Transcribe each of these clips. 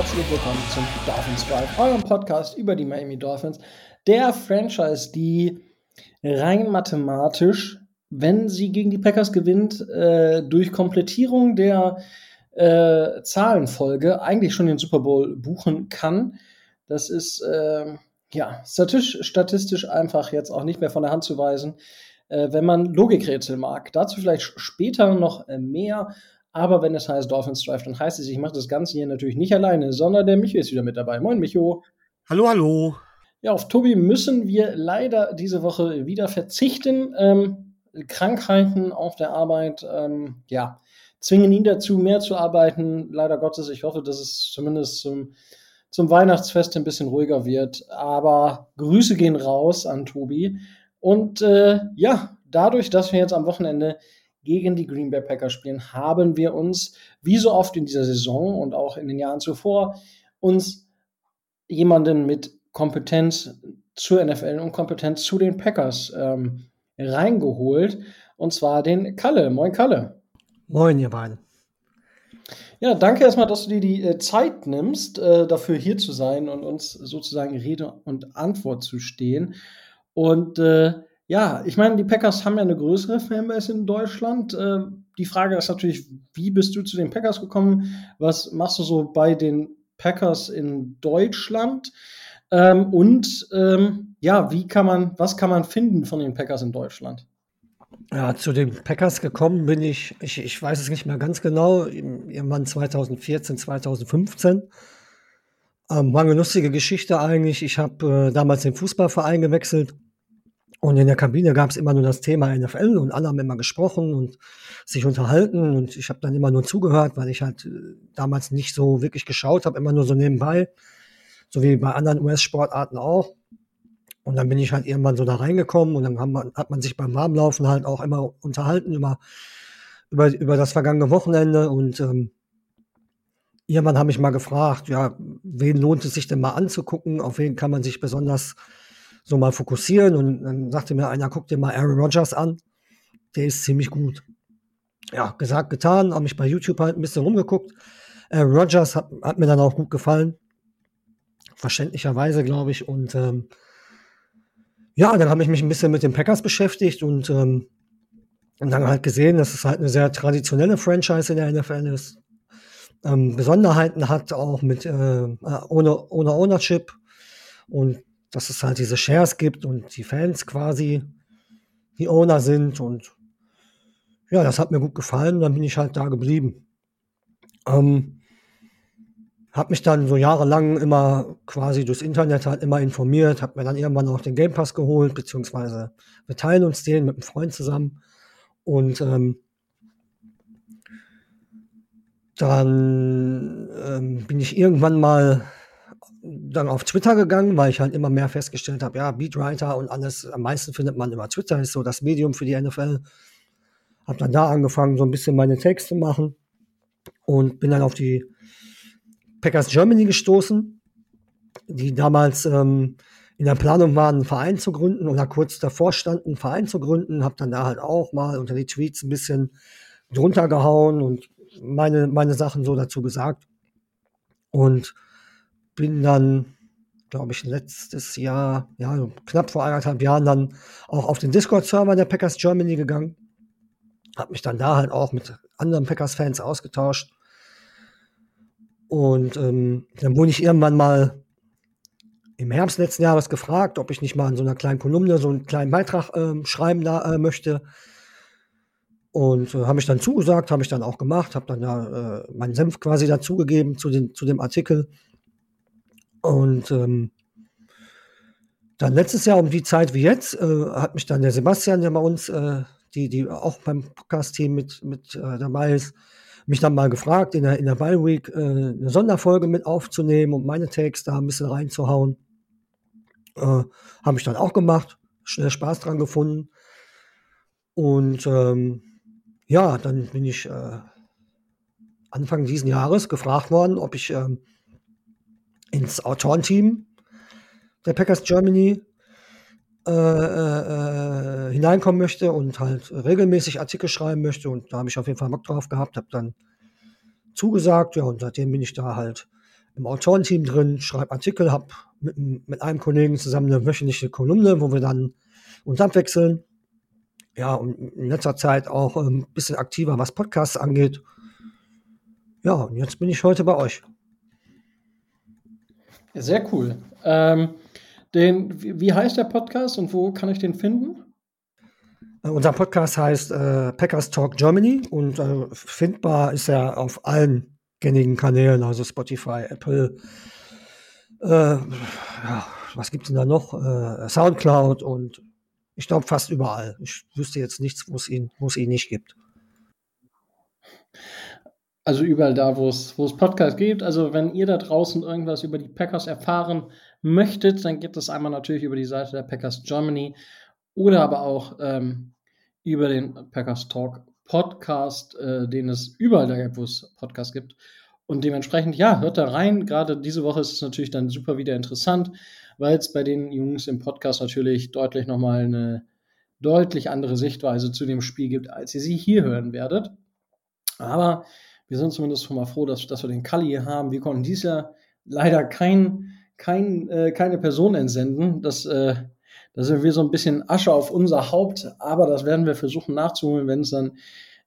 herzlich willkommen zum Dolphins Drive, eurem Podcast über die Miami Dolphins. Der Franchise, die rein mathematisch, wenn sie gegen die Packers gewinnt, äh, durch Komplettierung der äh, Zahlenfolge eigentlich schon den Super Bowl buchen kann. Das ist äh, ja statistisch, statistisch einfach jetzt auch nicht mehr von der Hand zu weisen, äh, wenn man Logikrätsel mag. Dazu vielleicht später noch äh, mehr. Aber wenn es heißt Dolphins Drive, dann heißt es, ich mache das Ganze hier natürlich nicht alleine, sondern der Micho ist wieder mit dabei. Moin, Micho. Hallo, hallo. Ja, auf Tobi müssen wir leider diese Woche wieder verzichten. Ähm, Krankheiten auf der Arbeit, ähm, ja, zwingen ihn dazu, mehr zu arbeiten. Leider Gottes, ich hoffe, dass es zumindest zum, zum Weihnachtsfest ein bisschen ruhiger wird. Aber Grüße gehen raus an Tobi. Und äh, ja, dadurch, dass wir jetzt am Wochenende gegen die Green Bay Packers spielen, haben wir uns, wie so oft in dieser Saison und auch in den Jahren zuvor, uns jemanden mit Kompetenz zur NFL und Kompetenz zu den Packers ähm, reingeholt. Und zwar den Kalle. Moin, Kalle. Moin, ihr beiden. Ja, danke erstmal, dass du dir die äh, Zeit nimmst, äh, dafür hier zu sein und uns sozusagen Rede und Antwort zu stehen. Und äh, ja, ich meine, die Packers haben ja eine größere Fanbase in Deutschland. Äh, die Frage ist natürlich, wie bist du zu den Packers gekommen? Was machst du so bei den Packers in Deutschland? Ähm, und ähm, ja, wie kann man, was kann man finden von den Packers in Deutschland? Ja, zu den Packers gekommen bin ich, ich, ich weiß es nicht mehr ganz genau, irgendwann 2014, 2015. Ähm, war eine lustige Geschichte eigentlich. Ich habe äh, damals den Fußballverein gewechselt und in der Kabine gab es immer nur das Thema NFL und alle haben immer gesprochen und sich unterhalten und ich habe dann immer nur zugehört, weil ich halt äh, damals nicht so wirklich geschaut habe, immer nur so nebenbei, so wie bei anderen US-Sportarten auch. Und dann bin ich halt irgendwann so da reingekommen und dann man, hat man sich beim Warmlaufen halt auch immer unterhalten über, über, über das vergangene Wochenende. Und ähm, irgendwann habe ich mal gefragt, ja, wen lohnt es sich denn mal anzugucken, auf wen kann man sich besonders so mal fokussieren? Und dann sagte mir einer, guck dir mal Aaron Rodgers an, der ist ziemlich gut. Ja, gesagt, getan, habe mich bei YouTube halt ein bisschen rumgeguckt. Aaron Rodgers hat, hat mir dann auch gut gefallen, verständlicherweise, glaube ich, und ähm, ja, dann habe ich mich ein bisschen mit den Packers beschäftigt und, ähm, und dann halt gesehen, dass es halt eine sehr traditionelle Franchise in der NFL ist. Ähm, Besonderheiten hat auch mit äh, ohne, ohne Ownership und dass es halt diese Shares gibt und die Fans quasi die Owner sind und ja, das hat mir gut gefallen und dann bin ich halt da geblieben. Ähm, habe mich dann so jahrelang immer quasi durchs Internet halt immer informiert, habe mir dann irgendwann auch den Game Pass geholt, beziehungsweise wir teilen uns den mit einem Freund zusammen. Und ähm, dann ähm, bin ich irgendwann mal dann auf Twitter gegangen, weil ich halt immer mehr festgestellt habe, ja, Beatwriter und alles, am meisten findet man über Twitter, ist so das Medium für die NFL. Habe dann da angefangen, so ein bisschen meine Texte zu machen und bin dann auf die Packers Germany gestoßen, die damals ähm, in der Planung waren, einen Verein zu gründen oder kurz davor standen, einen Verein zu gründen. Habe dann da halt auch mal unter die Tweets ein bisschen drunter gehauen und meine, meine Sachen so dazu gesagt. Und bin dann, glaube ich, letztes Jahr, ja, knapp vor anderthalb Jahren dann auch auf den Discord-Server der Packers Germany gegangen. Habe mich dann da halt auch mit anderen Packers-Fans ausgetauscht und ähm, dann wurde ich irgendwann mal im Herbst letzten Jahres gefragt, ob ich nicht mal in so einer kleinen Kolumne so einen kleinen Beitrag äh, schreiben da, äh, möchte. Und äh, habe ich dann zugesagt, habe ich dann auch gemacht, habe dann da äh, meinen Senf quasi dazugegeben zu, zu dem Artikel. Und ähm, dann letztes Jahr um die Zeit wie jetzt äh, hat mich dann der Sebastian, der bei uns, äh, die, die auch beim Podcast-Team mit, mit äh, dabei ist, mich dann mal gefragt, in der, in der Week äh, eine Sonderfolge mit aufzunehmen und meine Takes da ein bisschen reinzuhauen. Äh, Habe ich dann auch gemacht, schnell Spaß dran gefunden. Und ähm, ja, dann bin ich äh, Anfang diesen Jahres gefragt worden, ob ich ähm, ins Autorenteam der Packers Germany äh, äh, äh, hineinkommen möchte und halt regelmäßig Artikel schreiben möchte. Und da habe ich auf jeden Fall Bock drauf gehabt, habe dann zugesagt. Ja, und seitdem bin ich da halt im Autorenteam drin, schreibe Artikel, habe mit, mit einem Kollegen zusammen eine wöchentliche Kolumne, wo wir dann uns abwechseln. Ja, und in letzter Zeit auch ein ähm, bisschen aktiver, was Podcasts angeht. Ja, und jetzt bin ich heute bei euch. Sehr cool. Ähm, den, wie heißt der Podcast und wo kann ich den finden? Äh, unser Podcast heißt äh, Packers Talk Germany und äh, findbar ist er auf allen gängigen Kanälen, also Spotify, Apple, äh, ja, was gibt es denn da noch? Äh, Soundcloud und ich glaube fast überall. Ich wüsste jetzt nichts, wo es ihn, ihn nicht gibt. Also überall da, wo es, wo es Podcasts gibt. Also wenn ihr da draußen irgendwas über die Packers erfahren möchtet, dann gibt es einmal natürlich über die Seite der Packers Germany oder aber auch ähm, über den Packers Talk Podcast, äh, den es überall da gibt, wo es Podcasts gibt. Und dementsprechend, ja, hört da rein. Gerade diese Woche ist es natürlich dann super wieder interessant, weil es bei den Jungs im Podcast natürlich deutlich nochmal eine deutlich andere Sichtweise zu dem Spiel gibt, als ihr sie hier hören werdet. Aber wir sind zumindest schon mal froh, dass, dass wir den Kali hier haben. Wir konnten dies Jahr leider kein, kein, äh, keine Person entsenden. Das, äh, das ist irgendwie so ein bisschen Asche auf unser Haupt, aber das werden wir versuchen nachzuholen, wenn es dann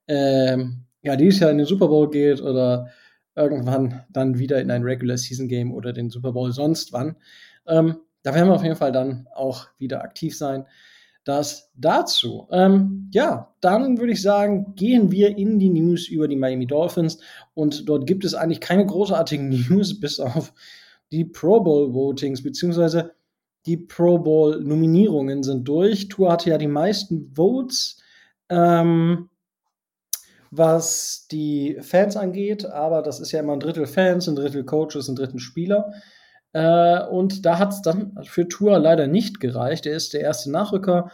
äh, ja, dieses Jahr in den Super Bowl geht oder irgendwann dann wieder in ein Regular Season Game oder den Super Bowl sonst wann. Ähm, da werden wir auf jeden Fall dann auch wieder aktiv sein. Das dazu. Ähm, ja, dann würde ich sagen, gehen wir in die News über die Miami Dolphins und dort gibt es eigentlich keine großartigen News bis auf die Pro Bowl Votings beziehungsweise die Pro Bowl Nominierungen sind durch. Tour hatte ja die meisten Votes. Ähm, was die Fans angeht, aber das ist ja immer ein Drittel Fans, ein Drittel Coaches, ein Drittel Spieler. Äh, und da hat es dann für Tour leider nicht gereicht. Er ist der erste Nachrücker.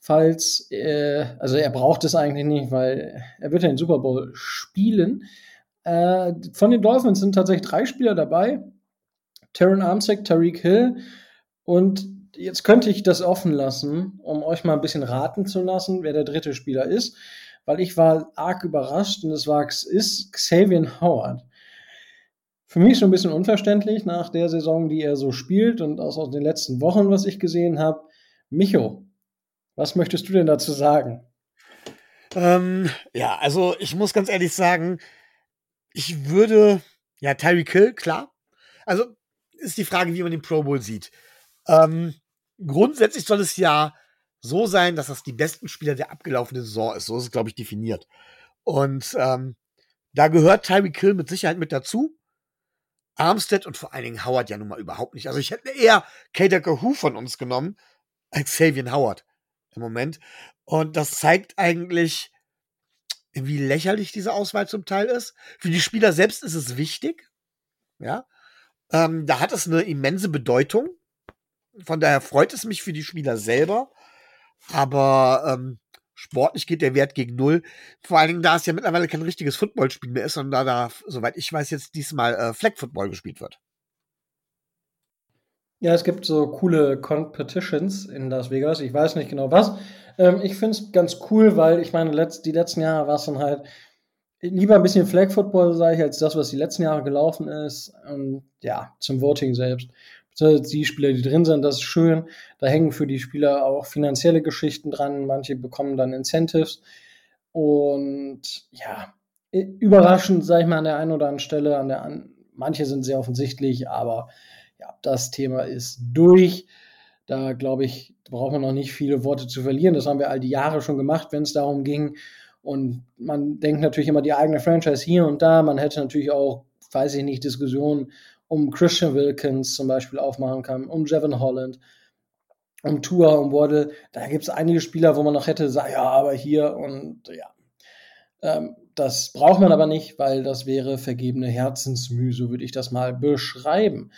Falls, äh, also er braucht es eigentlich nicht, weil er wird ja den Super Bowl spielen. Äh, von den Dolphins sind tatsächlich drei Spieler dabei. Taron Armstead, Tariq Hill und jetzt könnte ich das offen lassen, um euch mal ein bisschen raten zu lassen, wer der dritte Spieler ist, weil ich war arg überrascht und es war ist Xavier Howard. Für mich schon ein bisschen unverständlich nach der Saison, die er so spielt und aus, aus den letzten Wochen, was ich gesehen habe. Micho, was möchtest du denn dazu sagen? Ähm, ja, also ich muss ganz ehrlich sagen, ich würde, ja, Tyreek Hill, klar. Also ist die Frage, wie man den Pro Bowl sieht. Ähm, grundsätzlich soll es ja so sein, dass das die besten Spieler der abgelaufenen Saison ist. So ist es, glaube ich, definiert. Und ähm, da gehört Tyreek Hill mit Sicherheit mit dazu. Armstead und vor allen Dingen Howard ja nun mal überhaupt nicht. Also ich hätte eher Kader Who von uns genommen als Xavier Howard im Moment. Und das zeigt eigentlich, wie lächerlich diese Auswahl zum Teil ist. Für die Spieler selbst ist es wichtig. Ja. Ähm, da hat es eine immense Bedeutung. Von daher freut es mich für die Spieler selber. Aber ähm, sportlich geht der Wert gegen null. Vor allen Dingen, da es ja mittlerweile kein richtiges Footballspiel mehr ist, sondern da, soweit ich weiß, jetzt diesmal äh, Flag Football gespielt wird. Ja, es gibt so coole Competitions in Las Vegas. Ich weiß nicht genau was. Ähm, ich finde es ganz cool, weil ich meine, letzt, die letzten Jahre war es dann halt lieber ein bisschen Flag Football, sage ich, als das, was die letzten Jahre gelaufen ist. Und ja, zum Voting selbst die Spieler, die drin sind, das ist schön. Da hängen für die Spieler auch finanzielle Geschichten dran. Manche bekommen dann Incentives. Und ja, überraschend, sage ich mal, an der einen oder anderen Stelle. An der an, manche sind sehr offensichtlich, aber ja, das Thema ist durch. Da glaube ich, braucht man noch nicht viele Worte zu verlieren. Das haben wir all die Jahre schon gemacht, wenn es darum ging. Und man denkt natürlich immer die eigene Franchise hier und da. Man hätte natürlich auch, weiß ich nicht, Diskussionen um Christian Wilkins zum Beispiel aufmachen kann, um Jevon Holland, um Tua, um Waddle. Da gibt es einige Spieler, wo man noch hätte, sagt, ja, aber hier und ja. Ähm, das braucht man aber nicht, weil das wäre vergebene Herzensmühe, so würde ich das mal beschreiben.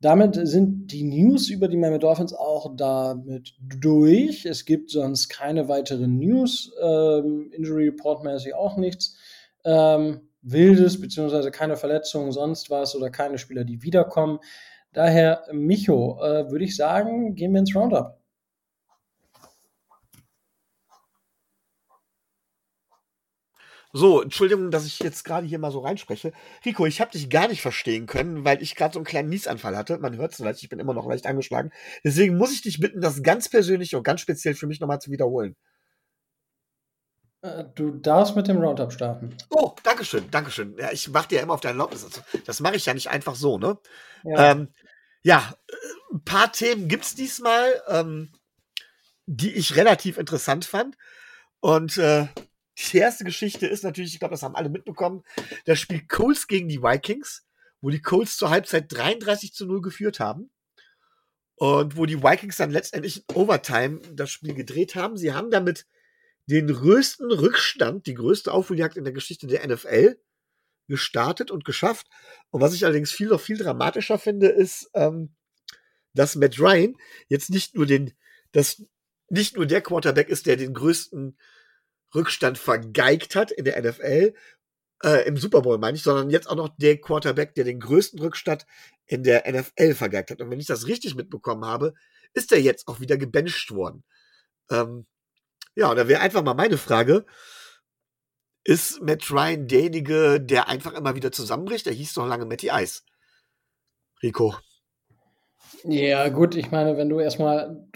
Damit sind die News über die Miami Dolphins auch damit durch. Es gibt sonst keine weiteren News, ähm, Injury Report mäßig auch nichts. Ähm, Wildes, beziehungsweise keine Verletzungen, sonst was oder keine Spieler, die wiederkommen. Daher, Micho, äh, würde ich sagen, gehen wir ins Roundup. So, Entschuldigung, dass ich jetzt gerade hier mal so reinspreche. Rico, ich habe dich gar nicht verstehen können, weil ich gerade so einen kleinen Niesanfall hatte. Man hört es vielleicht, ich bin immer noch leicht angeschlagen. Deswegen muss ich dich bitten, das ganz persönlich und ganz speziell für mich nochmal zu wiederholen. Äh, Du darfst mit dem Roundup starten. Oh, Dankeschön, Dankeschön. Ja, ich mache dir ja immer auf deine Erlaubnis. Das mache ich ja nicht einfach so, ne? Ja. Ähm, ja, ein paar Themen gibt's diesmal, ähm, die ich relativ interessant fand. Und äh, die erste Geschichte ist natürlich, ich glaube, das haben alle mitbekommen, das Spiel Colts gegen die Vikings, wo die Colts zur Halbzeit 33 zu 0 geführt haben. Und wo die Vikings dann letztendlich in Overtime das Spiel gedreht haben. Sie haben damit den größten Rückstand, die größte Aufholjagd in der Geschichte der NFL gestartet und geschafft. Und was ich allerdings viel noch viel dramatischer finde, ist, ähm, dass Matt Ryan jetzt nicht nur den, dass nicht nur der Quarterback ist, der den größten Rückstand vergeigt hat in der NFL, äh, im Super Bowl meine ich, sondern jetzt auch noch der Quarterback, der den größten Rückstand in der NFL vergeigt hat. Und wenn ich das richtig mitbekommen habe, ist er jetzt auch wieder gebencht worden. Ähm, ja, und da wäre einfach mal meine Frage, ist Matt Ryan derjenige, der einfach immer wieder zusammenbricht? Er hieß doch lange Matty Ice. Rico. Ja, gut, ich meine, wenn du erstmal.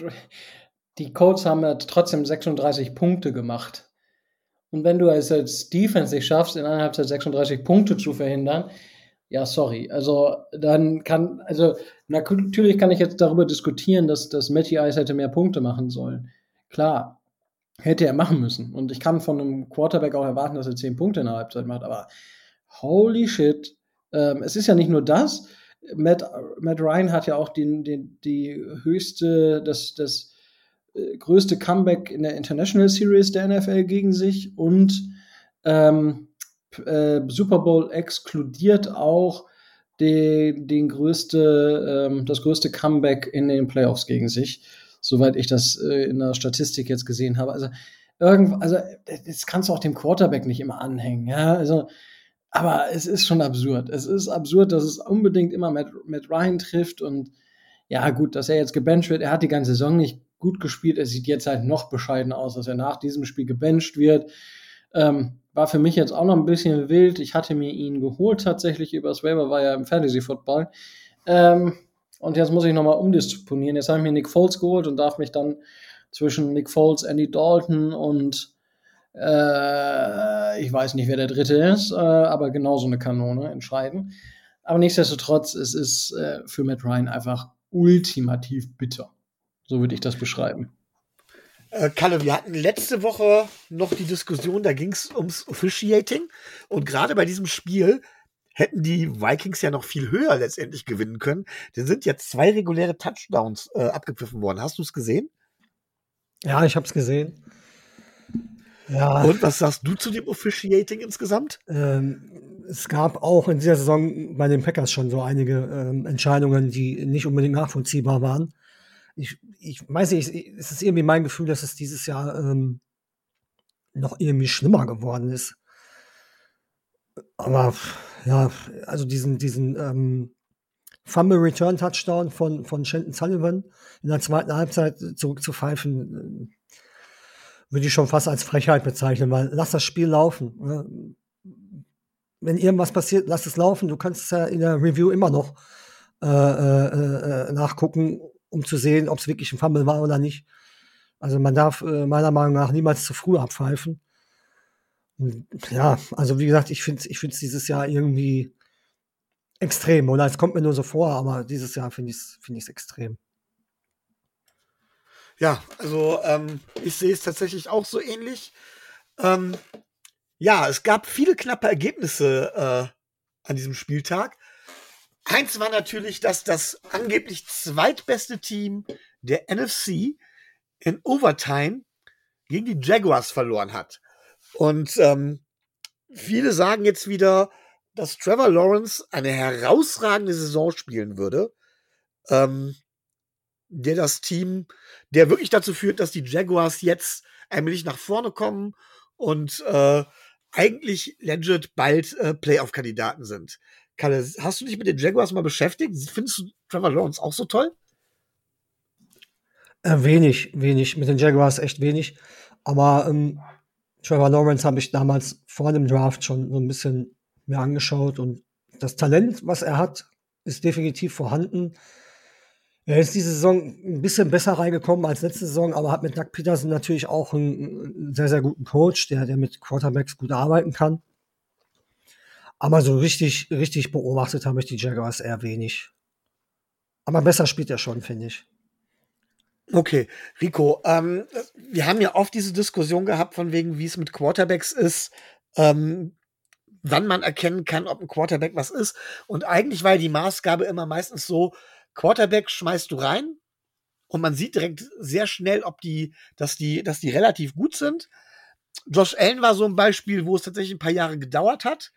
Die Colts haben ja trotzdem 36 Punkte gemacht. Und wenn du es als Defense nicht schaffst, in einer Halbzeit 36 Punkte zu verhindern, ja, sorry. Also, dann kann, also, na, natürlich kann ich jetzt darüber diskutieren, dass, dass Matty Ice hätte mehr Punkte machen sollen. Klar, hätte er machen müssen. Und ich kann von einem Quarterback auch erwarten, dass er 10 Punkte in der Halbzeit macht, aber holy shit. Ähm, es ist ja nicht nur das. Matt, Matt Ryan hat ja auch den, den, die höchste, das, das äh, größte Comeback in der International Series der NFL gegen sich und ähm, äh, Super Bowl exkludiert auch den, den größte, ähm, das größte Comeback in den Playoffs gegen sich, soweit ich das äh, in der Statistik jetzt gesehen habe. Also irgend, also das kannst du auch dem Quarterback nicht immer anhängen, ja. Also, aber es ist schon absurd. Es ist absurd, dass es unbedingt immer Matt, Matt Ryan trifft und ja, gut, dass er jetzt gebencht wird. Er hat die ganze Saison nicht gut gespielt. Er sieht jetzt halt noch bescheiden aus, dass er nach diesem Spiel gebencht wird. Ähm, war für mich jetzt auch noch ein bisschen wild. Ich hatte mir ihn geholt tatsächlich übers Waiver, war ja im Fantasy Football. Ähm, und jetzt muss ich nochmal umdisponieren. Jetzt habe ich mir Nick Foles geholt und darf mich dann zwischen Nick Foles, Andy Dalton und äh, ich weiß nicht, wer der dritte ist, äh, aber genauso eine Kanone entscheiden. Aber nichtsdestotrotz, es ist äh, für Matt Ryan einfach ultimativ bitter. So würde ich das beschreiben. Äh, Kalle, wir hatten letzte Woche noch die Diskussion, da ging es ums Officiating. Und gerade bei diesem Spiel hätten die Vikings ja noch viel höher letztendlich gewinnen können. Da sind jetzt zwei reguläre Touchdowns äh, abgepfiffen worden. Hast du es gesehen? Ja, ich habe es gesehen. Ja, Und was sagst du zu dem Officiating insgesamt? ähm, es gab auch in dieser Saison bei den Packers schon so einige ähm, Entscheidungen, die nicht unbedingt nachvollziehbar waren. Ich, ich weiß nicht, ich- es ist irgendwie mein Gefühl, dass es dieses Jahr ähm, noch irgendwie schlimmer geworden ist. Aber ja, also diesen, diesen ähm, Fumble Return Touchdown von, von Shenton Sullivan in der zweiten Halbzeit zurückzupfeifen, äh, würde ich schon fast als Frechheit bezeichnen, weil lass das Spiel laufen. ne? Wenn irgendwas passiert, lass es laufen. Du kannst es ja in der Review immer noch äh, äh, äh, nachgucken, um zu sehen, ob es wirklich ein Fumble war oder nicht. Also man darf äh, meiner Meinung nach niemals zu früh abpfeifen. Ja, also wie gesagt, ich finde es ich find's dieses Jahr irgendwie extrem. Oder es kommt mir nur so vor, aber dieses Jahr finde ich es find extrem. Ja, also ähm, ich sehe es tatsächlich auch so ähnlich. Ähm, ja, es gab viele knappe Ergebnisse äh, an diesem Spieltag. Eins war natürlich, dass das angeblich zweitbeste Team der NFC in Overtime gegen die Jaguars verloren hat. Und ähm, viele sagen jetzt wieder, dass Trevor Lawrence eine herausragende Saison spielen würde. Ähm, der das Team, der wirklich dazu führt, dass die Jaguars jetzt allmählich nach vorne kommen und äh, eigentlich legit bald äh, Playoff-Kandidaten sind. Kalle, hast du dich mit den Jaguars mal beschäftigt? Findest du Trevor Lawrence auch so toll? Äh, wenig, wenig. Mit den Jaguars echt wenig. Aber ähm, Trevor Lawrence habe ich damals vor dem Draft schon so ein bisschen mir angeschaut und das Talent, was er hat, ist definitiv vorhanden. Er ist diese Saison ein bisschen besser reingekommen als letzte Saison, aber hat mit Doug Peterson natürlich auch einen, sehr, sehr guten Coach, der, der mit Quarterbacks gut arbeiten kann. Aber so richtig, richtig beobachtet habe ich die Jaguars eher wenig. Aber besser spielt er schon, finde ich. Okay, Rico, ähm, wir haben ja oft diese Diskussion gehabt, von wegen, wie es mit Quarterbacks ist, ähm, wann man erkennen kann, ob ein Quarterback was ist. Und eigentlich war die Maßgabe immer meistens so, Quarterback schmeißt du rein und man sieht direkt sehr schnell, ob die, dass die, dass die relativ gut sind. Josh Allen war so ein Beispiel, wo es tatsächlich ein paar Jahre gedauert hat.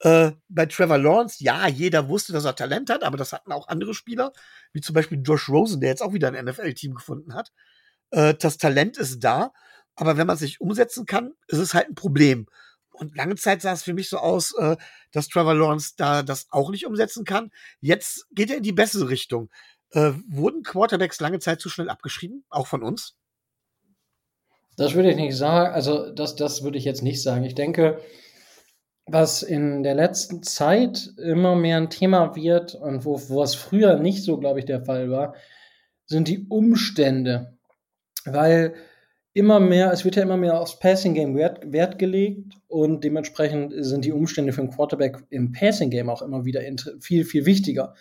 Äh, bei Trevor Lawrence, ja, jeder wusste, dass er Talent hat, aber das hatten auch andere Spieler, wie zum Beispiel Josh Rosen, der jetzt auch wieder ein NFL-Team gefunden hat. Äh, das Talent ist da, aber wenn man es nicht umsetzen kann, ist es halt ein Problem. Und lange Zeit sah es für mich so aus, äh, dass Trevor Lawrence da das auch nicht umsetzen kann. Jetzt geht er in die bessere Richtung. Äh, wurden Quarterbacks lange Zeit zu schnell abgeschrieben, auch von uns? Das würde ich nicht sagen. Also, das, das würde ich jetzt nicht sagen. Ich denke, was in der letzten Zeit immer mehr ein Thema wird und wo, wo es früher nicht so, glaube ich, der Fall war, sind die Umstände. Weil immer mehr, es wird ja immer mehr aufs Passing Game Wert, Wert gelegt und dementsprechend sind die Umstände für einen Quarterback im Passing Game auch immer wieder viel, viel wichtiger.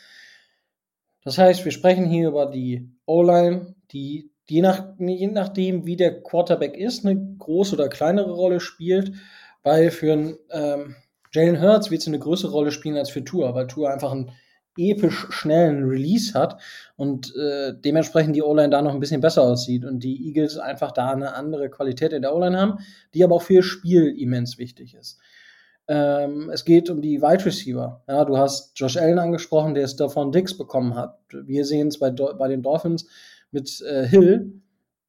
Das heißt, wir sprechen hier über die O-Line, die je, nach, je nachdem, wie der Quarterback ist, eine große oder kleinere Rolle spielt, weil für einen ähm, Jalen Hurts wird es eine größere Rolle spielen als für Tour, weil Tour einfach ein episch schnellen Release hat und äh, dementsprechend die O-Line da noch ein bisschen besser aussieht und die Eagles einfach da eine andere Qualität in der O-Line haben, die aber auch für Spiel immens wichtig ist. Ähm, es geht um die Wide Receiver. Ja, du hast Josh Allen angesprochen, der es davon Dix bekommen hat. Wir sehen es bei, bei den Dolphins mit äh, Hill.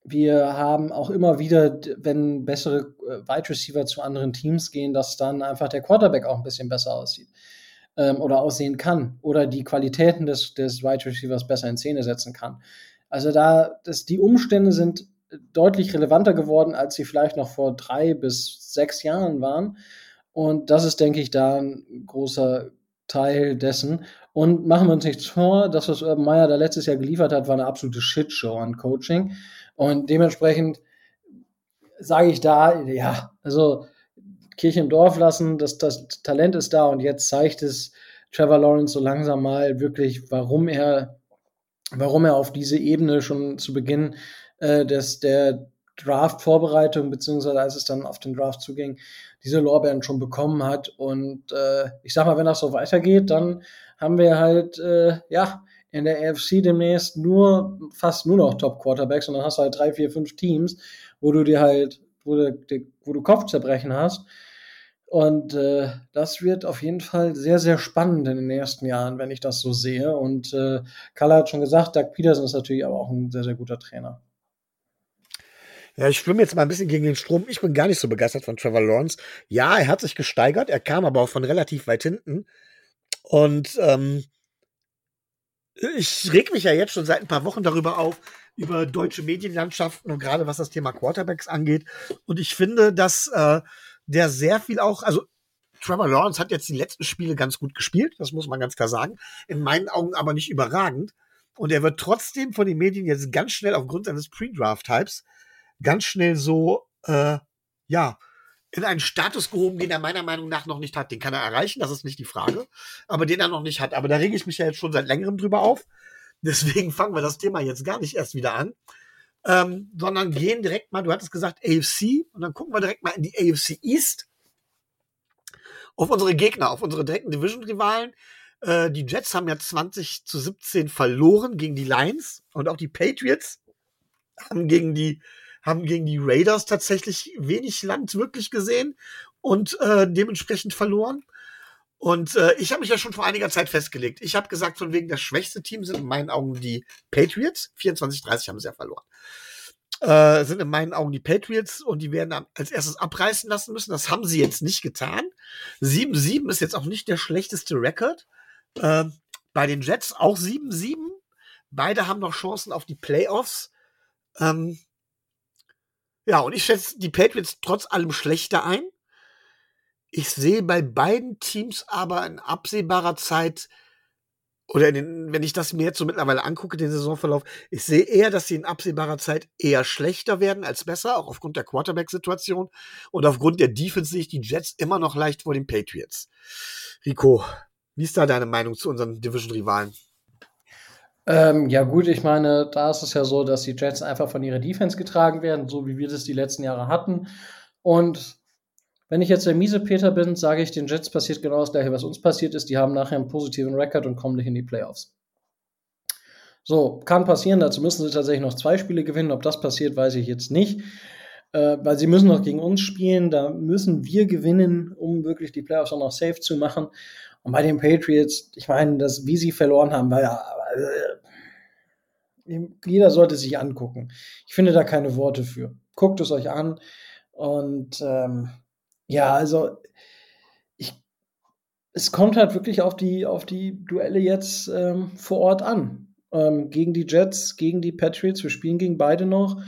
Wir haben auch immer wieder, wenn bessere äh, Wide Receiver zu anderen Teams gehen, dass dann einfach der Quarterback auch ein bisschen besser aussieht ähm, oder aussehen kann oder die Qualitäten des, des Wide Receivers besser in Szene setzen kann. Also da, das, die Umstände sind deutlich relevanter geworden, als sie vielleicht noch vor drei bis sechs Jahren waren. Und das ist, denke ich, da ein großer Teil dessen. Und machen wir uns nichts vor, das, was Urban Meyer da letztes Jahr geliefert hat, war eine absolute Shitshow an Coaching. Und dementsprechend sage ich da, ja, also Kirche im Dorf lassen, das, das Talent ist da und jetzt zeigt es Trevor Lawrence so langsam mal wirklich, warum er, warum er auf diese Ebene schon zu Beginn äh, des, der Draft-Vorbereitung, beziehungsweise als es dann auf den Draft zuging, diese Lorbeeren schon bekommen hat. Und äh, ich sag mal, wenn das so weitergeht, dann haben wir halt, äh, ja, in der AFC demnächst nur, fast nur noch Top-Quarterbacks und dann hast du halt drei, vier, fünf Teams, wo du dir halt, wo du, wo du Kopfzerbrechen hast. Und äh, das wird auf jeden Fall sehr, sehr spannend in den nächsten Jahren, wenn ich das so sehe. Und äh, Kalle hat schon gesagt, Doug Peterson ist natürlich aber auch ein sehr, sehr guter Trainer. Ja, ich schwimme jetzt mal ein bisschen gegen den Strom. Ich bin gar nicht so begeistert von Trevor Lawrence. Ja, er hat sich gesteigert, er kam aber auch von relativ weit hinten. Und ähm, ich reg mich ja jetzt schon seit ein paar Wochen darüber auf, über deutsche Medienlandschaften und gerade was das Thema Quarterbacks angeht. Und ich finde, dass äh, der sehr viel auch, also Trevor Lawrence hat jetzt die letzten Spiele ganz gut gespielt, das muss man ganz klar sagen. In meinen Augen aber nicht überragend. Und er wird trotzdem von den Medien jetzt ganz schnell aufgrund seines Pre-Draft-Types ganz schnell so, äh, ja, in einen Status gehoben, den er meiner Meinung nach noch nicht hat. Den kann er erreichen, das ist nicht die Frage, aber den er noch nicht hat. Aber da rege ich mich ja jetzt schon seit längerem drüber auf. Deswegen fangen wir das Thema jetzt gar nicht erst wieder an ähm, sondern gehen direkt mal, du hattest gesagt AFC, und dann gucken wir direkt mal in die AFC East auf unsere Gegner, auf unsere direkten Division-Rivalen. Äh, die Jets haben ja 20 zu 17 verloren gegen die Lions und auch die Patriots haben gegen die haben gegen die Raiders tatsächlich wenig Land wirklich gesehen und äh, dementsprechend verloren. Und äh, ich habe mich ja schon vor einiger Zeit festgelegt. Ich habe gesagt, von wegen das schwächste Team sind in meinen Augen die Patriots. 24-30 haben sie ja verloren. äh, sind in meinen Augen die Patriots und die werden als erstes abreißen lassen müssen. Das haben sie jetzt nicht getan. 7-7 ist jetzt auch nicht der schlechteste Rekord. Äh, bei den Jets auch 7-7. Beide haben noch Chancen auf die Playoffs. Ähm, ja, und ich schätze die Patriots trotz allem schlechter ein. Ich sehe bei beiden Teams aber in absehbarer Zeit oder den, wenn ich das mir jetzt so mittlerweile angucke, den Saisonverlauf, ich sehe eher, dass sie in absehbarer Zeit eher schlechter werden als besser, auch aufgrund der Quarterback-Situation. Und aufgrund der Defense sehe ich die Jets immer noch leicht vor den Patriots. Rico, wie ist da deine Meinung zu unseren Division-Rivalen? Ähm, ja, gut, ich meine, da ist es ja so, dass die Jets einfach von ihrer Defense getragen werden, so wie wir das die letzten Jahre hatten. Und wenn ich jetzt der miese Peter bin, sage ich, den Jets passiert genau das gleiche, was uns passiert ist. Die haben nachher einen positiven Rekord und kommen nicht in die Playoffs. So, kann passieren. Dazu müssen sie tatsächlich noch zwei Spiele gewinnen. Ob das passiert, weiß ich jetzt nicht. Äh, weil sie müssen noch gegen uns spielen. Da müssen wir gewinnen, um wirklich die Playoffs auch noch safe zu machen. Und bei den Patriots, ich meine, das, wie sie verloren haben, war ja. Äh, jeder sollte sich angucken. Ich finde da keine Worte für. Guckt es euch an. Und ähm, ja, also ich, es kommt halt wirklich auf die, auf die Duelle jetzt ähm, vor Ort an. Ähm, gegen die Jets, gegen die Patriots. Wir spielen gegen beide noch.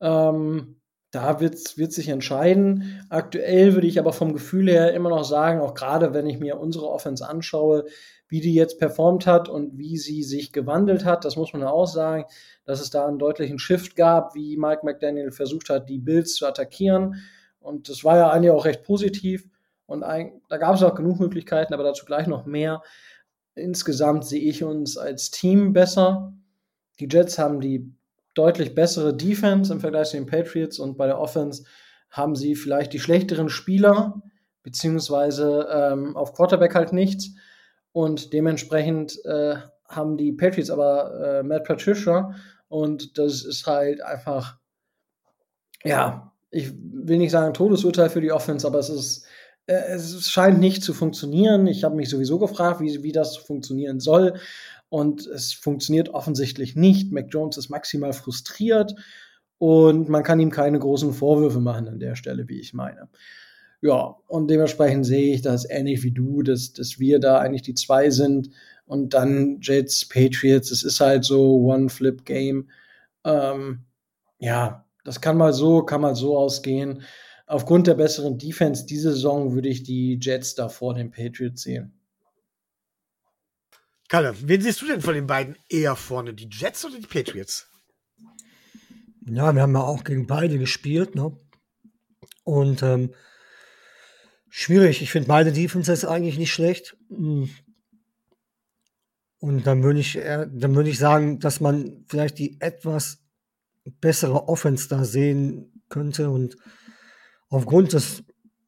Ähm, da wird wird sich entscheiden. Aktuell würde ich aber vom Gefühl her immer noch sagen, auch gerade wenn ich mir unsere Offense anschaue, wie die jetzt performt hat und wie sie sich gewandelt hat, das muss man ja auch sagen, dass es da einen deutlichen Shift gab, wie Mike McDaniel versucht hat, die Bills zu attackieren und das war ja eigentlich auch recht positiv. Und ein, da gab es auch genug Möglichkeiten, aber dazu gleich noch mehr. Insgesamt sehe ich uns als Team besser. Die Jets haben die deutlich bessere Defense im Vergleich zu den Patriots und bei der Offense haben sie vielleicht die schlechteren Spieler, beziehungsweise ähm, auf Quarterback halt nichts. Und dementsprechend äh, haben die Patriots aber äh, Matt Patricia und das ist halt einfach, ja, ich will nicht sagen Todesurteil für die Offense, aber es ist, äh, es scheint nicht zu funktionieren. Ich habe mich sowieso gefragt, wie, wie das funktionieren soll. Und es funktioniert offensichtlich nicht. Mac Jones ist maximal frustriert und man kann ihm keine großen Vorwürfe machen an der Stelle, wie ich meine. Ja, und dementsprechend sehe ich das ähnlich wie du, dass, dass wir da eigentlich die zwei sind und dann Jets, Patriots. Es ist halt so One-Flip-Game. Ähm, ja, das kann mal so, kann mal so ausgehen. Aufgrund der besseren Defense diese Saison würde ich die Jets da vor den Patriots sehen. Kalle, wen siehst du denn von den beiden eher vorne? Die Jets oder die Patriots? Ja, wir haben ja auch gegen beide gespielt, ne? Und ähm, schwierig. Ich finde beide Defenses eigentlich nicht schlecht. Hm. Und dann würde ich, dann ich sagen, dass man vielleicht die etwas bessere Offense da sehen könnte. Und aufgrund des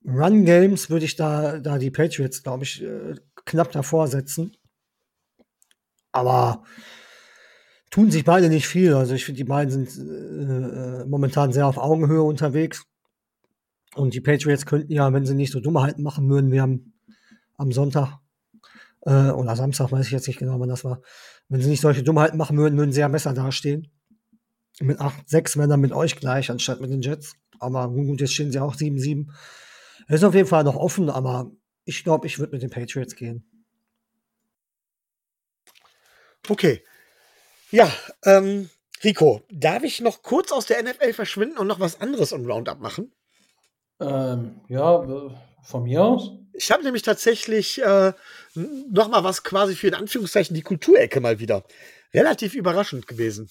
Run-Games würde ich da, da die Patriots, glaube ich, äh, knapp davor setzen. Aber tun sich beide nicht viel. Also ich finde, die beiden sind äh, äh, momentan sehr auf Augenhöhe unterwegs. Und die Patriots könnten ja, wenn sie nicht so Dummheiten machen würden, wir haben am Sonntag äh, oder Samstag, weiß ich jetzt nicht genau, wann das war, wenn sie nicht solche Dummheiten machen würden, würden sie ja besser dastehen mit 8, 6 wären dann mit euch gleich, anstatt mit den Jets. Aber gut, jetzt stehen sie auch 7-7. Ist auf jeden Fall noch offen, aber ich glaube, ich würde mit den Patriots gehen. Okay. Ja, ähm, Rico, darf ich noch kurz aus der NFL verschwinden und noch was anderes im Roundup machen? Ähm, ja, von mir aus. Ich habe nämlich tatsächlich äh, noch mal was quasi für in Anführungszeichen die Kulturecke mal wieder. Relativ überraschend gewesen.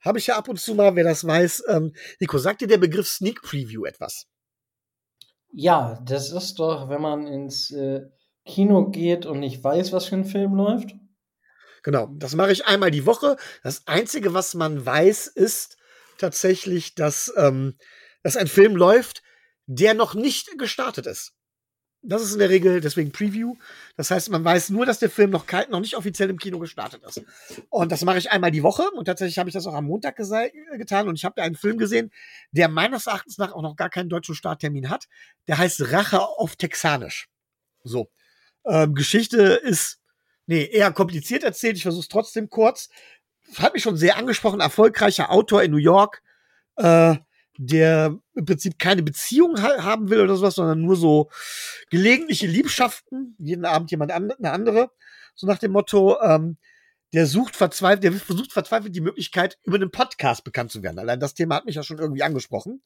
Habe ich ja ab und zu mal, wer das weiß. Ähm, Nico, sagt dir der Begriff Sneak Preview etwas? Ja, das ist doch, wenn man ins äh, Kino geht und nicht weiß, was für ein Film läuft. Genau, das mache ich einmal die Woche. Das Einzige, was man weiß, ist tatsächlich, dass, ähm, dass ein Film läuft, der noch nicht gestartet ist. Das ist in der Regel deswegen Preview. Das heißt, man weiß nur, dass der Film noch, noch nicht offiziell im Kino gestartet ist. Und das mache ich einmal die Woche. Und tatsächlich habe ich das auch am Montag getan. Und ich habe da einen Film gesehen, der meines Erachtens nach auch noch gar keinen deutschen Starttermin hat. Der heißt Rache auf Texanisch. So. Ähm, Geschichte ist, nee, eher kompliziert erzählt. Ich versuche es trotzdem kurz. Hat mich schon sehr angesprochen. Erfolgreicher Autor in New York. äh, der im Prinzip keine Beziehung ha haben will oder sowas, sondern nur so gelegentliche Liebschaften, jeden Abend jemand an, eine andere, so nach dem Motto, ähm, der sucht verzweifelt, der versucht verzweifelt die Möglichkeit, über einen Podcast bekannt zu werden. Allein das Thema hat mich ja schon irgendwie angesprochen.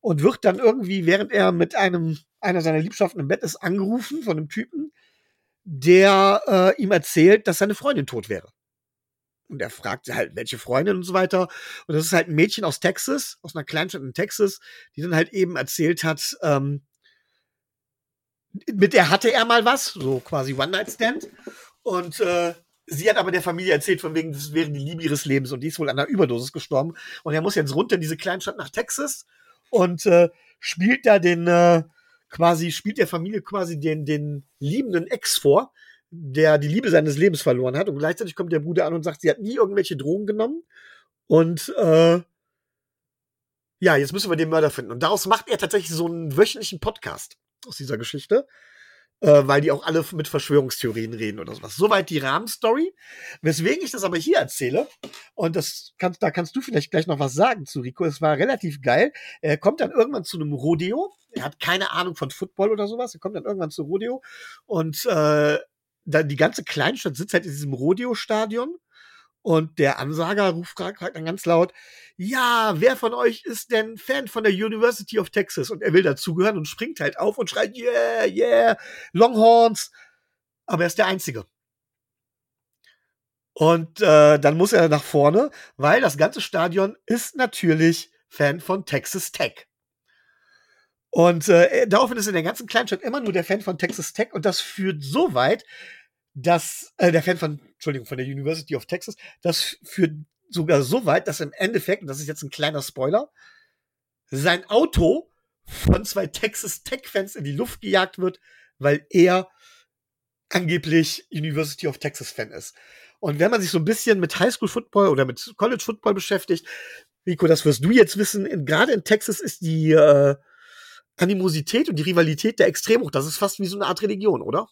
Und wird dann irgendwie, während er mit einem, einer seiner Liebschaften im Bett ist, angerufen von einem Typen, der äh, ihm erzählt, dass seine Freundin tot wäre. Und er fragt halt, welche Freundin und so weiter. Und das ist halt ein Mädchen aus Texas, aus einer Kleinstadt in Texas, die dann halt eben erzählt hat, ähm, mit der hatte er mal was, so quasi One-Night-Stand. Und äh, sie hat aber der Familie erzählt, von wegen, das wäre die Liebe ihres Lebens und die ist wohl an einer Überdosis gestorben. Und er muss jetzt runter in diese Kleinstadt nach Texas und äh, spielt da den, äh, quasi, spielt der Familie quasi den, den liebenden Ex vor, der die Liebe seines Lebens verloren hat. Und gleichzeitig kommt der Bruder an und sagt, sie hat nie irgendwelche Drogen genommen. Und äh, ja, jetzt müssen wir den Mörder finden. Und daraus macht er tatsächlich so einen wöchentlichen Podcast aus dieser Geschichte, äh, weil die auch alle mit Verschwörungstheorien reden oder sowas. Soweit die Rahmenstory. Weswegen ich das aber hier erzähle, und das kannst, da kannst du vielleicht gleich noch was sagen zu Rico. Es war relativ geil. Er kommt dann irgendwann zu einem Rodeo. Er hat keine Ahnung von Football oder sowas. Er kommt dann irgendwann zu Rodeo und äh, dann die ganze Kleinstadt sitzt halt in diesem Rodeo-Stadion und der Ansager ruft dann ganz laut, ja, wer von euch ist denn Fan von der University of Texas? Und er will dazugehören und springt halt auf und schreit, yeah, yeah, Longhorns. Aber er ist der Einzige. Und äh, dann muss er nach vorne, weil das ganze Stadion ist natürlich Fan von Texas Tech. Und äh, daraufhin ist in der ganzen Kleinstadt immer nur der Fan von Texas Tech und das führt so weit, dass äh, der Fan von, Entschuldigung, von der University of Texas, das führt sogar so weit, dass im Endeffekt, und das ist jetzt ein kleiner Spoiler, sein Auto von zwei Texas Tech-Fans in die Luft gejagt wird, weil er angeblich University of Texas-Fan ist. Und wenn man sich so ein bisschen mit Highschool-Football oder mit College-Football beschäftigt, Rico, das wirst du jetzt wissen, gerade in Texas ist die äh, Animosität und die Rivalität der extrem hoch. Das ist fast wie so eine Art Religion, oder?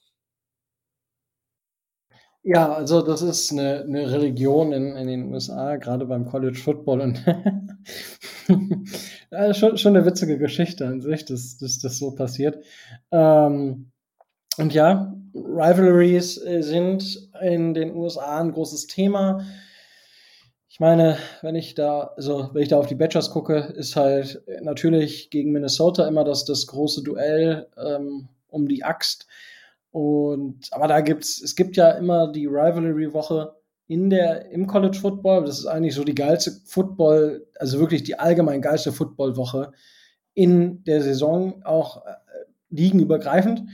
Ja, also das ist eine, eine Religion in, in den USA, gerade beim College Football. Und ja, schon, schon eine witzige Geschichte an sich, dass, dass das so passiert. Ähm, und ja, Rivalries äh, sind in den USA ein großes Thema. Ich meine, wenn ich da, also wenn ich da auf die Badgers gucke, ist halt natürlich gegen Minnesota immer das, das große Duell ähm, um die Axt. Und aber da gibt's, es gibt ja immer die Rivalry-Woche in der, im College Football. Das ist eigentlich so die geilste Football, also wirklich die allgemein geilste Football-Woche in der Saison, auch äh, ligenübergreifend.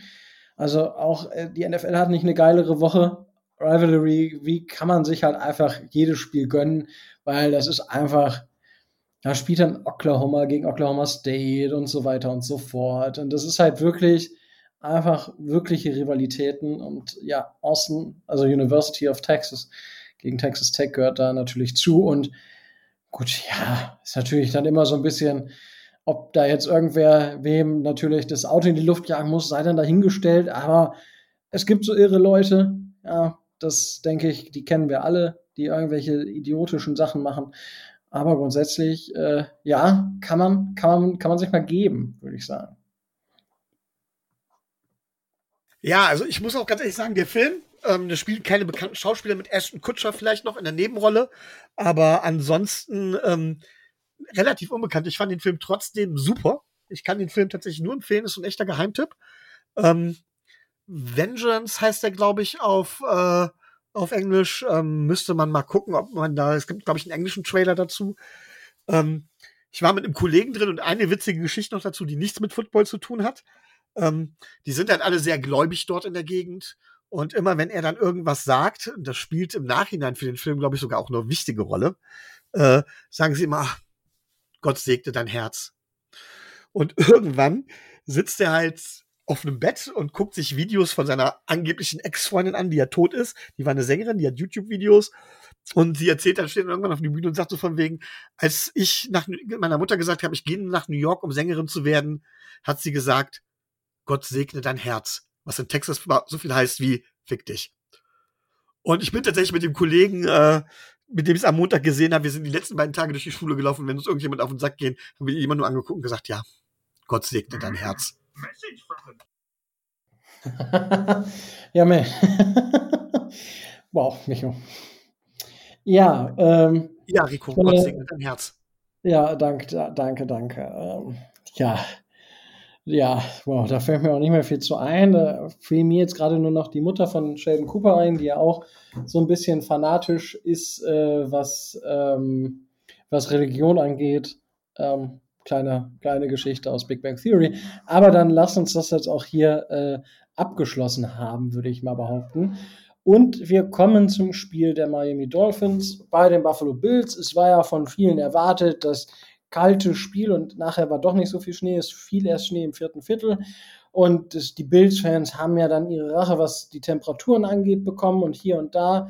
Also auch äh, die NFL hat nicht eine geilere Woche. Rivalry, wie kann man sich halt einfach jedes Spiel gönnen, weil das ist einfach, da spielt dann Oklahoma gegen Oklahoma State und so weiter und so fort. Und das ist halt wirklich, einfach wirkliche Rivalitäten. Und ja, Austin, also University of Texas gegen Texas Tech gehört da natürlich zu. Und gut, ja, ist natürlich dann immer so ein bisschen, ob da jetzt irgendwer wem natürlich das Auto in die Luft jagen muss, sei dann dahingestellt, aber es gibt so irre Leute, ja, das denke ich, die kennen wir alle, die irgendwelche idiotischen Sachen machen. Aber grundsätzlich, äh, ja, kann man, kann man, kann man sich mal geben, würde ich sagen. Ja, also ich muss auch ganz ehrlich sagen, der Film, ähm, da spielen keine bekannten Schauspieler mit Ashton Kutscher vielleicht noch in der Nebenrolle, aber ansonsten ähm, relativ unbekannt. Ich fand den Film trotzdem super. Ich kann den Film tatsächlich nur empfehlen, ist ein echter Geheimtipp. Ähm, Vengeance heißt er, glaube ich, auf, äh, auf Englisch. Ähm, müsste man mal gucken, ob man da, es gibt, glaube ich, einen englischen Trailer dazu. Ähm, ich war mit einem Kollegen drin und eine witzige Geschichte noch dazu, die nichts mit Football zu tun hat. Ähm, die sind halt alle sehr gläubig dort in der Gegend. Und immer wenn er dann irgendwas sagt, das spielt im Nachhinein für den Film, glaube ich, sogar auch eine wichtige Rolle, äh, sagen sie immer, Gott segne dein Herz. Und irgendwann sitzt er halt auf einem Bett und guckt sich Videos von seiner angeblichen Ex-Freundin an, die ja tot ist. Die war eine Sängerin, die hat YouTube-Videos. Und sie erzählt dann, steht dann irgendwann auf der Bühne und sagt so von wegen, als ich nach meiner Mutter gesagt habe, ich gehe nach New York, um Sängerin zu werden, hat sie gesagt, Gott segne dein Herz, was in Texas so viel heißt wie fick dich. Und ich bin tatsächlich mit dem Kollegen, äh, mit dem ich es am Montag gesehen habe, wir sind die letzten beiden Tage durch die Schule gelaufen, wenn uns irgendjemand auf den Sack geht, haben wir jemand nur angeguckt und gesagt, ja, Gott segne dein Herz. ja, meh. wow, Micho. Ja, ähm, Ja, Rico, Äh, Gott segne dein Herz. ja, danke, danke, danke. Ähm, ja, ja, wow, da fällt mir auch nicht mehr viel zu ein. Da fiel mir jetzt gerade nur noch die Mutter von Sheldon Cooper ein, die ja auch so ein bisschen fanatisch ist, äh, was, ähm, was Religion angeht. Ähm, kleine, kleine Geschichte aus Big Bang Theory. Aber dann lass uns das jetzt auch hier äh, abgeschlossen haben, würde ich mal behaupten. Und wir kommen zum Spiel der Miami Dolphins bei den Buffalo Bills. Es war ja von vielen erwartet, das kalte Spiel und nachher war doch nicht so viel Schnee. Es fiel erst Schnee im vierten Viertel. Und das, die Bills-Fans haben ja dann ihre Rache, was die Temperaturen angeht, bekommen und hier und da.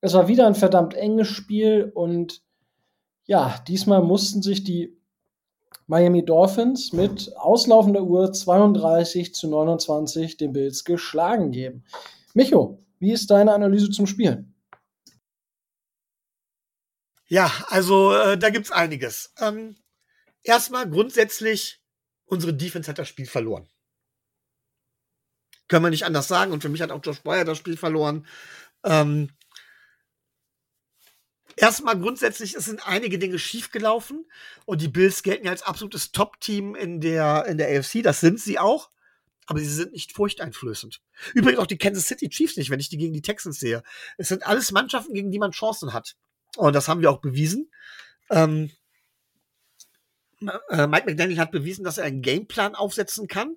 Es war wieder ein verdammt enges Spiel und ja, diesmal mussten sich die Miami Dolphins mit auslaufender Uhr 32 zu 29 den Bills geschlagen geben. Micho, wie ist deine Analyse zum Spiel? Ja, also äh, da gibt's einiges. Ähm, erstmal grundsätzlich, unsere Defense hat das Spiel verloren. Können wir nicht anders sagen. Und für mich hat auch Josh Boyer das Spiel verloren. Ähm, erstmal grundsätzlich, es sind einige Dinge schiefgelaufen. Und die Bills gelten ja als absolutes Top-Team in der, in der AFC. Das sind sie auch. Aber sie sind nicht furchteinflößend. Übrigens auch die Kansas City Chiefs nicht, wenn ich die gegen die Texans sehe. Es sind alles Mannschaften, gegen die man Chancen hat. Und das haben wir auch bewiesen. Ähm, äh, Mike McDaniel hat bewiesen, dass er einen Gameplan aufsetzen kann,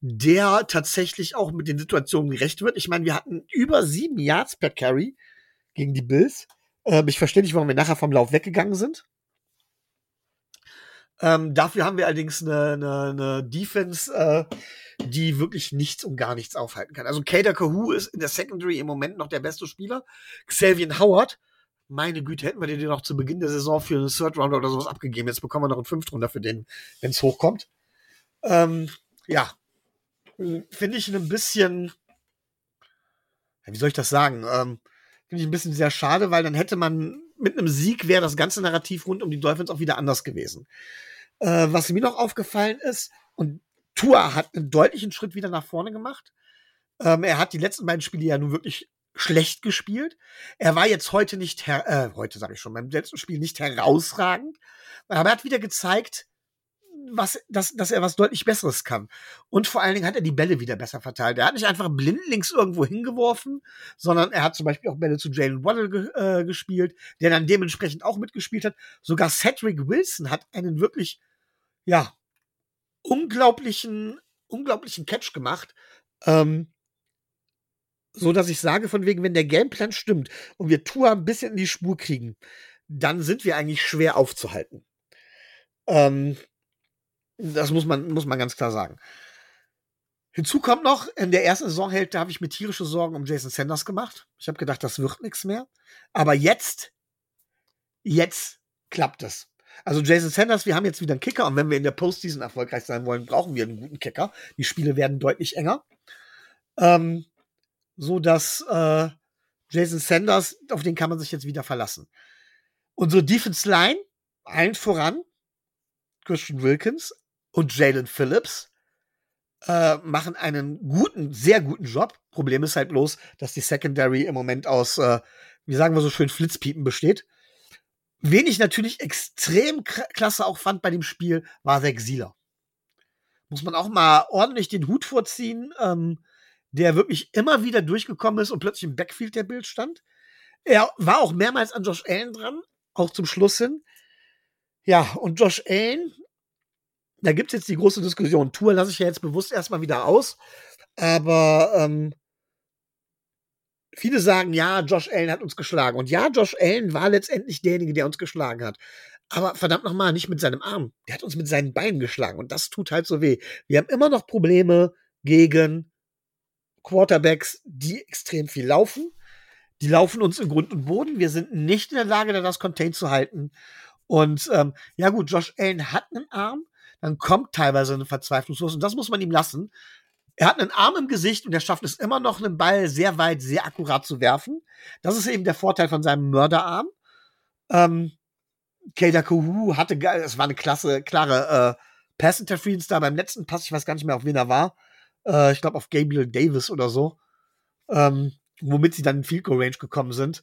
der tatsächlich auch mit den Situationen gerecht wird. Ich meine, wir hatten über sieben Yards per Carry gegen die Bills. Ähm, ich verstehe nicht, warum wir nachher vom Lauf weggegangen sind. Ähm, dafür haben wir allerdings eine, eine, eine Defense, äh, die wirklich nichts und gar nichts aufhalten kann. Also Kader Kahu ist in der Secondary im Moment noch der beste Spieler. Xavier Howard meine Güte, hätten wir den noch zu Beginn der Saison für einen Third Rounder oder sowas abgegeben. Jetzt bekommen wir noch einen Fünftrunder für den, wenn es hochkommt. Ähm, ja, finde ich ein bisschen, wie soll ich das sagen? Ähm, finde ich ein bisschen sehr schade, weil dann hätte man mit einem Sieg wäre das ganze Narrativ rund um die Dolphins auch wieder anders gewesen. Äh, was mir noch aufgefallen ist, und Tua hat einen deutlichen Schritt wieder nach vorne gemacht. Ähm, er hat die letzten beiden Spiele ja nun wirklich schlecht gespielt. Er war jetzt heute nicht, äh, heute sage ich schon, beim letzten Spiel nicht herausragend, aber er hat wieder gezeigt, was, dass, dass er was deutlich Besseres kann. Und vor allen Dingen hat er die Bälle wieder besser verteilt. Er hat nicht einfach blindlings irgendwo hingeworfen, sondern er hat zum Beispiel auch Bälle zu Jalen Waddle ge äh, gespielt, der dann dementsprechend auch mitgespielt hat. Sogar Cedric Wilson hat einen wirklich, ja, unglaublichen, unglaublichen Catch gemacht. Ähm, so dass ich sage, von wegen, wenn der Gameplan stimmt und wir Tour ein bisschen in die Spur kriegen, dann sind wir eigentlich schwer aufzuhalten. Ähm, das muss man, muss man ganz klar sagen. Hinzu kommt noch, in der ersten Saisonhälfte habe ich mir tierische Sorgen um Jason Sanders gemacht. Ich habe gedacht, das wird nichts mehr. Aber jetzt, jetzt klappt es. Also Jason Sanders, wir haben jetzt wieder einen Kicker und wenn wir in der Postseason erfolgreich sein wollen, brauchen wir einen guten Kicker. Die Spiele werden deutlich enger. Ähm, so dass äh, Jason Sanders, auf den kann man sich jetzt wieder verlassen. Unsere Defense Line, allen voran, Christian Wilkins und Jalen Phillips, äh, machen einen guten, sehr guten Job. Problem ist halt bloß, dass die Secondary im Moment aus, äh, wie sagen wir so schön, Flitzpiepen besteht. Wen ich natürlich extrem klasse auch fand bei dem Spiel, war Zach Sieler. Muss man auch mal ordentlich den Hut vorziehen. Ähm, der wirklich immer wieder durchgekommen ist und plötzlich im Backfield der Bild stand. Er war auch mehrmals an Josh Allen dran, auch zum Schluss hin. Ja, und Josh Allen, da gibt es jetzt die große Diskussion. Tour lasse ich ja jetzt bewusst erstmal wieder aus. Aber ähm, viele sagen, ja, Josh Allen hat uns geschlagen. Und ja, Josh Allen war letztendlich derjenige, der uns geschlagen hat. Aber verdammt nochmal, nicht mit seinem Arm. Der hat uns mit seinen Beinen geschlagen. Und das tut halt so weh. Wir haben immer noch Probleme gegen Quarterbacks, die extrem viel laufen. Die laufen uns in Grund und Boden. Wir sind nicht in der Lage, da das Contain zu halten. Und ähm, ja gut, Josh Allen hat einen Arm, dann kommt teilweise eine Verzweiflungslos und das muss man ihm lassen. Er hat einen Arm im Gesicht und er schafft es immer noch, einen Ball sehr weit, sehr akkurat zu werfen. Das ist eben der Vorteil von seinem Mörderarm. Ähm, Kader Kuhu hatte, es war eine klasse, klare äh, Pass-Interference da beim letzten Pass. Ich weiß gar nicht mehr, auf wen er war. Äh, ich glaube, auf Gabriel Davis oder so. Ähm, womit sie dann in Field Goal Range gekommen sind.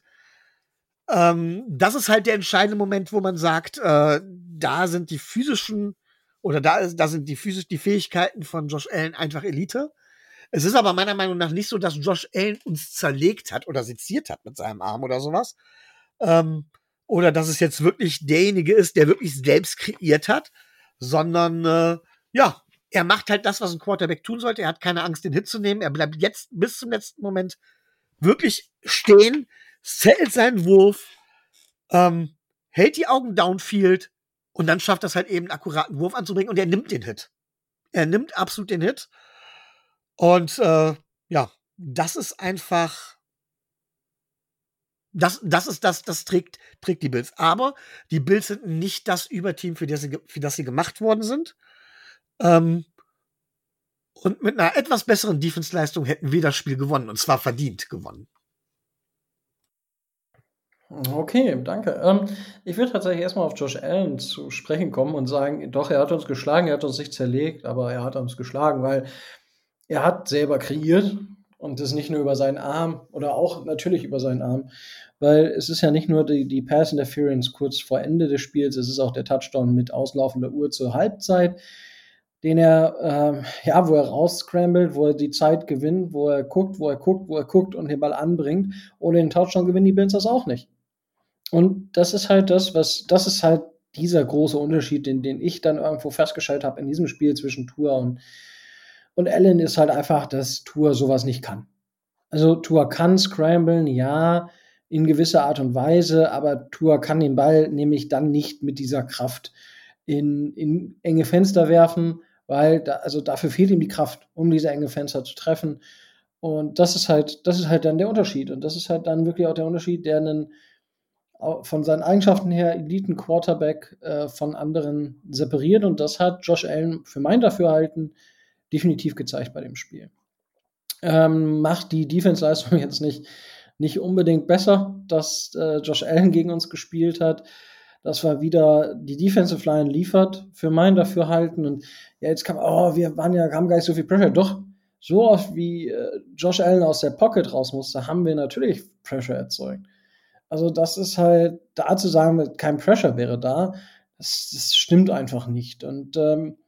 Ähm, das ist halt der entscheidende Moment, wo man sagt, äh, da sind die physischen oder da, ist, da sind die physisch die Fähigkeiten von Josh Allen einfach Elite. Es ist aber meiner Meinung nach nicht so, dass Josh Allen uns zerlegt hat oder seziert hat mit seinem Arm oder sowas. Ähm, oder dass es jetzt wirklich derjenige ist, der wirklich selbst kreiert hat, sondern äh, ja, er macht halt das, was ein Quarterback tun sollte. Er hat keine Angst, den Hit zu nehmen. Er bleibt jetzt bis zum letzten Moment wirklich stehen, zählt seinen Wurf, ähm, hält die Augen downfield und dann schafft das halt eben einen akkuraten Wurf anzubringen und er nimmt den Hit. Er nimmt absolut den Hit. Und äh, ja, das ist einfach. Das, das ist das, das trägt, trägt die Bills. Aber die Bills sind nicht das Überteam, für das sie, für das sie gemacht worden sind. Ähm, und mit einer etwas besseren Defense-Leistung hätten wir das Spiel gewonnen. Und zwar verdient gewonnen. Okay, danke. Ähm, ich würde tatsächlich erstmal auf Josh Allen zu sprechen kommen und sagen, doch, er hat uns geschlagen, er hat uns nicht zerlegt, aber er hat uns geschlagen, weil er hat selber kreiert und das nicht nur über seinen Arm oder auch natürlich über seinen Arm, weil es ist ja nicht nur die, die Pass Interference kurz vor Ende des Spiels, es ist auch der Touchdown mit auslaufender Uhr zur Halbzeit, den er, äh, ja, wo er rausscrambled, wo er die Zeit gewinnt, wo er guckt, wo er guckt, wo er guckt und den Ball anbringt. Ohne den Touchdown gewinnen die Bills das auch nicht. Und das ist halt das, was, das ist halt dieser große Unterschied, den, den ich dann irgendwo festgestellt habe in diesem Spiel zwischen Tour und, und Allen ist halt einfach, dass Tour sowas nicht kann. Also Tour kann scramblen, ja, in gewisser Art und Weise, aber Tour kann den Ball nämlich dann nicht mit dieser Kraft in, in enge Fenster werfen, weil da, also dafür fehlt ihm die Kraft, um diese enge Fenster zu treffen. Und das ist halt, das ist halt dann der Unterschied. Und das ist halt dann wirklich auch der Unterschied, der einen von seinen Eigenschaften her Eliten Quarterback äh, von anderen separiert. Und das hat Josh Allen für mein Dafürhalten definitiv gezeigt bei dem Spiel. Ähm, macht die Defense-Leistung jetzt nicht, nicht unbedingt besser, dass äh, Josh Allen gegen uns gespielt hat. Das war wieder die Defensive Line liefert für mein Dafürhalten. Und ja, jetzt kam, oh, wir waren ja, haben gar nicht so viel Pressure. Doch, so oft wie äh, Josh Allen aus der Pocket raus musste, haben wir natürlich Pressure erzeugt. Also, das ist halt, da zu sagen, kein Pressure wäre da, das, das stimmt einfach nicht. Und ähm,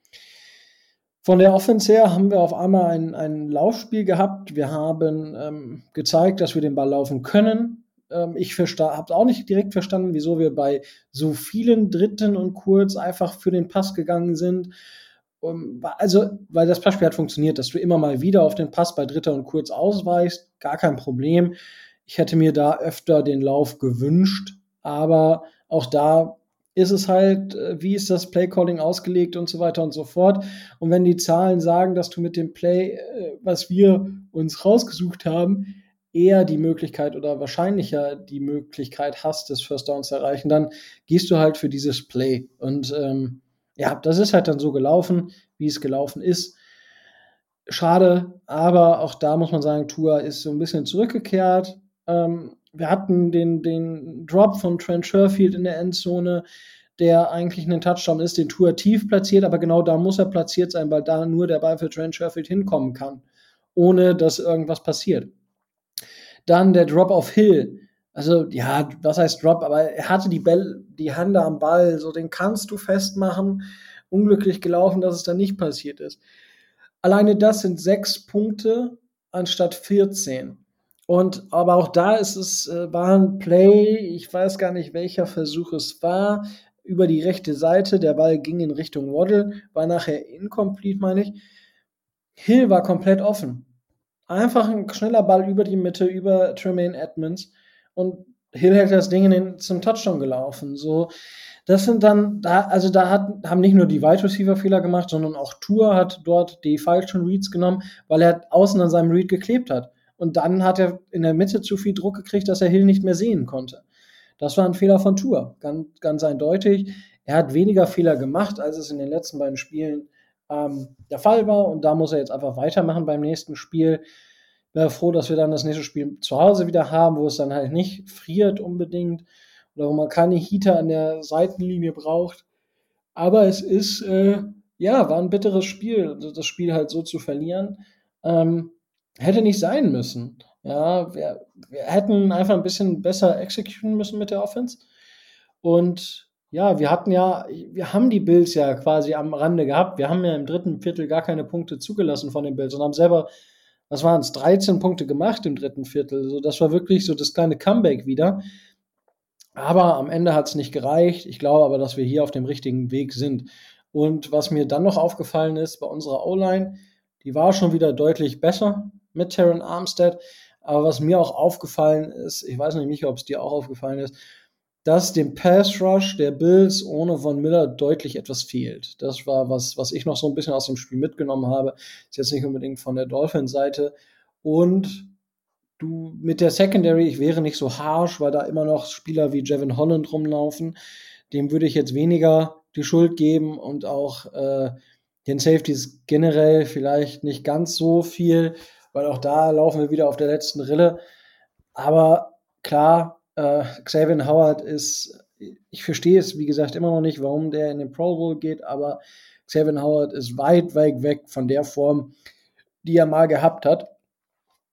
von der Offense her haben wir auf einmal ein, ein Laufspiel gehabt. Wir haben ähm, gezeigt, dass wir den Ball laufen können. Ähm, ich habe auch nicht direkt verstanden, wieso wir bei so vielen Dritten und Kurz einfach für den Pass gegangen sind. Um, also, weil das Passspiel hat funktioniert, dass du immer mal wieder auf den Pass bei Dritter und Kurz ausweichst, gar kein Problem. Ich hätte mir da öfter den Lauf gewünscht, aber auch da ist es halt, äh, wie ist das Playcalling ausgelegt und so weiter und so fort. Und wenn die Zahlen sagen, dass du mit dem Play, äh, was wir uns rausgesucht haben, eher die Möglichkeit oder wahrscheinlicher die Möglichkeit hast, das First Down zu erreichen, dann gehst du halt für dieses Play. Und ähm, ja, das ist halt dann so gelaufen, wie es gelaufen ist. Schade, aber auch da muss man sagen, Tua ist so ein bisschen zurückgekehrt. Ähm, wir hatten den, den Drop von Trent Sherfield in der Endzone, der eigentlich ein Touchdown ist, den Tour tief platziert, aber genau da muss er platziert sein, weil da nur der Ball für Trent Sherfield hinkommen kann, ohne dass irgendwas passiert. Dann der Drop auf Hill. Also, ja, was heißt Drop? Aber er hatte die, Bell, die Hände am Ball, so den kannst du festmachen. Unglücklich gelaufen, dass es dann nicht passiert ist. Alleine das sind sechs Punkte anstatt 14. Und aber auch da ist es, äh, war ein Play, ich weiß gar nicht, welcher Versuch es war, über die rechte Seite. Der Ball ging in Richtung Waddle, war nachher incomplete, meine ich. Hill war komplett offen. Einfach ein schneller Ball über die Mitte, über Tremaine Edmonds. Und Hill hätte das Ding in den, zum Touchdown gelaufen. So, das sind dann, da, also da hat, haben nicht nur die Wide Receiver Fehler gemacht, sondern auch Tour hat dort die falschen Reads genommen, weil er außen an seinem Read geklebt hat. Und dann hat er in der Mitte zu viel Druck gekriegt, dass er Hill nicht mehr sehen konnte. Das war ein Fehler von Tour, ganz, ganz eindeutig. Er hat weniger Fehler gemacht, als es in den letzten beiden Spielen ähm, der Fall war. Und da muss er jetzt einfach weitermachen beim nächsten Spiel. Wäre froh, dass wir dann das nächste Spiel zu Hause wieder haben, wo es dann halt nicht friert unbedingt. oder wo man keine Heater an der Seitenlinie braucht. Aber es ist, äh, ja, war ein bitteres Spiel, das Spiel halt so zu verlieren. Ähm, hätte nicht sein müssen. Ja, wir, wir hätten einfach ein bisschen besser exekutieren müssen mit der Offense. Und ja, wir hatten ja, wir haben die Bills ja quasi am Rande gehabt. Wir haben ja im dritten Viertel gar keine Punkte zugelassen von den Bills und haben selber, was waren es, 13 Punkte gemacht im dritten Viertel. So, das war wirklich so das kleine Comeback wieder. Aber am Ende hat es nicht gereicht. Ich glaube aber, dass wir hier auf dem richtigen Weg sind. Und was mir dann noch aufgefallen ist bei unserer O-Line, die war schon wieder deutlich besser mit Terran Armstead. Aber was mir auch aufgefallen ist, ich weiß nicht, ob es dir auch aufgefallen ist, dass dem Pass Rush der Bills ohne Von Miller deutlich etwas fehlt. Das war was, was ich noch so ein bisschen aus dem Spiel mitgenommen habe. Ist jetzt nicht unbedingt von der Dolphins-Seite. Und du mit der Secondary, ich wäre nicht so harsh, weil da immer noch Spieler wie Jevin Holland rumlaufen. Dem würde ich jetzt weniger die Schuld geben und auch äh, den Safeties generell vielleicht nicht ganz so viel, weil auch da laufen wir wieder auf der letzten Rille. Aber klar, äh, Xavier Howard ist, ich verstehe es, wie gesagt, immer noch nicht, warum der in den Pro Bowl geht, aber Xavier Howard ist weit, weit weg von der Form, die er mal gehabt hat.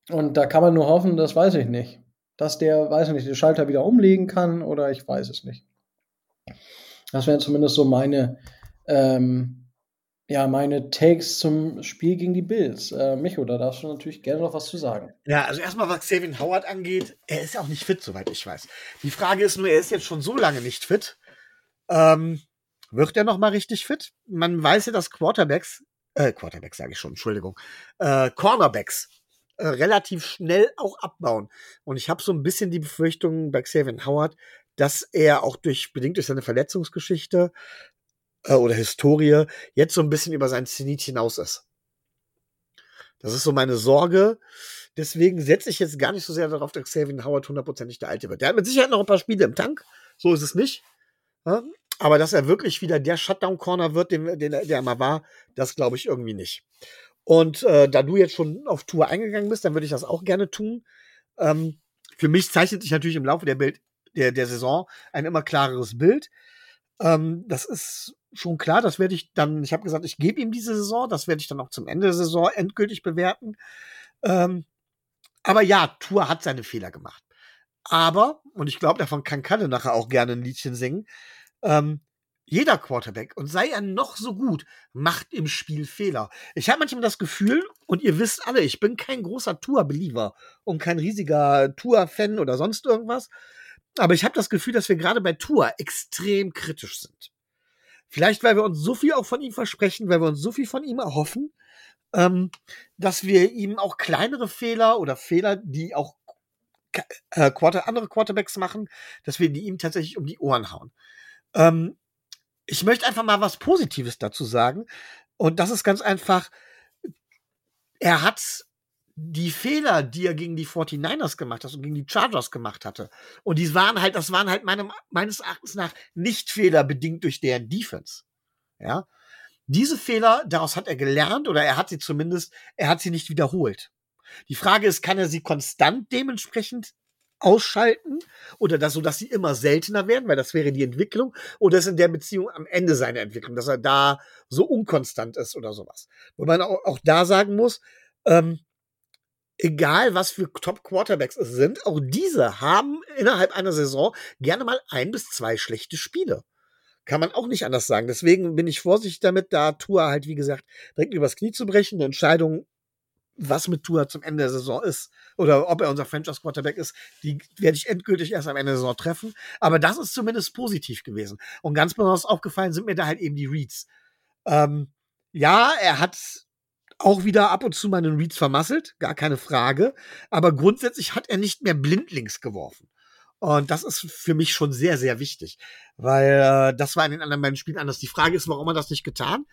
Und da kann man nur hoffen, das weiß ich nicht. Dass der, weiß ich nicht, den Schalter wieder umlegen kann oder ich weiß es nicht. Das wären zumindest so meine, ähm, ja, meine Takes zum Spiel gegen die Bills. Äh, Micho, da darfst du natürlich gerne noch was zu sagen. Ja, also erstmal, was Xavier Howard angeht, er ist ja auch nicht fit, soweit ich weiß. Die Frage ist nur, er ist jetzt schon so lange nicht fit. Ähm, wird er noch mal richtig fit? Man weiß ja, dass Quarterbacks, äh, Quarterbacks sage ich schon, Entschuldigung, äh, Cornerbacks äh, relativ schnell auch abbauen. Und ich habe so ein bisschen die Befürchtung bei Xavier Howard, dass er auch durch, bedingt durch seine Verletzungsgeschichte äh, oder Historie, jetzt so ein bisschen über sein Zenit hinaus ist. Das ist so meine Sorge. Deswegen setze ich jetzt gar nicht so sehr darauf, dass Xavier Howard hundertprozentig der Alte wird. Der hat mit Sicherheit noch ein paar Spiele im Tank. So ist es nicht. Ja? Aber dass er wirklich wieder der Shutdown-Corner wird, den, den, der er mal war, das glaube ich irgendwie nicht. Und äh, da du jetzt schon auf Tour eingegangen bist, dann würde ich das auch gerne tun. Ähm, für mich zeichnet sich natürlich im Laufe der, Bild, der, der Saison ein immer klareres Bild. Ähm, das ist schon klar, das werde ich dann, ich habe gesagt, ich gebe ihm diese Saison, das werde ich dann auch zum Ende der Saison endgültig bewerten. Ähm, aber ja, Tour hat seine Fehler gemacht. Aber, und ich glaube, davon kann Kalle nachher auch gerne ein Liedchen singen, ähm, jeder Quarterback, und sei er noch so gut, macht im Spiel Fehler. Ich habe manchmal das Gefühl, und ihr wisst alle, ich bin kein großer Tour-Believer und kein riesiger Tour-Fan oder sonst irgendwas. Aber ich habe das Gefühl, dass wir gerade bei Tour extrem kritisch sind. Vielleicht, weil wir uns so viel auch von ihm versprechen, weil wir uns so viel von ihm erhoffen, ähm, dass wir ihm auch kleinere Fehler oder Fehler, die auch äh, Quarter, andere Quarterbacks machen, dass wir die ihm tatsächlich um die Ohren hauen. Ähm, ich möchte einfach mal was Positives dazu sagen. Und das ist ganz einfach, er hat die Fehler, die er gegen die 49ers gemacht hat und gegen die Chargers gemacht hatte. Und die waren halt, das waren halt meinem, meines Erachtens nach nicht Fehler bedingt durch deren Defense. Ja. Diese Fehler, daraus hat er gelernt oder er hat sie zumindest, er hat sie nicht wiederholt. Die Frage ist, kann er sie konstant dementsprechend ausschalten oder das so, dass sie immer seltener werden, weil das wäre die Entwicklung oder ist in der Beziehung am Ende seiner Entwicklung, dass er da so unkonstant ist oder sowas. Wo man auch, auch da sagen muss, ähm, egal was für Top Quarterbacks es sind, auch diese haben innerhalb einer Saison gerne mal ein bis zwei schlechte Spiele. Kann man auch nicht anders sagen. Deswegen bin ich vorsichtig damit, da Tour halt, wie gesagt, direkt übers Knie zu brechen. Eine Entscheidung was mit Tour zum Ende der Saison ist oder ob er unser Franchise Quarterback ist, die werde ich endgültig erst am Ende der Saison treffen. Aber das ist zumindest positiv gewesen. Und ganz besonders aufgefallen sind mir da halt eben die Reads. Ähm, ja, er hat auch wieder ab und zu mal einen Reads vermasselt, gar keine Frage. Aber grundsätzlich hat er nicht mehr blindlings geworfen. Und das ist für mich schon sehr, sehr wichtig, weil äh, das war in den anderen beiden Spielen anders. Die Frage ist, warum er das nicht getan?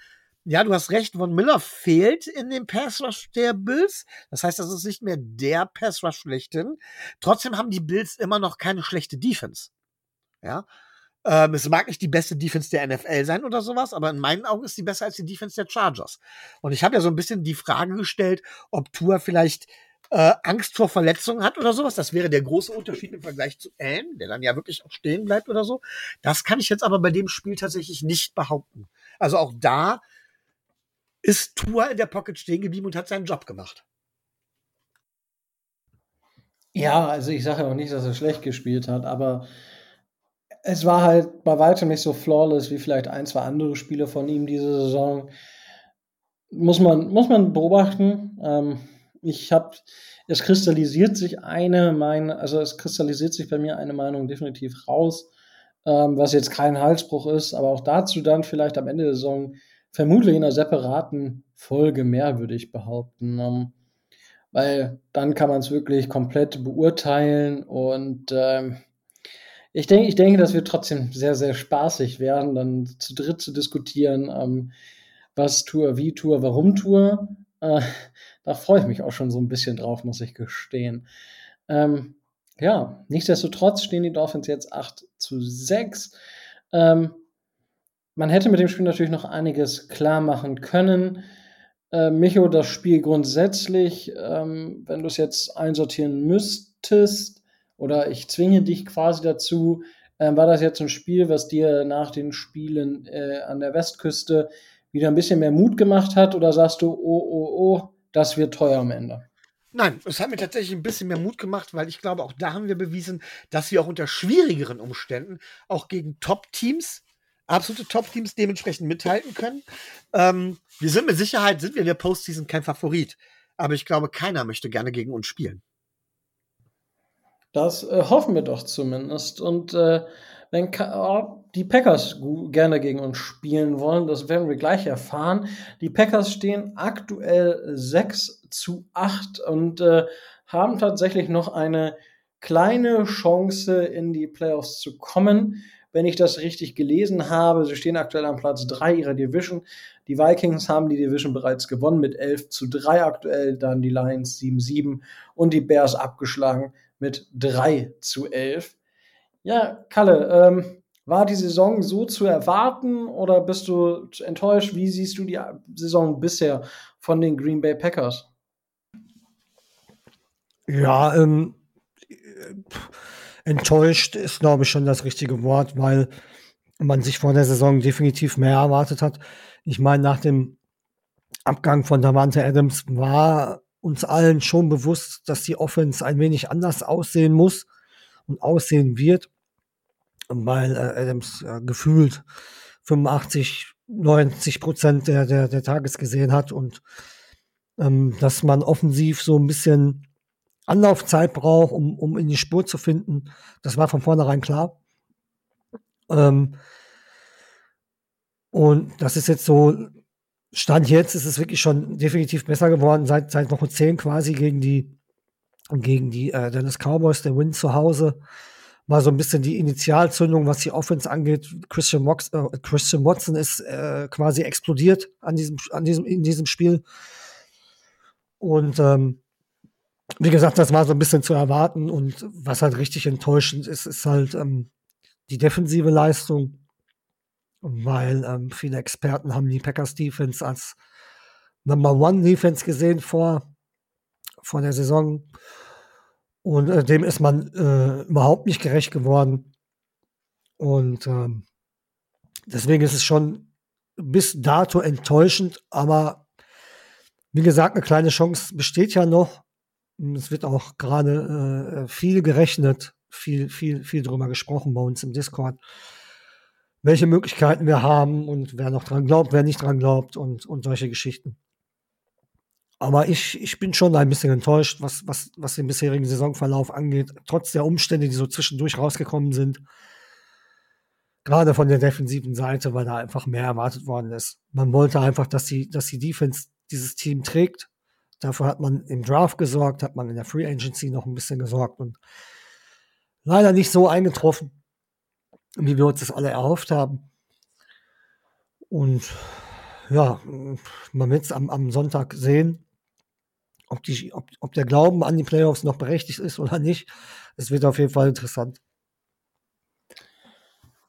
Ja, du hast recht, Von Miller fehlt in dem Pass Rush der Bills. Das heißt, das ist nicht mehr der Pass Rush schlechthin. Trotzdem haben die Bills immer noch keine schlechte Defense. Ja. Ähm, es mag nicht die beste Defense der NFL sein oder sowas, aber in meinen Augen ist sie besser als die Defense der Chargers. Und ich habe ja so ein bisschen die Frage gestellt, ob Tour vielleicht äh, Angst vor Verletzungen hat oder sowas. Das wäre der große Unterschied im Vergleich zu Anne, der dann ja wirklich auch stehen bleibt oder so. Das kann ich jetzt aber bei dem Spiel tatsächlich nicht behaupten. Also auch da ist Tua in der Pocket stehen geblieben und hat seinen Job gemacht. Ja, also ich sage ja auch nicht, dass er schlecht gespielt hat, aber es war halt bei weitem nicht so flawless wie vielleicht ein, zwei andere Spiele von ihm diese Saison. Muss man, muss man beobachten. Ähm, ich habe, es kristallisiert sich eine Meinung, also es kristallisiert sich bei mir eine Meinung definitiv raus, ähm, was jetzt kein Halsbruch ist, aber auch dazu dann vielleicht am Ende der Saison vermutlich in einer separaten Folge mehr, würde ich behaupten. Ähm, weil dann kann man es wirklich komplett beurteilen und ähm, ich denke, ich denke, das wird trotzdem sehr, sehr spaßig werden, dann zu dritt zu diskutieren, ähm, was Tour, wie Tour, warum Tour. Äh, da freue ich mich auch schon so ein bisschen drauf, muss ich gestehen. Ähm, ja, nichtsdestotrotz stehen die Dolphins jetzt 8 zu 6. Ähm, man hätte mit dem Spiel natürlich noch einiges klar machen können. Äh, Micho, das Spiel grundsätzlich, ähm, wenn du es jetzt einsortieren müsstest, oder ich zwinge dich quasi dazu, äh, war das jetzt ein Spiel, was dir nach den Spielen äh, an der Westküste wieder ein bisschen mehr Mut gemacht hat? Oder sagst du, oh, oh, oh, das wird teuer am Ende? Nein, es hat mir tatsächlich ein bisschen mehr Mut gemacht, weil ich glaube, auch da haben wir bewiesen, dass wir auch unter schwierigeren Umständen auch gegen Top-Teams absolute Top-Teams dementsprechend mithalten können. Ähm, wir sind mit Sicherheit, sind wir in der Postseason kein Favorit. Aber ich glaube, keiner möchte gerne gegen uns spielen. Das äh, hoffen wir doch zumindest. Und äh, wenn oh, die Packers gerne gegen uns spielen wollen, das werden wir gleich erfahren. Die Packers stehen aktuell 6 zu 8 und äh, haben tatsächlich noch eine kleine Chance in die Playoffs zu kommen wenn ich das richtig gelesen habe. Sie stehen aktuell am Platz 3 ihrer Division. Die Vikings haben die Division bereits gewonnen mit 11 zu 3 aktuell, dann die Lions 7-7 und die Bears abgeschlagen mit 3 zu 11. Ja, Kalle, ähm, war die Saison so zu erwarten oder bist du enttäuscht? Wie siehst du die Saison bisher von den Green Bay Packers? Ja, ähm, enttäuscht ist, glaube ich, schon das richtige Wort, weil man sich vor der Saison definitiv mehr erwartet hat. Ich meine, nach dem Abgang von Davante Adams war uns allen schon bewusst, dass die Offense ein wenig anders aussehen muss und aussehen wird, weil äh, Adams äh, gefühlt 85, 90 Prozent der, der, der Tages gesehen hat und ähm, dass man offensiv so ein bisschen Anlaufzeit braucht, um, um in die Spur zu finden. Das war von vornherein klar. Ähm, und das ist jetzt so, Stand jetzt ist es wirklich schon definitiv besser geworden, seit, seit Woche 10 quasi gegen die, gegen die äh, Dallas Cowboys, der Win zu Hause. War so ein bisschen die Initialzündung, was die Offense angeht. Christian, Mox, äh, Christian Watson ist äh, quasi explodiert an diesem, an diesem, in diesem Spiel. Und ähm, wie gesagt, das war so ein bisschen zu erwarten und was halt richtig enttäuschend ist, ist halt ähm, die defensive Leistung, weil ähm, viele Experten haben die Packers Defense als Number One Defense gesehen vor, vor der Saison. Und äh, dem ist man äh, überhaupt nicht gerecht geworden. Und ähm, deswegen ist es schon bis dato enttäuschend, aber wie gesagt, eine kleine Chance besteht ja noch. Es wird auch gerade äh, viel gerechnet, viel, viel, viel drüber gesprochen bei uns im Discord, welche Möglichkeiten wir haben und wer noch dran glaubt, wer nicht dran glaubt und, und solche Geschichten. Aber ich, ich bin schon ein bisschen enttäuscht, was, was, was den bisherigen Saisonverlauf angeht, trotz der Umstände, die so zwischendurch rausgekommen sind. Gerade von der defensiven Seite, weil da einfach mehr erwartet worden ist. Man wollte einfach, dass die, dass die Defense dieses Team trägt Dafür hat man im Draft gesorgt, hat man in der Free Agency noch ein bisschen gesorgt und leider nicht so eingetroffen, wie wir uns das alle erhofft haben. Und ja, man wird es am, am, Sonntag sehen, ob, die, ob, ob der Glauben an die Playoffs noch berechtigt ist oder nicht. Es wird auf jeden Fall interessant.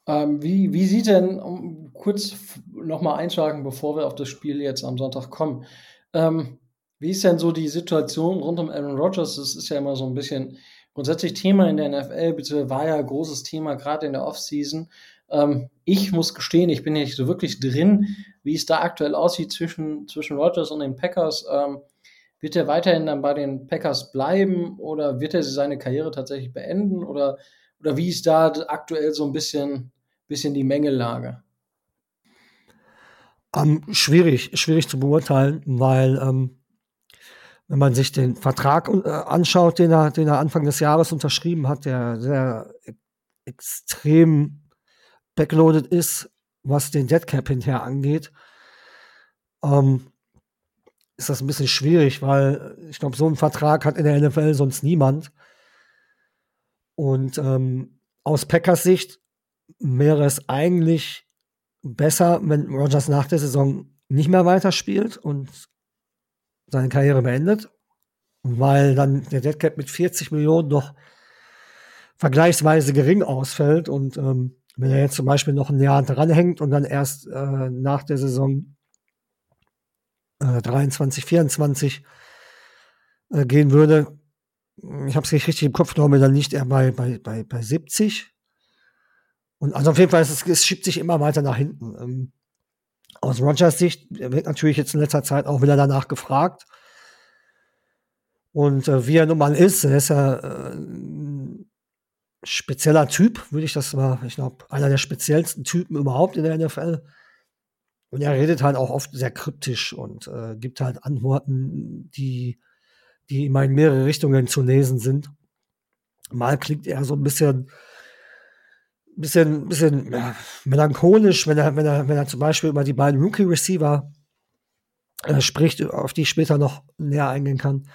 Ähm, wie, wie sieht denn, um kurz nochmal einschlagen, bevor wir auf das Spiel jetzt am Sonntag kommen, ähm, Wie ist denn so die Situation rund um Aaron Rodgers? Das ist ja immer so ein bisschen grundsätzlich Thema in der NFL, beziehungsweise war ja großes Thema gerade in der Offseason. Ähm, ich muss gestehen, ich bin nicht so wirklich drin, wie es da aktuell aussieht zwischen, zwischen Rodgers und den Packers. Ähm, wird er weiterhin dann bei den Packers bleiben oder wird er seine Karriere tatsächlich beenden? Oder, oder wie ist da aktuell so ein bisschen, bisschen die Mängellage? Ähm, schwierig, schwierig zu beurteilen, weil ähm, wenn man sich den Vertrag äh, anschaut, den er, den er Anfang des Jahres unterschrieben hat, der sehr extrem backloaded ist, was den Deadcap hinterher angeht, ähm, ist das ein bisschen schwierig, weil ich glaube, so einen Vertrag hat in der NFL sonst niemand. Und ähm, aus Packers Sicht wäre es eigentlich besser, wenn Rogers nach der Saison nicht mehr weiterspielt und seine Karriere beendet, weil dann der Deadcap mit 40 Millionen doch vergleichsweise gering ausfällt und ähm, wenn er jetzt zum Beispiel noch ein Jahr dranhängt und dann erst äh, nach der Saison äh, 23, 24 äh, gehen würde, ich habe es nicht richtig im Kopf, glaube dann nicht er bei, bei, bei, bei 70. Und also auf jeden Fall, es, es schiebt sich immer weiter nach hinten. Ähm, aus Rogers Sicht wird natürlich jetzt in letzter Zeit auch wieder danach gefragt. Und äh, wie er nun mal ist, er ist ja äh, ein spezieller Typ, würde ich das mal, ich glaube, einer der speziellsten Typen überhaupt in der NFL. Und er redet halt auch oft sehr kryptisch und äh, gibt halt Antworten, die, die immer in mehrere Richtungen zu lesen sind. Mal klingt er so ein bisschen, bisschen, bisschen ja, melancholisch, wenn er, wenn er, wenn er zum Beispiel über die beiden Rookie-Receiver äh, spricht, auf die ich später noch näher eingehen kann.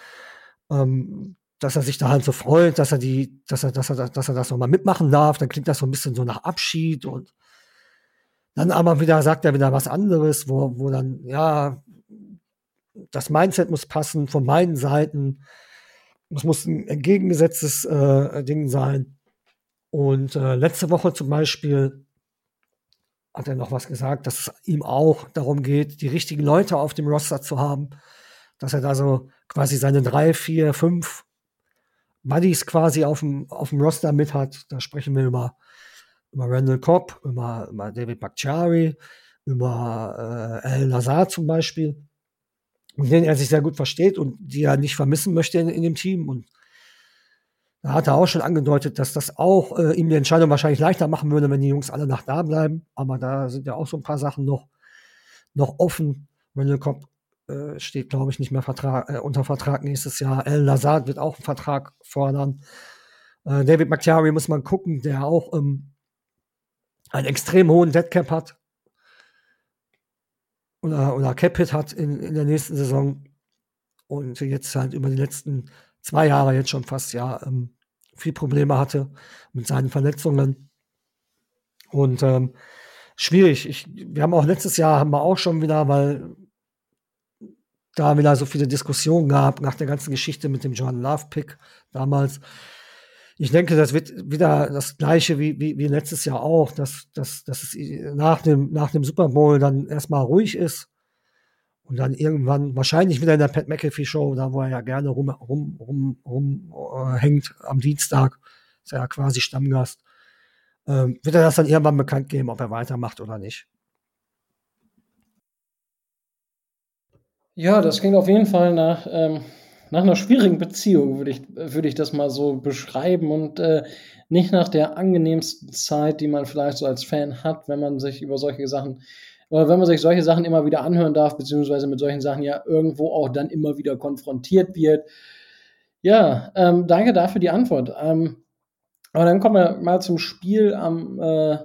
Ähm, dass er sich da halt so freut, dass er die, dass er, dass er, dass er das nochmal mitmachen darf, dann klingt das so ein bisschen so nach Abschied und dann aber wieder sagt er wieder was anderes, wo, wo dann, ja, das Mindset muss passen von beiden Seiten. Es muss ein entgegengesetztes äh, Ding sein. Und äh, letzte Woche zum Beispiel hat er noch was gesagt, dass es ihm auch darum geht, die richtigen Leute auf dem Roster zu haben. Dass er da so quasi seine drei, vier, fünf Buddies quasi auf dem, auf dem Roster mit hat. Da sprechen wir über über Randall Cobb, über, über David Bakhtiari, über äh, El Lazar zum Beispiel, mit denen er sich sehr gut versteht und die er nicht vermissen möchte in, in dem Team. Und da hat er auch schon angedeutet, dass das auch äh, ihm die Entscheidung wahrscheinlich leichter machen würde, wenn die Jungs alle nach da bleiben. Aber da sind ja auch so ein paar Sachen noch, noch offen. Cobb äh, steht, glaube ich, nicht mehr Vertrag, äh, unter Vertrag nächstes Jahr. El Lazard wird auch einen Vertrag fordern. Äh, David McTiari muss man gucken, der auch ähm, einen extrem hohen Deadcap hat oder, oder Cap-Hit hat in, in der nächsten Saison und jetzt halt über die letzten zwei Jahre jetzt schon fast ja ähm, viel Probleme hatte mit seinen Verletzungen. Und ähm, schwierig. Ich, wir haben auch letztes Jahr haben wir auch schon wieder, weil da wieder so viele Diskussionen gab nach der ganzen Geschichte mit dem John Love Pick damals, ich denke, das wird wieder das Gleiche wie, wie, wie letztes Jahr auch, dass, dass, dass es nach dem, nach dem Super Bowl dann erstmal ruhig ist und dann irgendwann, wahrscheinlich wieder in der Pat McAfee Show, da wo er ja gerne rum, rum, rum, rum äh, hängt am Dienstag, ist er ja quasi Stammgast, ähm, wird er das dann irgendwann bekannt geben, ob er weitermacht oder nicht. Ja, das klingt auf jeden Fall nach, ähm, nach einer schwierigen Beziehung, würde ich, würde ich das mal so beschreiben und äh, nicht nach der angenehmsten Zeit, die man vielleicht so als Fan hat, wenn man sich über solche Sachen oder wenn man sich solche Sachen immer wieder anhören darf, beziehungsweise mit solchen Sachen ja irgendwo auch dann immer wieder konfrontiert wird. Ja, ähm, danke dafür die Antwort. Ähm, aber dann kommen wir mal zum Spiel am äh,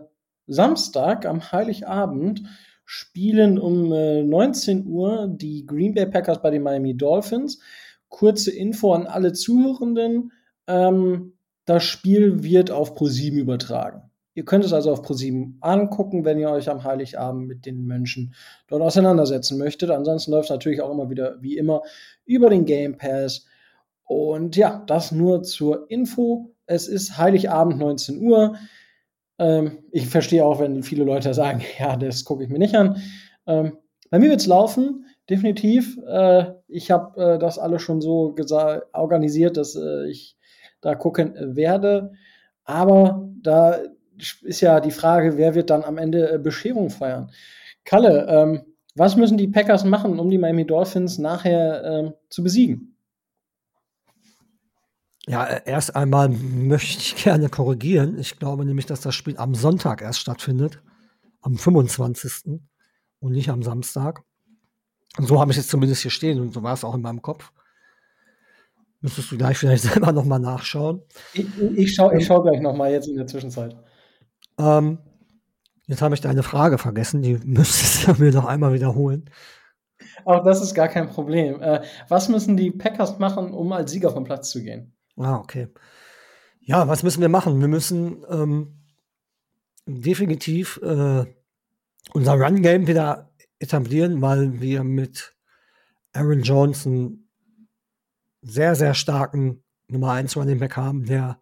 Samstag, am Heiligabend spielen um äh, 19 Uhr die Green Bay Packers bei den Miami Dolphins kurze Info an alle Zuhörenden. Ähm, das Spiel wird auf ProSieben übertragen. Ihr könnt es also auf ProSieben angucken, wenn ihr euch am Heiligabend mit den Menschen dort auseinandersetzen möchtet. Ansonsten läuft es natürlich auch immer wieder, wie immer, über den Game Pass. Und ja, das nur zur Info. Es ist Heiligabend 19 Uhr. Ähm, ich verstehe auch, wenn viele Leute sagen, ja, das gucke ich mir nicht an. Ähm, bei mir wird es laufen. definitiv. Äh, ich habe äh, das alles schon so organisiert, dass äh, ich da gucken werde. Aber da ist ja die Frage, wer wird dann am Ende äh, Bescherung feiern? Kalle, ähm, was müssen die Packers machen, um die Miami Dolphins nachher ähm, zu besiegen? Ja, erst einmal möchte ich gerne korrigieren. Ich glaube nämlich, dass das Spiel am Sonntag erst stattfindet, am 25. und nicht am Samstag. Und so habe ich es zumindest hier stehen und so war es auch in meinem Kopf. Müsstest du gleich vielleicht selber nochmal nachschauen. Ich, ich schaue ich schau gleich nochmal jetzt in der Zwischenzeit. Ähm, jetzt habe ich deine Frage vergessen, die müsstest du mir noch einmal wiederholen. Auch das ist gar kein Problem. Äh, was müssen die Packers machen, um als Sieger vom Platz zu gehen? Ah, okay. Ja, was müssen wir machen? Wir müssen ähm, definitiv äh, unser Run-Game wieder etablieren, weil wir mit Aaron einen sehr, sehr starken Nummer 1 Running Back haben, der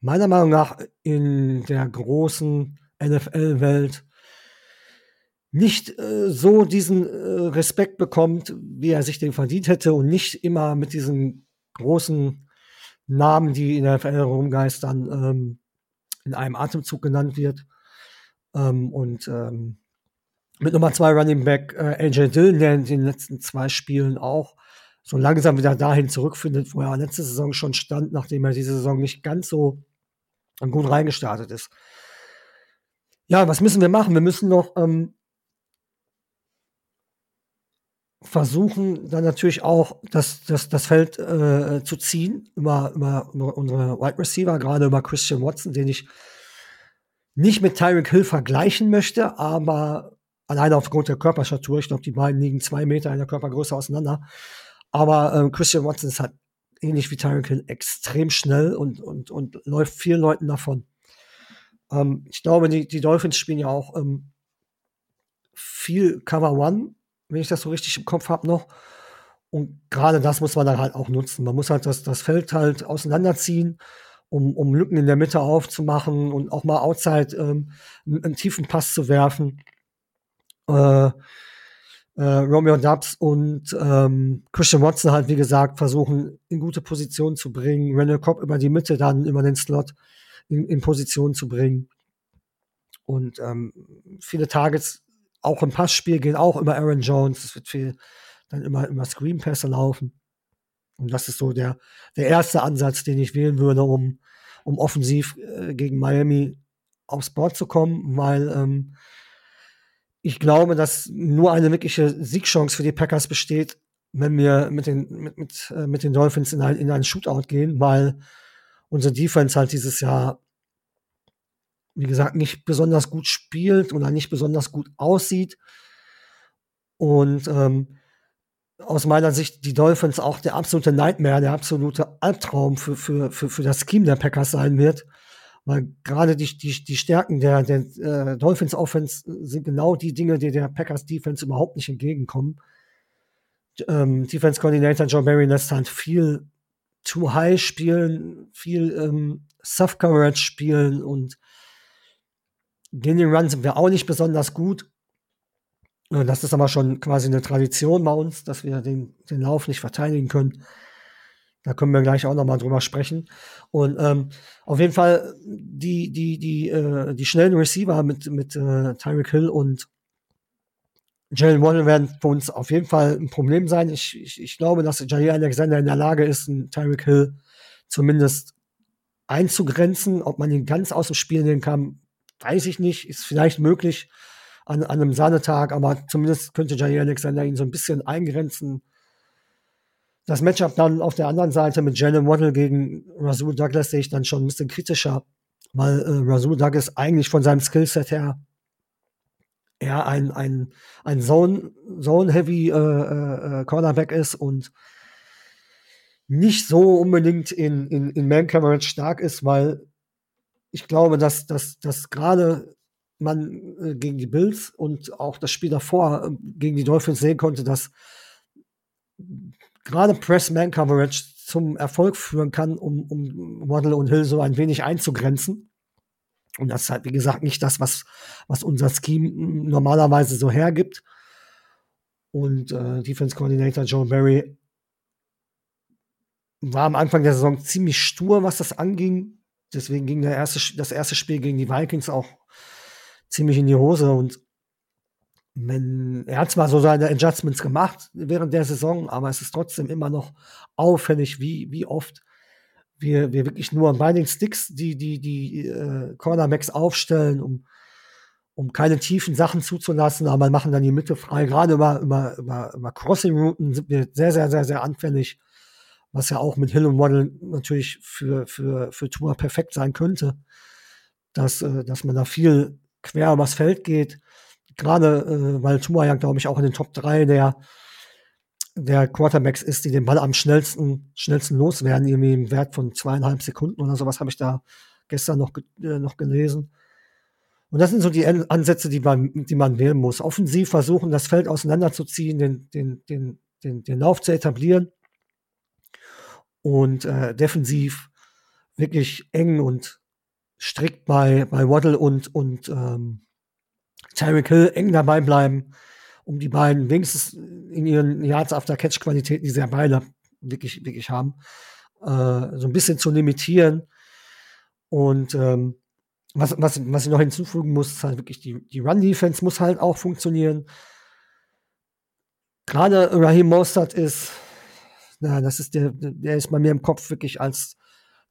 meiner Meinung nach in der großen NFL-Welt nicht äh, so diesen äh, Respekt bekommt, wie er sich den verdient hätte und nicht immer mit diesen großen Namen, die in der NFL rumgeistern, ähm, in einem Atemzug genannt wird. Ähm, und ähm, mit Nummer zwei Running Back äh, AJ Dillon, der in den letzten zwei Spielen auch so langsam wieder dahin zurückfindet, wo er letzte Saison schon stand, nachdem er diese Saison nicht ganz so gut reingestartet ist. Ja, was müssen wir machen? Wir müssen noch ähm, versuchen, dann natürlich auch das, das, das Feld äh, zu ziehen über, über, über unsere Wide Receiver, gerade über Christian Watson, den ich nicht mit Tyreek Hill vergleichen möchte, aber alleine aufgrund der Körperstatur, ich glaube, die beiden liegen zwei Meter in der Körpergröße auseinander. Aber äh, Christian Watson ist halt ähnlich wie Tyreek Hill, extrem schnell und, und, und läuft vielen Leuten davon. Ähm, ich glaube, die, die Dolphins spielen ja auch ähm, viel Cover One, wenn ich das so richtig im Kopf habe noch. Und gerade das muss man dann halt auch nutzen. Man muss halt das, das Feld halt auseinanderziehen, um, um Lücken in der Mitte aufzumachen und auch mal outside ähm, einen, einen tiefen Pass zu werfen. Äh, äh, Romeo Dubs und ähm, Christian Watson halt, wie gesagt, versuchen, in gute Position zu bringen. Randall Cobb über die Mitte dann über den Slot in, in Position zu bringen. Und ähm, viele Targets auch im Passspiel gehen auch über Aaron Jones. Es wird viel dann immer, immer Screen-Pässe laufen. Und das ist so der, der erste Ansatz, den ich wählen würde, um, um offensiv äh, gegen Miami aufs Board zu kommen, weil ähm, ich glaube, dass nur eine wirkliche Siegchance für die Packers besteht, wenn wir mit den, mit, mit, äh, mit den Dolphins in ein, in einen Shootout gehen, weil unsere Defense halt dieses Jahr, wie gesagt, nicht besonders gut spielt oder nicht besonders gut aussieht. Und ähm, aus meiner Sicht die Dolphins auch der absolute Nightmare, der absolute Albtraum für, für, für, für das Scheme der Packers sein wird. Weil gerade die, die, die Stärken der, der äh, Dolphins Offense sind genau die Dinge, die der Packers Defense überhaupt nicht entgegenkommen. Ähm, Defense Coordinator Joe Barry lässt halt viel too high spielen, viel ähm, Soft Coverage spielen und gegen den Run sind wir auch nicht besonders gut. Das ist aber schon quasi eine Tradition bei uns, dass wir den, den Lauf nicht verteidigen können. Da können wir gleich auch noch mal drüber sprechen. Und ähm, auf jeden Fall die, die, die, äh, die schnellen Receiver mit, mit äh, Tyreek Hill und Jalen Waddle werden für uns auf jeden Fall ein Problem sein. Ich, ich, ich glaube, dass Jair Alexander in der Lage ist, einen Tyreek Hill zumindest einzugrenzen. Ob man ihn ganz aus dem Spiel nehmen kann, weiß ich nicht. Ist vielleicht möglich an, an einem Sahnetag, aber zumindest könnte Jair Alexander ihn so ein bisschen eingrenzen das Matchup dann auf der anderen Seite mit Jalen Waddle gegen Rasul Douglas sehe ich dann schon ein bisschen kritischer, weil äh, Rasul Douglas eigentlich von seinem Skillset her eher ein, ein, ein Zone, Zone-Heavy äh, äh, Cornerback ist und nicht so unbedingt in, in, in Man-Coverage stark ist, weil ich glaube, dass, dass, dass gerade man äh, gegen die Bills und auch das Spiel davor äh, gegen die Dolphins sehen konnte, dass gerade Press-Man-Coverage zum Erfolg führen kann, um, um Waddle und Hill so ein wenig einzugrenzen. Und das ist halt, wie gesagt, nicht das, was, was unser Scheme normalerweise so hergibt. und äh, Defense Coordinator Joe Barry war am Anfang der Saison ziemlich stur, was das anging. Deswegen ging der erste, das erste Spiel gegen die Vikings auch ziemlich in die Hose und wenn, er hat zwar so seine Adjustments gemacht während der Saison, aber es ist trotzdem immer noch auffällig, wie, wie oft wir, wir wirklich nur bei den Sticks die, die, die äh, Cornerbacks aufstellen, um, um keine tiefen Sachen zuzulassen, aber machen dann die Mitte frei. Gerade über, über, über, über Crossing-Routen sind wir sehr, sehr, sehr, sehr anfällig, was ja auch mit Hill und Waddle natürlich für, für, für Tour perfekt sein könnte, dass, äh, dass man da viel quer übers Feld geht. Gerade äh, weil Tua ja, glaube ich, auch in den Top 3 der der Quarterbacks ist, die den Ball am schnellsten, schnellsten loswerden, irgendwie im Wert von zweieinhalb Sekunden oder sowas, habe ich da gestern noch, äh, noch gelesen. Und das sind so die Ansätze, die man, die man wählen muss. Offensiv versuchen, das Feld auseinanderzuziehen, den, den, den, den, den Lauf zu etablieren und äh, defensiv wirklich eng und strikt bei, bei Waddle und, und ähm, Tyreek Hill eng dabei bleiben um die beiden wenigstens in ihren Yards after Catch Qualitäten, die sie ja beide wirklich, wirklich haben, äh, so ein bisschen zu limitieren. Und ähm, was, was, was ich noch hinzufügen muss, ist halt wirklich die, die Run-Defense muss halt auch funktionieren. Gerade Raheem Mostert ist, na, das ist der, der ist bei mir im Kopf wirklich als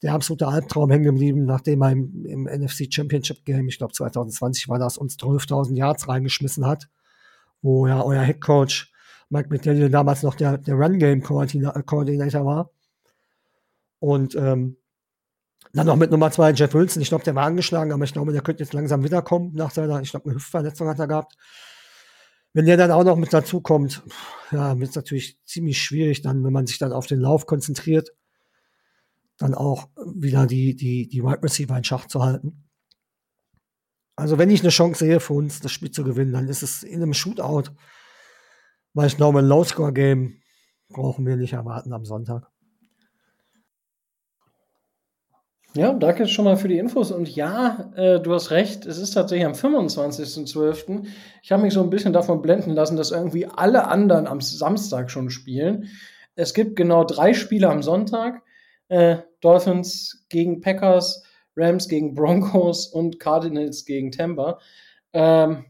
der absolute Albtraum hängen geblieben, nachdem er im, im NFC Championship Game, ich glaube 2020 war das, uns 12.000 Yards reingeschmissen hat wo ja euer Headcoach Mike McDaniel damals noch der, der Run-Game-Coordinator war. Und ähm, dann noch mit Nummer zwei Jeff Wilson. Ich glaube, der war angeschlagen, aber ich glaube, der könnte jetzt langsam wiederkommen nach seiner, ich glaube, eine Hüftverletzung hat er gehabt. Wenn der dann auch noch mit dazu kommt, ja, wird es natürlich ziemlich schwierig, dann, wenn man sich dann auf den Lauf konzentriert, dann auch wieder die, die, die Wide Receiver in Schach zu halten. Also wenn ich eine Chance sehe für uns, das Spiel zu gewinnen, dann ist es in einem Shootout. Weil ich glaube, ein Low-Score-Game brauchen wir nicht erwarten am Sonntag. Ja, danke schon mal für die Infos. Und ja, äh, du hast recht, es ist tatsächlich am 25.12. Ich habe mich so ein bisschen davon blenden lassen, dass irgendwie alle anderen am Samstag schon spielen. Es gibt genau drei Spiele am Sonntag. Äh, Dolphins gegen Packers, Rams gegen Broncos und Cardinals gegen Tampa. Ähm,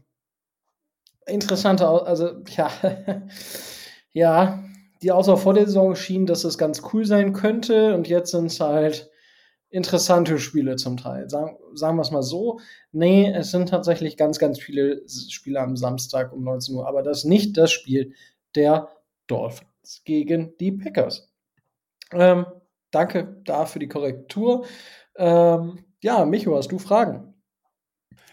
interessante, also ja, ja, die Außer vor der Saison schien, dass es ganz cool sein könnte und jetzt sind es halt interessante Spiele zum Teil. Sagen, sagen wir es mal so. Nee, es sind tatsächlich ganz, ganz viele Spiele am Samstag um 19 Uhr, aber das ist nicht das Spiel der Dolphins gegen die Packers. Ähm, danke da für die Korrektur. Ähm, ja, Micho, hast du Fragen?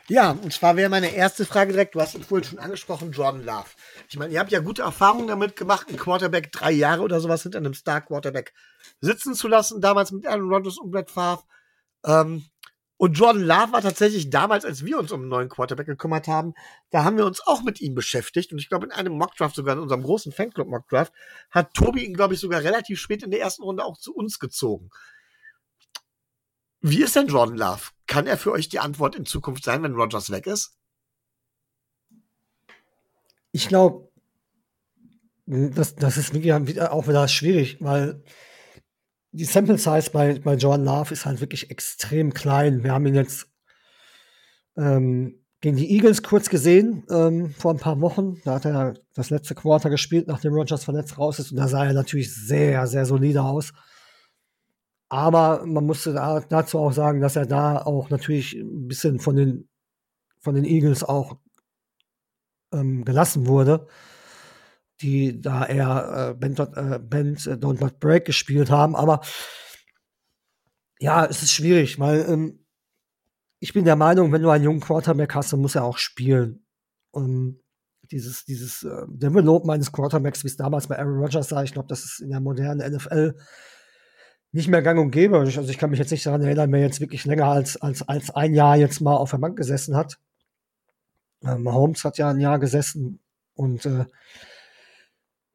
Ja, und zwar wäre meine erste Frage direkt, du hast ihn vorhin schon angesprochen, Jordan Love. Ich meine, ihr habt ja gute Erfahrungen damit gemacht, einen Quarterback drei Jahre oder sowas hinter einem Star-Quarterback sitzen zu lassen, damals mit Aaron Rodgers und Brett Favre. Ähm, und Jordan Love war tatsächlich damals, als wir uns um einen neuen Quarterback gekümmert haben, da haben wir uns auch mit ihm beschäftigt. Und ich glaube, in einem Mockdraft, sogar in unserem großen Fanclub Mockdraft, hat Tobi ihn, glaube ich, sogar relativ spät in der ersten Runde auch zu uns gezogen. Wie ist denn Jordan Love? Kann er für euch die Antwort in Zukunft sein, wenn Rogers weg ist? Ich glaube, das, das ist wirklich auch wieder schwierig, weil die Sample Size bei, bei Jordan Love ist halt wirklich extrem klein. Wir haben ihn jetzt ähm, gegen die Eagles kurz gesehen ähm, vor ein paar Wochen. Da hat er das letzte Quarter gespielt, nachdem Rogers verletzt raus ist. Und da sah er natürlich sehr, sehr solide aus. Aber man musste da, dazu auch sagen, dass er da auch natürlich ein bisschen von den, von den Eagles auch ähm, gelassen wurde, die da eher äh, Bend, äh, Bend äh, Don't But Break gespielt haben. Aber ja, es ist schwierig, weil ähm, ich bin der Meinung, wenn du einen jungen Quarterback hast, dann muss er auch spielen. Und dieses, dieses äh, Develop meines Quarterbacks, wie es damals bei Aaron Rodgers sah, ich glaube, das ist in der modernen NFL nicht mehr gang und gäbe. Also ich kann mich jetzt nicht daran erinnern, wer jetzt wirklich länger als, als, als ein Jahr jetzt mal auf der Bank gesessen hat. Ähm, Mahomes hat ja ein Jahr gesessen und äh,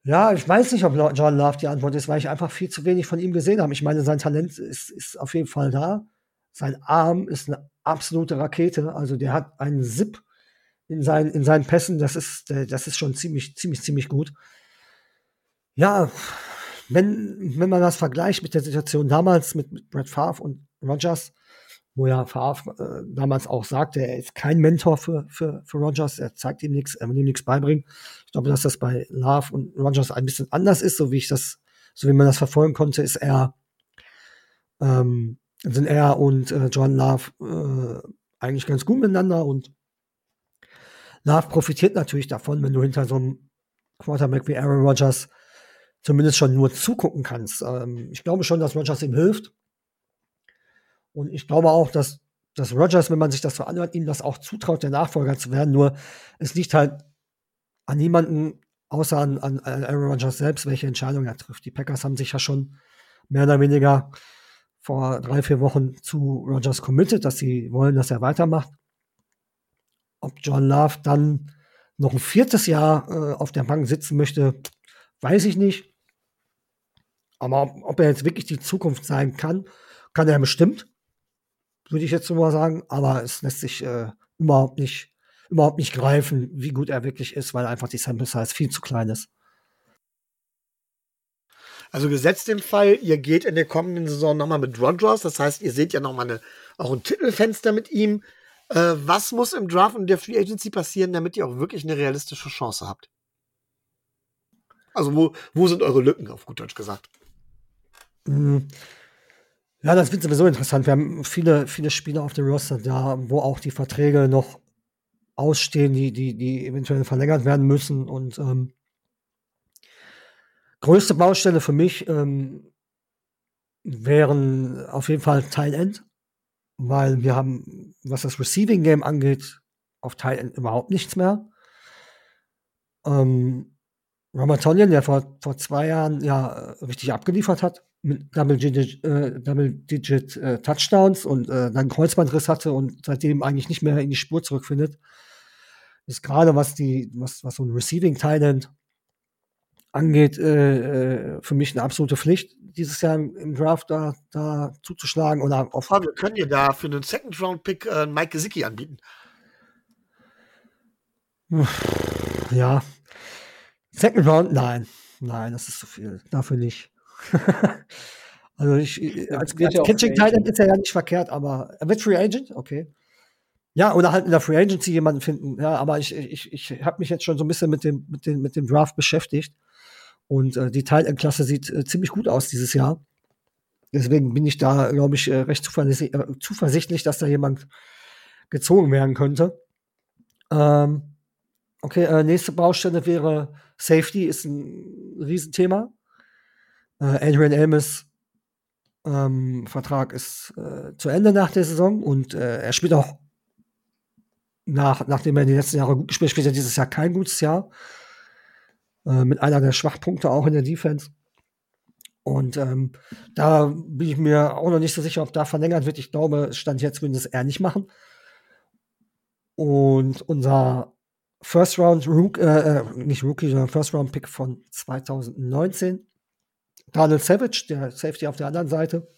ja, ich weiß nicht, ob John Love die Antwort ist, weil ich einfach viel zu wenig von ihm gesehen habe. Ich meine, sein Talent ist, ist auf jeden Fall da. Sein Arm ist eine absolute Rakete. Also der hat einen Zip in seinen, in seinen Pässen, das ist, das ist schon ziemlich, ziemlich, ziemlich gut. Ja, wenn, wenn man das vergleicht mit der Situation damals mit, mit Brett Favre und Rogers, wo ja Favre äh, damals auch sagte, er ist kein Mentor für, für, für Rogers, er zeigt ihm nichts, er will ihm nichts beibringen. Ich glaube, dass das bei Love und Rogers ein bisschen anders ist, so wie ich das, so wie man das verfolgen konnte, ist er, ähm, sind er und äh, John Love äh, eigentlich ganz gut miteinander und Love profitiert natürlich davon, wenn du hinter so einem Quarterback wie Aaron Rodgers zumindest schon nur zugucken kannst. Ähm, ich glaube schon, dass Rodgers ihm hilft. Und ich glaube auch, dass, dass Rodgers, wenn man sich das so anhört, ihm das auch zutraut, der Nachfolger zu werden. Nur es liegt halt an niemanden außer an, an Aaron Rodgers selbst, welche Entscheidung er trifft. Die Packers haben sich ja schon mehr oder weniger vor drei, vier Wochen zu Rodgers committed, dass sie wollen, dass er weitermacht. Ob John Love dann noch ein viertes Jahr äh, auf der Bank sitzen möchte, weiß ich nicht. Aber ob, ob, er jetzt wirklich die Zukunft sein kann, kann er bestimmt, würde ich jetzt so mal sagen. Aber es lässt sich äh, überhaupt nicht, überhaupt nicht greifen, wie gut er wirklich ist, weil einfach die Sample Size viel zu klein ist. Also gesetzt im Fall, ihr geht in der kommenden Saison nochmal mit Rodgers, das heißt, ihr seht ja nochmal auch ein Titelfenster mit ihm. Äh, was muss im Draft und der Free Agency passieren, damit ihr auch wirklich eine realistische Chance habt? Also wo, wo sind eure Lücken, auf gut Deutsch gesagt? Mhm. Ja, das wird sowieso interessant. Wir haben viele, viele Spieler auf dem Roster da, wo auch die Verträge noch ausstehen, die, die, die eventuell verlängert werden müssen. Und ähm, größte Baustelle für mich ähm, wären auf jeden Fall Teil End weil wir haben, was das Receiving Game angeht, auf Teil End überhaupt nichts mehr. Ähm, Ramatonian, der vor, vor zwei Jahren ja richtig abgeliefert hat, mit Double-Digit äh, Double äh, Touchdowns und äh, dann Kreuzbandriss hatte und seitdem eigentlich nicht mehr in die Spur zurückfindet, ist gerade was die, was, was so ein Receiving Talent angeht, äh, äh, für mich eine absolute Pflicht, dieses Jahr im, im Draft da, da zuzuschlagen oder auf. Wir können dir da für einen Second Round Pick äh, Mike Gesicki anbieten. Ja. Second Round, nein. Nein, das ist zu viel. Dafür nicht. also ich, als, als Catching Titan ist er ja nicht verkehrt, aber er wird Free Agent, okay. Ja, oder halt in der Free Agency jemanden finden. Ja, aber ich, ich, ich habe mich jetzt schon so ein bisschen mit dem, mit dem, mit dem Draft beschäftigt. Und äh, die Teilendklasse sieht äh, ziemlich gut aus dieses Jahr. Deswegen bin ich da, glaube ich, äh, recht zuversichtlich, äh, zuversichtlich, dass da jemand gezogen werden könnte. Ähm, okay, äh, nächste Baustelle wäre Safety, ist ein Riesenthema. Äh, Adrian Elmes ähm, Vertrag ist äh, zu Ende nach der Saison und äh, er spielt auch nach, nachdem er die letzten Jahre gut gespielt hat, spielt er dieses Jahr kein gutes Jahr. Äh, mit einer der Schwachpunkte auch in der Defense. Und ähm, da bin ich mir auch noch nicht so sicher, ob da verlängert wird. Ich glaube, Stand jetzt es eher nicht machen. Und unser First Round Rook, äh, äh, nicht Rookie, sondern First Round Pick von 2019, Daniel Savage, der Safety auf der anderen Seite,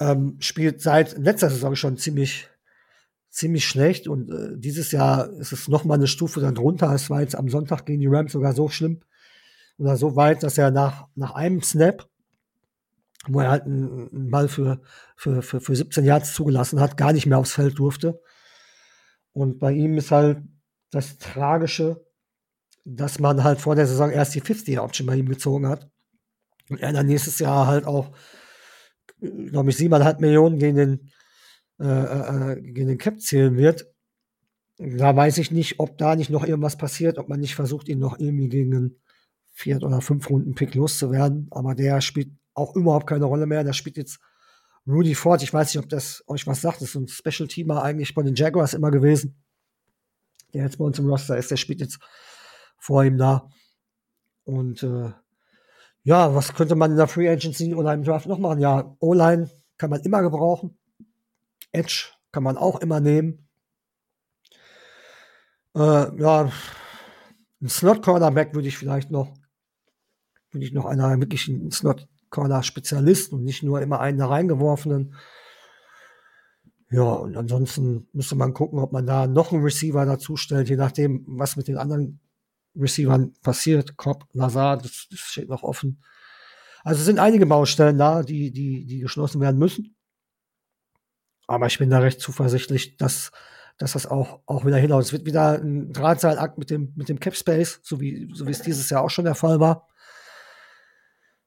ähm, spielt seit letzter Saison schon ziemlich ziemlich schlecht und äh, dieses Jahr ist es noch mal eine Stufe dann drunter. Es war jetzt am Sonntag gegen die Rams sogar so schlimm oder so weit, dass er nach, nach einem Snap, wo er halt einen, einen Ball für, für, für, für 17 Yards zugelassen hat, gar nicht mehr aufs Feld durfte. Und bei ihm ist halt das Tragische, dass man halt vor der Saison erst die 50-Option bei ihm gezogen hat. Und er dann nächstes Jahr halt auch, glaube ich, siebeneinhalb Millionen gegen den äh, äh, äh, gegen den Cap zählen wird. Da weiß ich nicht, ob da nicht noch irgendwas passiert, ob man nicht versucht, ihn noch irgendwie gegen einen Viert- oder Fünf-Runden-Pick loszuwerden. Aber der spielt auch überhaupt keine Rolle mehr. Der spielt jetzt Rudy Ford. Ich weiß nicht, ob das euch was sagt. Das ist ein Special-Teamer eigentlich bei den Jaguars immer gewesen. Der jetzt bei uns im Roster ist. Der spielt jetzt vor ihm da. Und äh, ja, was könnte man in der Free Agency oder im Draft noch machen? Ja, O-Line kann man immer gebrauchen. Edge kann man auch immer nehmen. Äh, ja, ein Slot-Cornerback würde ich vielleicht noch, würde ich noch einer wirklichen Slot-Corner-Spezialist und nicht nur immer einen da reingeworfenen. Ja, und ansonsten müsste man gucken, ob man da noch einen Receiver dazu stellt, je nachdem, was mit den anderen Receivern passiert. Cobb, Lazar, das, das steht noch offen. Also sind einige Baustellen da, die, die, die geschlossen werden müssen. Aber ich bin da recht zuversichtlich, dass, dass das auch, auch wieder hinhaut. Es wird wieder ein Drahtseilakt mit dem, mit dem Cap Space, so wie, so wie es dieses Jahr auch schon der Fall war.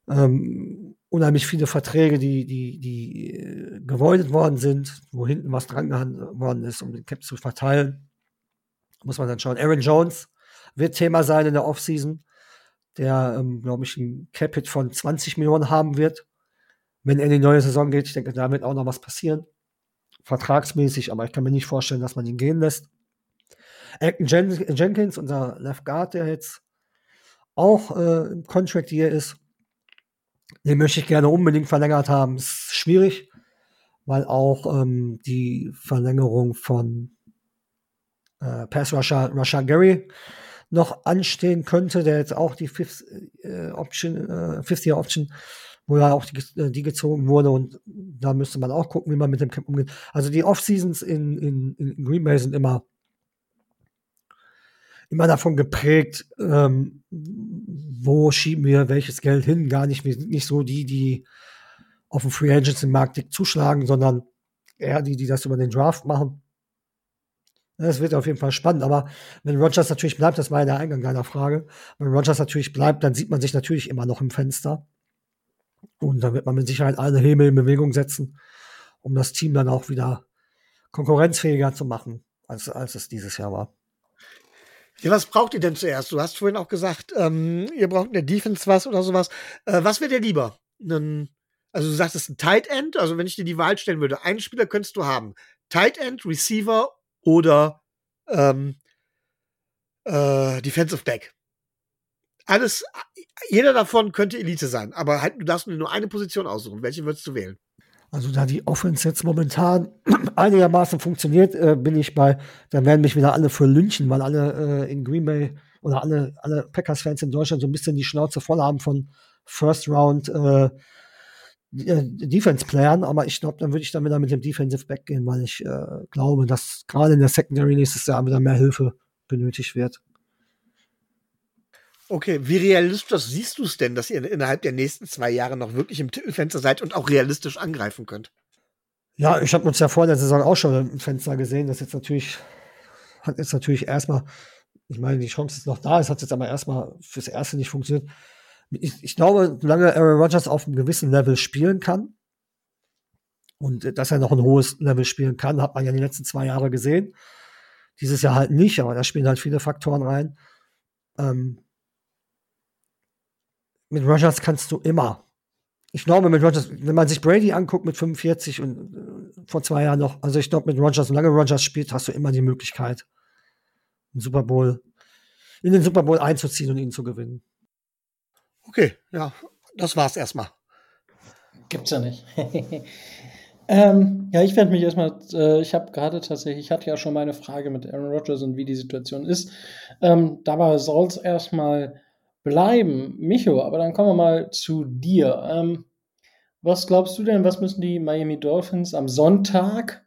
Ähm, unheimlich viele Verträge, die, die, die äh, gewoidet worden sind, wo hinten was dran worden ist, um den Cap zu verteilen. Muss man dann schauen. Aaron Jones wird Thema sein in der Offseason, der, ähm, glaube ich, ein Cap-Hit von 20 Millionen haben wird, wenn er in die neue Saison geht. Ich denke, da wird auch noch was passieren. Vertragsmäßig, aber ich kann mir nicht vorstellen, dass man ihn gehen lässt. Acton Jen Jenkins, unser Left Guard, der jetzt auch äh, im Contract hier ist, den möchte ich gerne unbedingt verlängert haben. Ist schwierig, weil auch ähm, die Verlängerung von äh, Pass Russia, Russia Gary noch anstehen könnte, der jetzt auch die Fifth äh, Option, äh, Fifth Year Option, wo ja auch die, äh, die, gezogen wurde und da müsste man auch gucken, wie man mit dem Camp umgeht. Also die Off-Seasons in, in, in Green Bay sind immer immer davon geprägt, ähm, wo schieben wir welches Geld hin. Gar nicht, wir sind nicht so die, die auf dem Free Agents im Markt zuschlagen, sondern eher die, die das über den Draft machen. Das wird auf jeden Fall spannend. Aber wenn Rogers natürlich bleibt, das war ja der Eingang deiner Frage, wenn Rogers natürlich bleibt, dann sieht man sich natürlich immer noch im Fenster. Und dann wird man mit Sicherheit alle Hebel in Bewegung setzen, um das Team dann auch wieder konkurrenzfähiger zu machen, als, als es dieses Jahr war. Ja, was braucht ihr denn zuerst? Du hast vorhin auch gesagt, ähm, ihr braucht in der Defense was oder sowas. Äh, was wäre dir lieber? Einen, also du sagst, es ist ein Tight End. Also wenn ich dir die Wahl stellen würde, einen Spieler könntest du haben. Tight End, Receiver oder ähm, äh, Defensive Back. Alles, jeder davon könnte Elite sein, aber halt, du darfst nur eine Position aussuchen. Welche würdest du wählen? Also da die Offense jetzt momentan einigermaßen funktioniert, äh, bin ich bei, dann werden mich wieder alle für lynchen, weil alle äh, in Green Bay oder alle, alle Packers-Fans in Deutschland so ein bisschen die Schnauze voll haben von First Round äh, äh Defense-Playern, aber ich glaube, dann würde ich dann wieder mit dem Defensive Back gehen, weil ich äh, glaube, dass gerade in der Secondary nächstes Jahr wieder mehr Hilfe benötigt wird. Okay, wie realistisch siehst du es denn, dass ihr innerhalb der nächsten zwei Jahre noch wirklich im Titelfenster seid und auch realistisch angreifen könnt? Ja, ich habe uns ja vor der Saison auch schon im Fenster gesehen. Das jetzt natürlich hat jetzt natürlich erstmal, ich meine, die Chance ist noch da, es hat jetzt aber erstmal fürs Erste nicht funktioniert. Ich, ich glaube, solange Aaron Rodgers auf einem gewissen Level spielen kann und dass er noch ein hohes Level spielen kann, hat man ja die letzten zwei Jahre gesehen. Dieses Jahr halt nicht, aber da spielen halt viele Faktoren rein. Ähm, mit Rogers kannst du immer. Ich glaube, mit Rogers, wenn man sich Brady anguckt mit 45 und äh, vor zwei Jahren noch, also ich glaube, mit Rogers, solange Rogers spielt, hast du immer die Möglichkeit, einen Super Bowl, in den Super Bowl einzuziehen und ihn zu gewinnen. Okay, ja, das war's erstmal. Gibt's ja nicht. ähm, ja, ich werde mich erstmal, äh, ich habe gerade tatsächlich, ich hatte ja schon meine Frage mit Aaron Rodgers und wie die Situation ist. Ähm, dabei soll es erstmal bleiben. Micho, aber dann kommen wir mal zu dir. Ähm, was glaubst du denn, was müssen die Miami Dolphins am Sonntag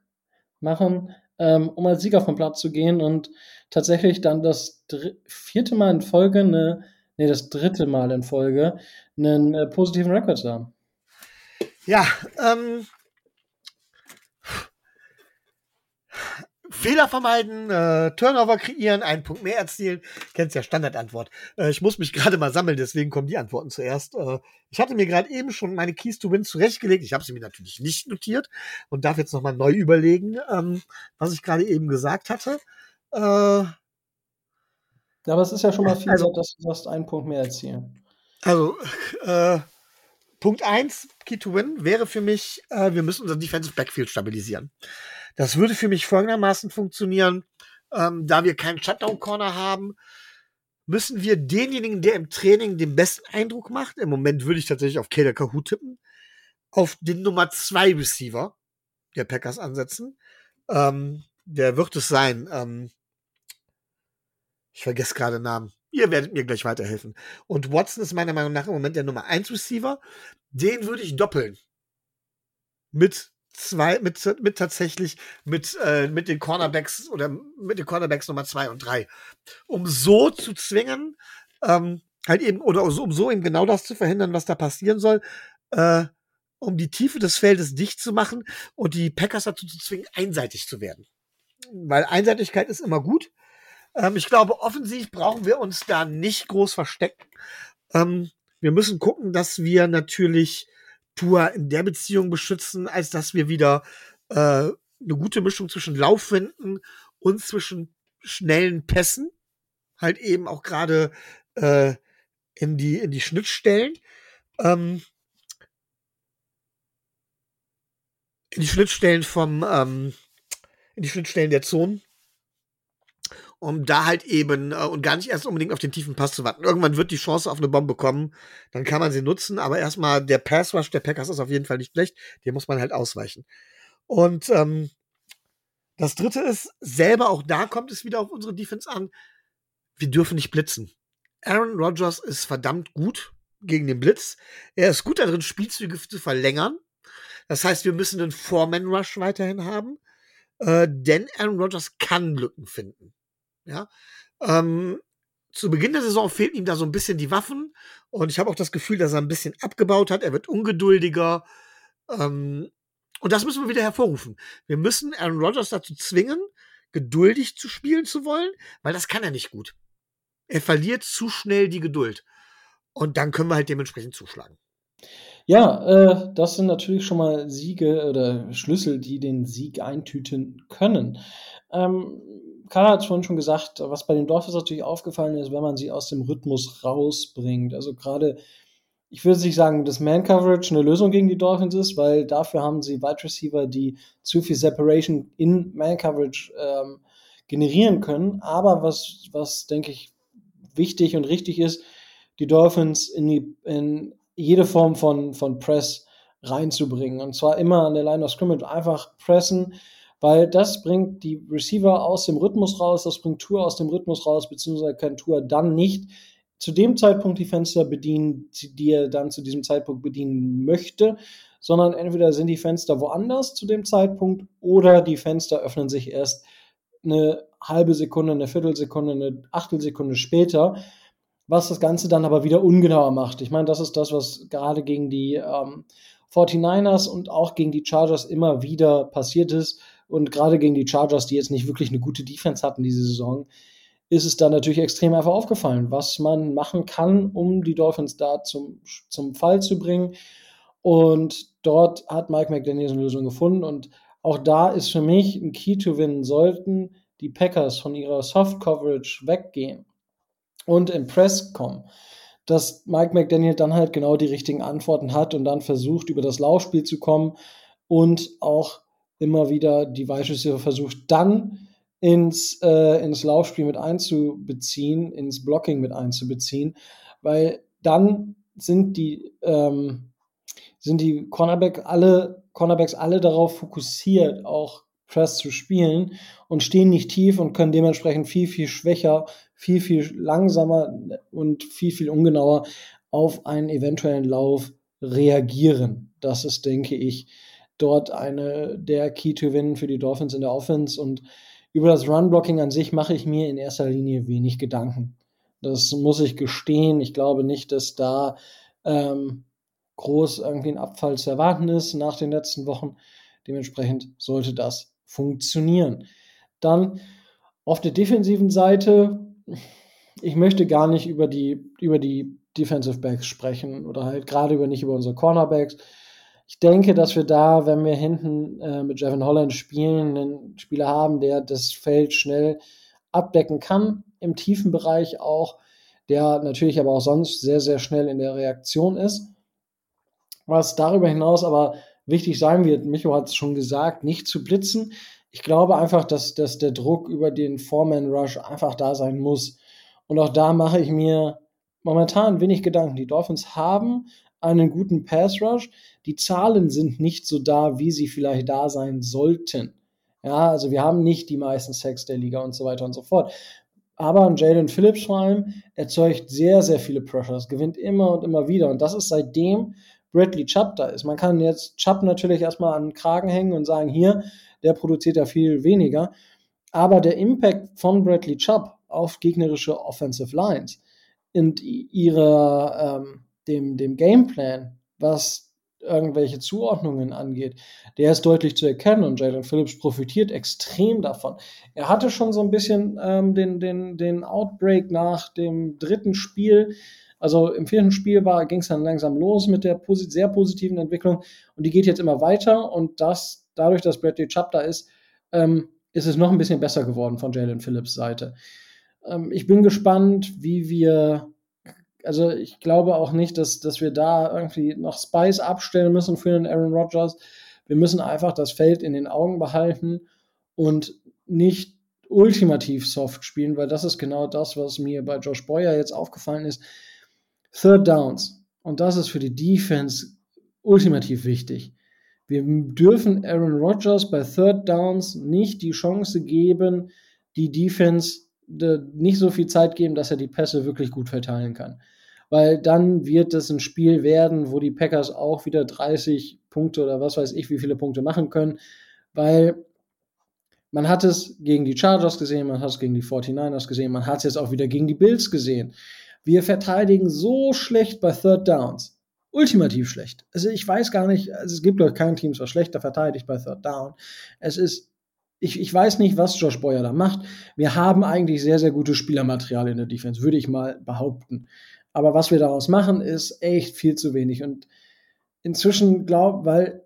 machen, ähm, um als Sieger vom Platz zu gehen und tatsächlich dann das vierte Mal in Folge, eine, nee, das dritte Mal in Folge, einen äh, positiven Rekord zu haben? Ja, ähm, Fehler vermeiden, äh, Turnover kreieren, einen Punkt mehr erzielen. Kennst ja Standardantwort. Äh, ich muss mich gerade mal sammeln, deswegen kommen die Antworten zuerst. Äh, ich hatte mir gerade eben schon meine Keys to Win zurechtgelegt. Ich habe sie mir natürlich nicht notiert und darf jetzt nochmal neu überlegen, ähm, was ich gerade eben gesagt hatte. Ja, aber es ist ja schon mal viel, also, dass du sagst, einen Punkt mehr erzielen. Also, äh, Punkt eins Key to Win, wäre für mich, äh, wir müssen unser Defensive Backfield stabilisieren. Das würde für mich folgendermaßen funktionieren. Ähm, da wir keinen Shutdown-Corner haben, müssen wir denjenigen, der im Training den besten Eindruck macht, im Moment würde ich tatsächlich auf Kader Kahoot tippen, auf den Nummer zwei Receiver der Packers ansetzen. Ähm, der wird es sein. Ähm, ich vergesse gerade Namen. Ihr werdet mir gleich weiterhelfen. Und Watson ist meiner Meinung nach im Moment der Nummer 1 Receiver. Den würde ich doppeln. Mit zwei, mit, mit tatsächlich mit, äh, mit den Cornerbacks oder mit den Cornerbacks Nummer zwei und drei. Um so zu zwingen, ähm, halt eben, oder um so eben genau das zu verhindern, was da passieren soll, äh, um die Tiefe des Feldes dicht zu machen und die Packers dazu zu zwingen, einseitig zu werden. Weil Einseitigkeit ist immer gut. Ähm, ich glaube, offensiv brauchen wir uns da nicht groß verstecken. Ähm, wir müssen gucken, dass wir natürlich Tour in der Beziehung beschützen, als dass wir wieder äh, eine gute Mischung zwischen Lauf finden und zwischen schnellen Pässen. Halt eben auch gerade äh, in, die, in die Schnittstellen. Ähm, in die Schnittstellen vom, ähm, in die Schnittstellen der Zonen um da halt eben äh, und gar nicht erst unbedingt auf den tiefen Pass zu warten. Irgendwann wird die Chance auf eine Bombe kommen, dann kann man sie nutzen, aber erstmal der Pass Rush der Packers ist auf jeden Fall nicht schlecht, den muss man halt ausweichen. Und ähm, das dritte ist, selber auch da kommt es wieder auf unsere Defense an, wir dürfen nicht blitzen. Aaron Rodgers ist verdammt gut gegen den Blitz. Er ist gut darin, Spielzüge zu verlängern. Das heißt, wir müssen einen Four-Man-Rush weiterhin haben. Äh, denn Aaron Rodgers kann Lücken finden. Ja. Ähm, zu Beginn der Saison fehlten ihm da so ein bisschen die Waffen und ich habe auch das Gefühl, dass er ein bisschen abgebaut hat. Er wird ungeduldiger. Ähm, und das müssen wir wieder hervorrufen. Wir müssen Aaron Rodgers dazu zwingen, geduldig zu spielen zu wollen, weil das kann er nicht gut. Er verliert zu schnell die Geduld. Und dann können wir halt dementsprechend zuschlagen. Ja, äh, das sind natürlich schon mal Siege oder Schlüssel, die den Sieg eintüten können. Ähm, Karl hat es vorhin schon gesagt, was bei den Dolphins natürlich aufgefallen ist, wenn man sie aus dem Rhythmus rausbringt. Also gerade, ich würde nicht sagen, dass Man-Coverage eine Lösung gegen die Dolphins ist, weil dafür haben sie Wide Receiver, die zu viel Separation in Man-Coverage ähm, generieren können. Aber was, was denke ich wichtig und richtig ist, die Dolphins in, die, in jede Form von, von Press reinzubringen. Und zwar immer an der Line of Scrimmage einfach pressen, weil das bringt die Receiver aus dem Rhythmus raus, das bringt Tour aus dem Rhythmus raus, beziehungsweise kann Tour dann nicht zu dem Zeitpunkt die Fenster bedienen, die er dann zu diesem Zeitpunkt bedienen möchte, sondern entweder sind die Fenster woanders zu dem Zeitpunkt oder die Fenster öffnen sich erst eine halbe Sekunde, eine Viertelsekunde, eine Achtelsekunde später, was das Ganze dann aber wieder ungenauer macht. Ich meine, das ist das, was gerade gegen die ähm, 49ers und auch gegen die Chargers immer wieder passiert ist, und gerade gegen die Chargers, die jetzt nicht wirklich eine gute Defense hatten diese Saison, ist es da natürlich extrem einfach aufgefallen, was man machen kann, um die Dolphins da zum, zum Fall zu bringen. Und dort hat Mike McDaniels eine Lösung gefunden. Und auch da ist für mich ein Key to win, sollten die Packers von ihrer Soft Coverage weggehen und im Press kommen, dass Mike McDaniel dann halt genau die richtigen Antworten hat und dann versucht, über das Laufspiel zu kommen und auch immer wieder die Weichschüsse versucht, dann ins, äh, ins Laufspiel mit einzubeziehen, ins Blocking mit einzubeziehen, weil dann sind die, ähm, sind die Cornerback alle, Cornerbacks alle darauf fokussiert, auch Press zu spielen und stehen nicht tief und können dementsprechend viel, viel schwächer, viel, viel langsamer und viel, viel ungenauer auf einen eventuellen Lauf reagieren. Das ist, denke ich, dort eine der Key to Win für die Dolphins in der Offense. Und über das Run-Blocking an sich mache ich mir in erster Linie wenig Gedanken. Das muss ich gestehen. Ich glaube nicht, dass da ähm, groß irgendwie ein Abfall zu erwarten ist nach den letzten Wochen. Dementsprechend sollte das funktionieren. Dann auf der defensiven Seite, ich möchte gar nicht über die, über die Defensive Backs sprechen oder halt gerade über nicht über unsere Cornerbacks. Ich denke, dass wir da, wenn wir hinten äh, mit Jevin Holland spielen, einen Spieler haben, der das Feld schnell abdecken kann, im tiefen Bereich auch, der natürlich aber auch sonst sehr, sehr schnell in der Reaktion ist. Was darüber hinaus aber wichtig sein wird, Micho hat es schon gesagt, nicht zu blitzen. Ich glaube einfach, dass, dass der Druck über den Foreman-Rush einfach da sein muss. Und auch da mache ich mir momentan wenig Gedanken. Die Dolphins haben einen guten Pass Rush. Die Zahlen sind nicht so da, wie sie vielleicht da sein sollten. Ja, also wir haben nicht die meisten Sacks der Liga und so weiter und so fort. Aber Jalen Phillips vor allem erzeugt sehr, sehr viele Pressures, gewinnt immer und immer wieder. Und das ist seitdem Bradley Chubb da ist. Man kann jetzt Chubb natürlich erstmal an den Kragen hängen und sagen, hier, der produziert ja viel weniger. Aber der Impact von Bradley Chubb auf gegnerische Offensive Lines und ihre, ähm, dem, dem Gameplan, was irgendwelche Zuordnungen angeht, der ist deutlich zu erkennen und Jalen Phillips profitiert extrem davon. Er hatte schon so ein bisschen ähm, den, den, den Outbreak nach dem dritten Spiel. Also im vierten Spiel ging es dann langsam los mit der posit sehr positiven Entwicklung und die geht jetzt immer weiter und das, dadurch, dass Bradley Chubb da ist, ähm, ist es noch ein bisschen besser geworden von Jalen Phillips Seite. Ähm, ich bin gespannt, wie wir also ich glaube auch nicht, dass, dass wir da irgendwie noch Spice abstellen müssen für den Aaron Rodgers. Wir müssen einfach das Feld in den Augen behalten und nicht ultimativ soft spielen, weil das ist genau das, was mir bei Josh Boyer jetzt aufgefallen ist. Third Downs. Und das ist für die Defense ultimativ wichtig. Wir dürfen Aaron Rodgers bei Third Downs nicht die Chance geben, die Defense nicht so viel Zeit geben, dass er die Pässe wirklich gut verteilen kann. Weil dann wird es ein Spiel werden, wo die Packers auch wieder 30 Punkte oder was weiß ich, wie viele Punkte machen können. Weil man hat es gegen die Chargers gesehen, man hat es gegen die 49ers gesehen, man hat es jetzt auch wieder gegen die Bills gesehen. Wir verteidigen so schlecht bei Third Downs. Ultimativ schlecht. Also ich weiß gar nicht, also es gibt doch kein Team, was schlechter verteidigt bei Third Down. Es ist ich, ich weiß nicht, was Josh Boyer da macht. Wir haben eigentlich sehr, sehr gutes Spielermaterial in der Defense, würde ich mal behaupten. Aber was wir daraus machen, ist echt viel zu wenig. Und inzwischen glaube, weil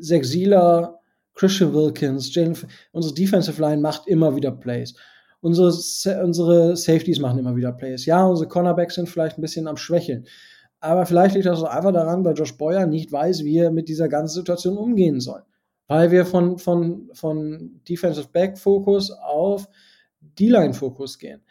Zieler, Christian Wilkins, Jalen, unsere Defensive Line macht immer wieder Plays. Unsere, unsere Safeties machen immer wieder Plays. Ja, unsere Cornerbacks sind vielleicht ein bisschen am Schwächeln. Aber vielleicht liegt das auch einfach daran, weil Josh Boyer nicht weiß, wie er mit dieser ganzen Situation umgehen soll weil wir von, von, von Defensive Back Fokus auf D-Line Fokus gehen.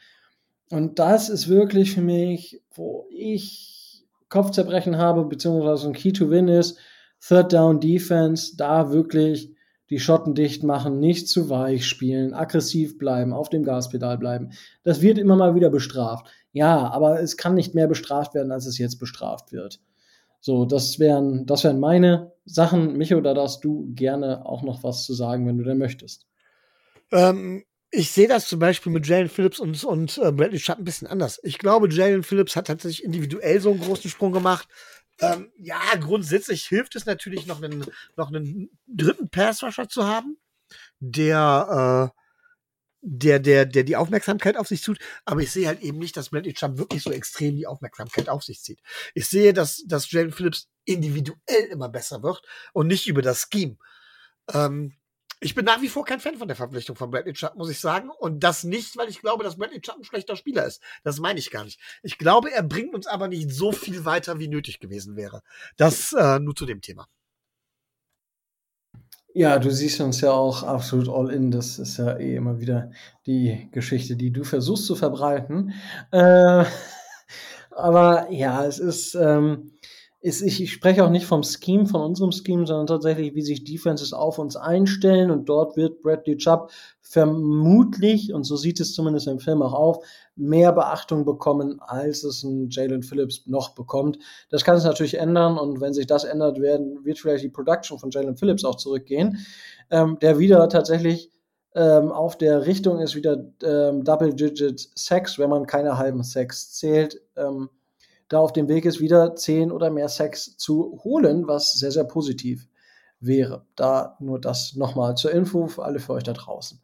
Und das ist wirklich für mich, wo ich Kopfzerbrechen habe, beziehungsweise ein Key to Win ist, Third Down Defense, da wirklich die Schotten dicht machen, nicht zu weich spielen, aggressiv bleiben, auf dem Gaspedal bleiben. Das wird immer mal wieder bestraft. Ja, aber es kann nicht mehr bestraft werden, als es jetzt bestraft wird. So, das wären, das wären meine Sachen. Micho, da darfst du gerne auch noch was zu sagen, wenn du denn möchtest. Ähm, ich sehe das zum Beispiel mit Jalen Phillips und, und äh, Bradley Schutt ein bisschen anders. Ich glaube, Jalen Phillips hat tatsächlich individuell so einen großen Sprung gemacht. Ähm, ja, grundsätzlich hilft es natürlich noch einen, noch einen dritten Passrusher zu haben, der äh, der, der, der die Aufmerksamkeit auf sich zieht. Aber ich sehe halt eben nicht, dass Bradley Chubb wirklich so extrem die Aufmerksamkeit auf sich zieht. Ich sehe, dass, dass Jalen Phillips individuell immer besser wird und nicht über das Scheme. Ähm, ich bin nach wie vor kein Fan von der Verpflichtung von Bradley Chubb, muss ich sagen. Und das nicht, weil ich glaube, dass Bradley Chubb ein schlechter Spieler ist. Das meine ich gar nicht. Ich glaube, er bringt uns aber nicht so viel weiter, wie nötig gewesen wäre. Das äh, nur zu dem Thema. Ja, du siehst uns ja auch absolut all in. Das ist ja eh immer wieder die Geschichte, die du versuchst zu verbreiten. Äh, aber ja, es ist, ähm, ist ich, ich spreche auch nicht vom Scheme, von unserem Scheme, sondern tatsächlich, wie sich Defenses auf uns einstellen. Und dort wird Bradley Chubb vermutlich, und so sieht es zumindest im Film auch auf, mehr Beachtung bekommen, als es ein Jalen Phillips noch bekommt. Das kann es natürlich ändern und wenn sich das ändert, werden, wird vielleicht die Production von Jalen Phillips auch zurückgehen, ähm, der wieder tatsächlich ähm, auf der Richtung ist, wieder ähm, Double-Digit Sex, wenn man keine halben Sex zählt, ähm, da auf dem Weg ist, wieder zehn oder mehr Sex zu holen, was sehr, sehr positiv wäre. Da nur das nochmal zur Info für alle für euch da draußen.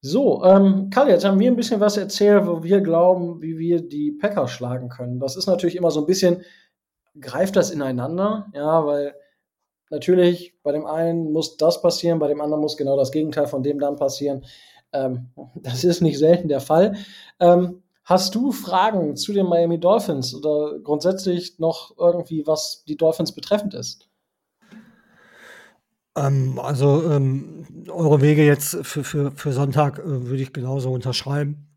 So, ähm, Karl, jetzt haben wir ein bisschen was erzählt, wo wir glauben, wie wir die Packers schlagen können. Das ist natürlich immer so ein bisschen, greift das ineinander, ja, weil natürlich bei dem einen muss das passieren, bei dem anderen muss genau das Gegenteil von dem dann passieren. Ähm, das ist nicht selten der Fall. Ähm, hast du Fragen zu den Miami Dolphins oder grundsätzlich noch irgendwie, was die Dolphins betreffend ist? Ähm, also ähm, eure Wege jetzt für, für, für Sonntag äh, würde ich genauso unterschreiben.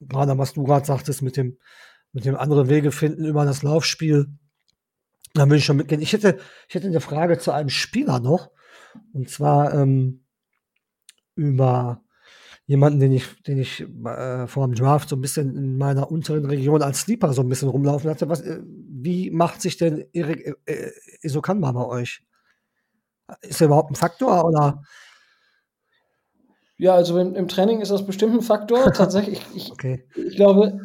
Gerade was du gerade sagtest mit dem, mit dem anderen Wege finden über das Laufspiel. Da würde ich schon mitgehen. Ich hätte, ich hätte eine Frage zu einem Spieler noch. Und zwar ähm, über jemanden, den ich, den ich äh, vor dem Draft so ein bisschen in meiner unteren Region als Sleeper so ein bisschen rumlaufen hatte. Was, äh, wie macht sich denn Erik äh, äh Isokanma bei euch? Ist er überhaupt ein Faktor oder? Ja, also im, im Training ist das bestimmt ein Faktor. Tatsächlich, ich, okay. ich glaube,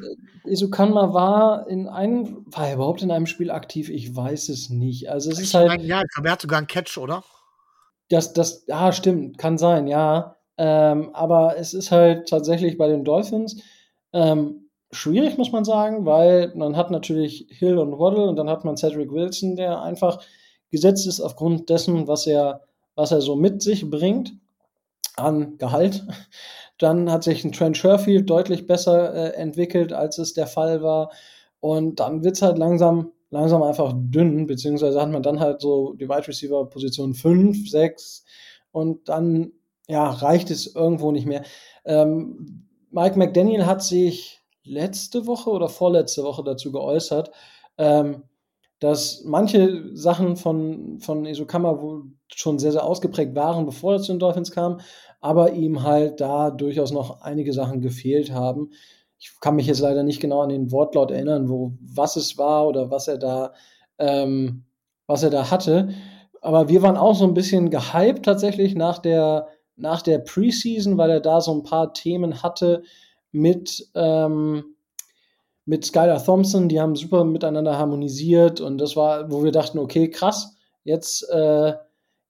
Isukanma war in einem, war er überhaupt in einem Spiel aktiv? Ich weiß es nicht. Also es ich ist halt. Meine, ja, er hat sogar einen Catch, oder? Das, das, ja, stimmt, kann sein, ja. Ähm, aber es ist halt tatsächlich bei den Dolphins ähm, schwierig, muss man sagen, weil man hat natürlich Hill und Waddle und dann hat man Cedric Wilson, der einfach gesetzt ist aufgrund dessen, was er, was er so mit sich bringt an Gehalt. Dann hat sich ein Trent Sherfield deutlich besser äh, entwickelt, als es der Fall war. Und dann wird es halt langsam, langsam einfach dünn, beziehungsweise hat man dann halt so die Wide Receiver Position 5, 6 und dann ja, reicht es irgendwo nicht mehr. Ähm, Mike McDaniel hat sich letzte Woche oder vorletzte Woche dazu geäußert, ähm, dass manche Sachen von, von Isokama wohl schon sehr, sehr ausgeprägt waren, bevor er zu den Dolphins kam, aber ihm halt da durchaus noch einige Sachen gefehlt haben. Ich kann mich jetzt leider nicht genau an den Wortlaut erinnern, wo was es war oder was er da, ähm, was er da hatte. Aber wir waren auch so ein bisschen gehypt tatsächlich nach der, nach der Preseason, weil er da so ein paar Themen hatte mit, ähm, mit Skylar Thompson. Die haben super miteinander harmonisiert und das war, wo wir dachten, okay, krass, jetzt, äh,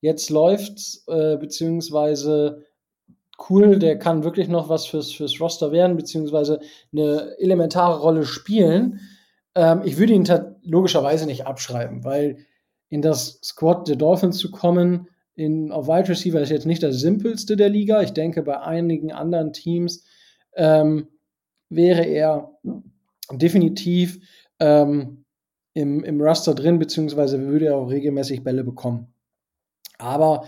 jetzt läuft's, äh, beziehungsweise cool, der kann wirklich noch was fürs, fürs Roster werden, beziehungsweise eine elementare Rolle spielen. Ähm, ich würde ihn logischerweise nicht abschreiben, weil in das Squad der Dolphins zu kommen, in, auf Wide Receiver ist jetzt nicht das simpelste der Liga. Ich denke, bei einigen anderen Teams ähm, wäre er definitiv ähm, im, im Raster drin, beziehungsweise würde er auch regelmäßig Bälle bekommen. Aber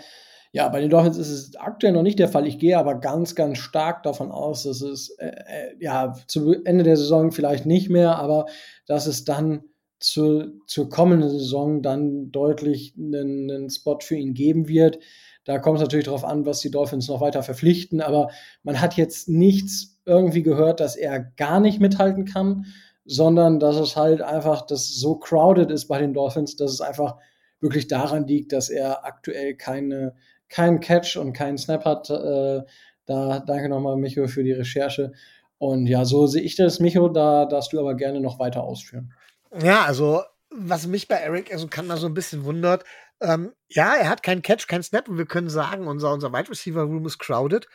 ja, bei den Dolphins ist es aktuell noch nicht der Fall. Ich gehe aber ganz, ganz stark davon aus, dass es äh, äh, ja zu Ende der Saison vielleicht nicht mehr, aber dass es dann zu, zur kommenden Saison dann deutlich einen, einen Spot für ihn geben wird. Da kommt es natürlich darauf an, was die Dolphins noch weiter verpflichten, aber man hat jetzt nichts irgendwie gehört, dass er gar nicht mithalten kann, sondern dass es halt einfach, dass so crowded ist bei den Dolphins, dass es einfach wirklich daran liegt, dass er aktuell keine keinen Catch und keinen Snap hat. Äh, da danke nochmal, Micho, für die Recherche. Und ja, so sehe ich das, Micho. Da darfst du aber gerne noch weiter ausführen. Ja, also was mich bei Eric also kann da so ein bisschen wundert, ähm, ja, er hat keinen Catch, keinen Snap und wir können sagen, unser, unser Wide Receiver Room ist crowded,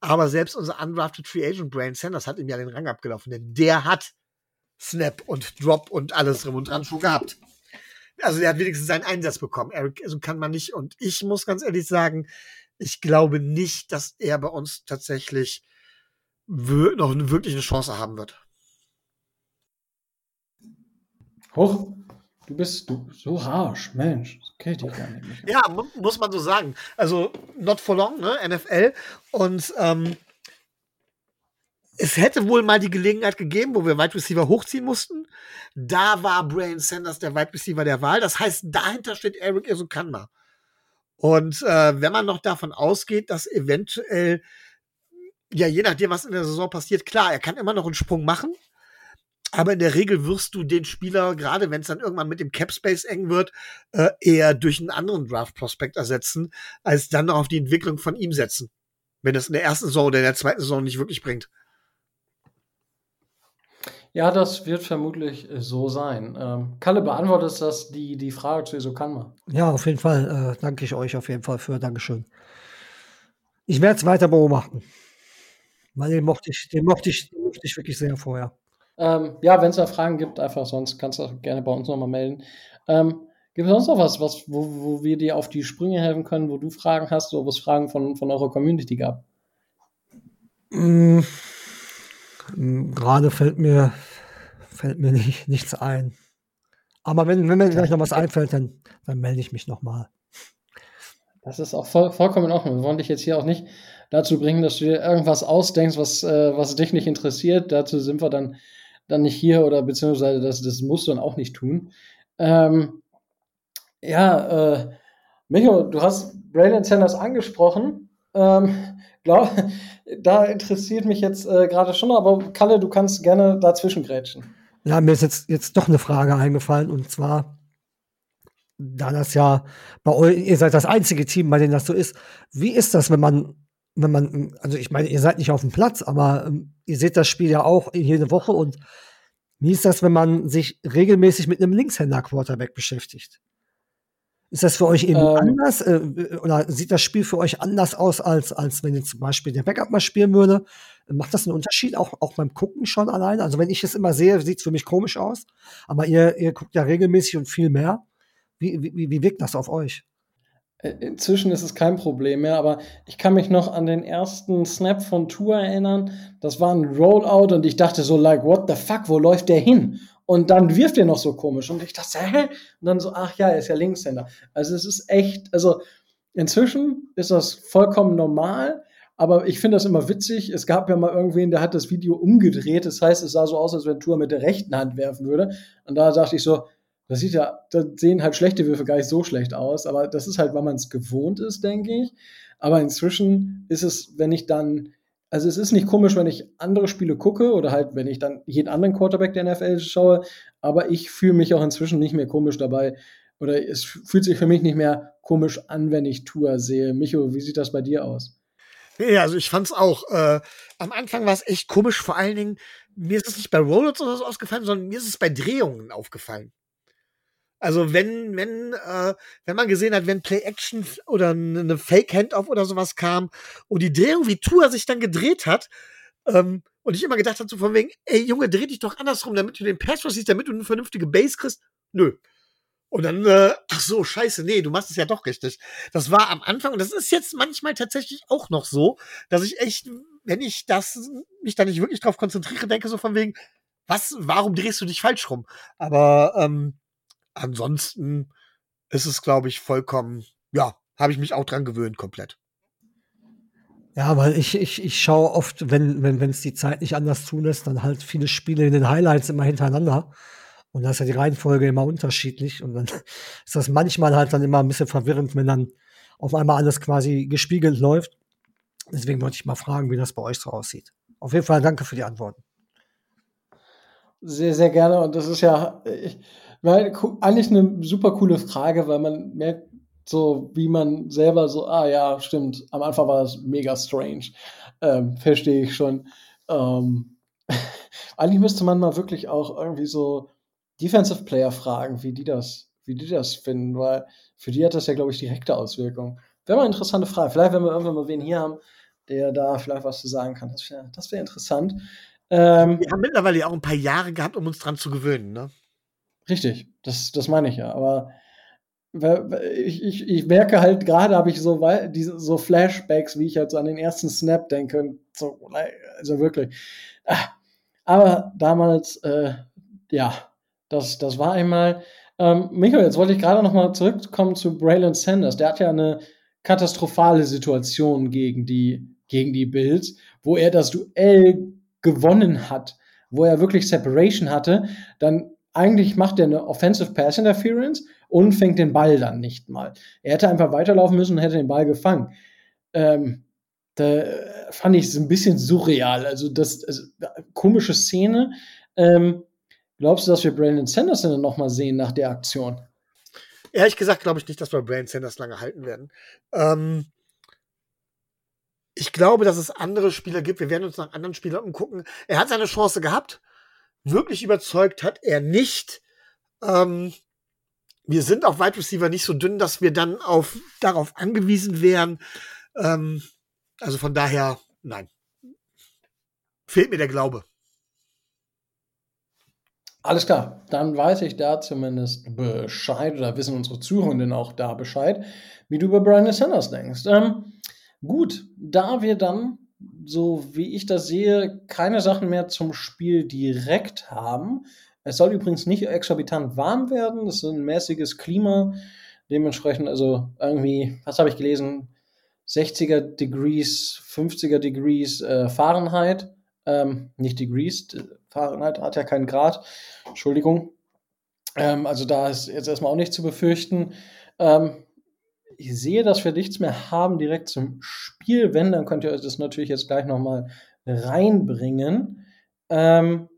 aber selbst unser undrafted Free Agent Brain Sanders hat ihm ja den Rang abgelaufen, denn der hat Snap und Drop und alles drum und dran schon gehabt also er hat wenigstens seinen Einsatz bekommen. Eric, also kann man nicht. Und ich muss ganz ehrlich sagen, ich glaube nicht, dass er bei uns tatsächlich noch eine wirkliche Chance haben wird. Hoch, du bist du, so harsch, Mensch. Okay, die gar nicht. Ja, muss man so sagen. Also, not for long, ne? NFL. Und ähm, es hätte wohl mal die Gelegenheit gegeben, wo wir Wide Receiver hochziehen mussten. Da war Brain Sanders der Wide Receiver der Wahl. Das heißt, dahinter steht Eric Isokanma. Und äh, wenn man noch davon ausgeht, dass eventuell, ja, je nachdem, was in der Saison passiert, klar, er kann immer noch einen Sprung machen. Aber in der Regel wirst du den Spieler, gerade wenn es dann irgendwann mit dem Cap Space eng wird, äh, eher durch einen anderen Draft-Prospekt ersetzen, als dann noch auf die Entwicklung von ihm setzen. Wenn es in der ersten Saison oder in der zweiten Saison nicht wirklich bringt. Ja, das wird vermutlich äh, so sein. Ähm, Kalle, beantwortet das die, die Frage zu Isokanma? Ja, auf jeden Fall. Äh, danke ich euch auf jeden Fall für. Dankeschön. Ich werde es weiter beobachten. Weil den mochte ich, den mochte ich, den mochte ich wirklich sehr vorher. Ähm, ja, wenn es da Fragen gibt, einfach sonst kannst du auch gerne bei uns nochmal melden. Ähm, gibt es sonst noch was, was wo, wo wir dir auf die Sprünge helfen können, wo du Fragen hast oder wo es Fragen von, von eurer Community gab? Mm. Gerade fällt mir, fällt mir nicht, nichts ein. Aber wenn, wenn mir gleich noch was einfällt, dann, dann melde ich mich nochmal. Das ist auch voll, vollkommen in Ordnung. Wir wollen dich jetzt hier auch nicht dazu bringen, dass du dir irgendwas ausdenkst, was, äh, was dich nicht interessiert. Dazu sind wir dann, dann nicht hier oder beziehungsweise das, das musst du dann auch nicht tun. Ähm, ja, äh, Micho, du hast Braylon Sanders angesprochen. Ähm, glaub, da interessiert mich jetzt äh, gerade schon, aber Kalle, du kannst gerne dazwischen grätschen. Ja, mir ist jetzt, jetzt doch eine Frage eingefallen und zwar, da das ja bei euch, ihr seid das einzige Team, bei dem das so ist. Wie ist das, wenn man, wenn man, also ich meine, ihr seid nicht auf dem Platz, aber ähm, ihr seht das Spiel ja auch jede Woche und wie ist das, wenn man sich regelmäßig mit einem Linkshänder-Quarterback beschäftigt? Ist das für euch eben Ähm. anders? Äh, oder sieht das Spiel für euch anders aus, als, als wenn jetzt zum Beispiel der Backup mal spielen würde? Macht das einen Unterschied, auch, auch beim Gucken schon allein? Also, wenn ich es immer sehe, sieht es für mich komisch aus. Aber ihr, ihr guckt ja regelmäßig und viel mehr. Wie, wie, wie wirkt das auf euch? Äh, Inzwischen ist es kein Problem mehr, aber ich kann mich noch an den ersten Snap von Tour erinnern. Das war ein Rollout und ich dachte so, like, what the fuck, wo läuft der hin? Und dann wirft er noch so komisch. Und ich dachte, hä? Und dann so, ach ja, er ist ja Linkshänder. Also es ist echt, also inzwischen ist das vollkommen normal, aber ich finde das immer witzig. Es gab ja mal irgendwen, der hat das Video umgedreht. Das heißt, es sah so aus, als wenn Tour mit der rechten Hand werfen würde. Und da dachte ich so, das sieht ja, da sehen halt schlechte Würfe gar nicht so schlecht aus, aber das ist halt, weil man es gewohnt ist, denke ich. Aber inzwischen ist es, wenn ich dann, also es ist nicht komisch, wenn ich andere Spiele gucke oder halt, wenn ich dann jeden anderen Quarterback der NFL schaue, aber ich fühle mich auch inzwischen nicht mehr komisch dabei oder es fühlt sich für mich nicht mehr komisch an, wenn ich Tour sehe. Micho, wie sieht das bei dir aus? Ja, also ich fand's auch. Äh, am Anfang war es echt komisch, vor allen Dingen, mir ist es nicht bei Rollouts oder so ausgefallen, sondern mir ist es bei Drehungen aufgefallen. Also wenn, wenn, äh, wenn man gesehen hat, wenn Play-Action oder eine Fake-Handoff oder sowas kam und die Drehung, wie Tua sich dann gedreht hat, ähm, und ich immer gedacht habe, so von wegen, ey Junge, dreh dich doch andersrum, damit du den Pass siehst, damit du eine vernünftige Base kriegst. Nö. Und dann, äh, ach so, scheiße, nee, du machst es ja doch richtig. Das war am Anfang, und das ist jetzt manchmal tatsächlich auch noch so, dass ich echt, wenn ich das, mich da nicht wirklich drauf konzentriere, denke so von wegen, was, warum drehst du dich falsch rum? Aber ähm, ansonsten ist es, glaube ich, vollkommen, ja, habe ich mich auch dran gewöhnt, komplett. Ja, weil ich, ich, ich schaue oft, wenn wenn wenn, es die Zeit nicht anders zulässt, dann halt viele Spiele in den Highlights immer hintereinander. Und da ist ja die Reihenfolge immer unterschiedlich. Und dann ist das manchmal halt dann immer ein bisschen verwirrend, wenn dann auf einmal alles quasi gespiegelt läuft. Deswegen wollte ich mal fragen, wie das bei euch so aussieht. Auf jeden Fall danke für die Antworten. Sehr, sehr gerne. Und das ist ja ich, weil, eigentlich eine super coole Frage, weil man merkt, so wie man selber so, ah ja, stimmt, am Anfang war das mega strange. Ähm, Verstehe ich schon. Ähm, eigentlich müsste man mal wirklich auch irgendwie so Defensive Player fragen, wie die das, wie die das finden, weil für die hat das ja, glaube ich, direkte Auswirkungen. Wäre mal eine interessante Frage. Vielleicht, wenn wir irgendwann mal wen hier haben, der da vielleicht was zu sagen kann. Das wäre das wär interessant. Ähm, wir haben mittlerweile auch ein paar Jahre gehabt, um uns dran zu gewöhnen, ne? Richtig, das, das meine ich ja. Aber ich, ich, ich merke halt gerade, habe ich so, diese, so Flashbacks, wie ich halt so an den ersten Snap denke. So, also wirklich. Ah, aber damals, äh, ja, das, das war einmal. Ähm, Michael, jetzt wollte ich gerade noch mal zurückkommen zu Braylon Sanders. Der hat ja eine katastrophale Situation gegen die, gegen die Bills, wo er das Duell gewonnen hat, wo er wirklich Separation hatte. Dann eigentlich macht er eine Offensive Pass Interference und fängt den Ball dann nicht mal. Er hätte einfach weiterlaufen müssen und hätte den Ball gefangen. Ähm, da fand ich es ein bisschen surreal. Also, das also, komische Szene. Ähm, glaubst du, dass wir Brandon Sanderson dann nochmal sehen nach der Aktion? Ehrlich gesagt glaube ich nicht, dass wir Brandon Sanders lange halten werden. Ähm, ich glaube, dass es andere Spieler gibt. Wir werden uns nach anderen Spielern umgucken. Er hat seine Chance gehabt. Wirklich überzeugt hat er nicht. Ähm, wir sind auf Wide Receiver nicht so dünn, dass wir dann auf, darauf angewiesen wären. Ähm, also von daher, nein. Fehlt mir der Glaube. Alles klar, dann weiß ich da zumindest Bescheid oder wissen unsere Zuhörenden auch da Bescheid, wie du über Brian Sanders denkst. Ähm, gut, da wir dann, so wie ich das sehe, keine Sachen mehr zum Spiel direkt haben, es soll übrigens nicht exorbitant warm werden. Das ist ein mäßiges Klima. Dementsprechend, also irgendwie, was habe ich gelesen? 60er Degrees, 50er Degrees äh, Fahrenheit. Ähm, nicht Degrees, Fahrenheit hat ja keinen Grad. Entschuldigung. Ähm, also da ist jetzt erstmal auch nicht zu befürchten. Ähm, ich sehe, dass wir nichts mehr haben direkt zum Spiel. Wenn, dann könnt ihr euch das natürlich jetzt gleich nochmal reinbringen. Ähm,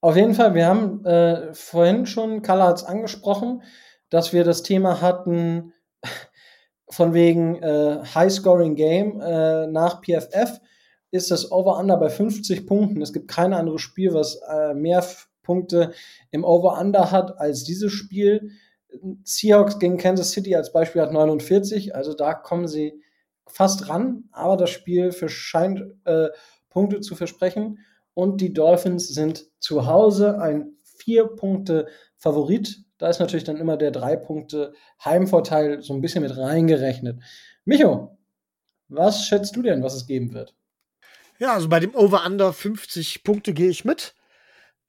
Auf jeden Fall, wir haben äh, vorhin schon, Kalle hat es angesprochen, dass wir das Thema hatten von wegen äh, High-Scoring-Game äh, nach PFF ist das Over-Under bei 50 Punkten. Es gibt kein anderes Spiel, was äh, mehr Punkte im Over-Under hat als dieses Spiel. Seahawks gegen Kansas City als Beispiel hat 49, also da kommen sie fast ran, aber das Spiel scheint äh, Punkte zu versprechen. Und die Dolphins sind zu Hause ein vier Punkte Favorit. Da ist natürlich dann immer der drei Punkte Heimvorteil so ein bisschen mit reingerechnet. Micho, was schätzt du denn, was es geben wird? Ja, also bei dem Over-Under 50 Punkte gehe ich mit.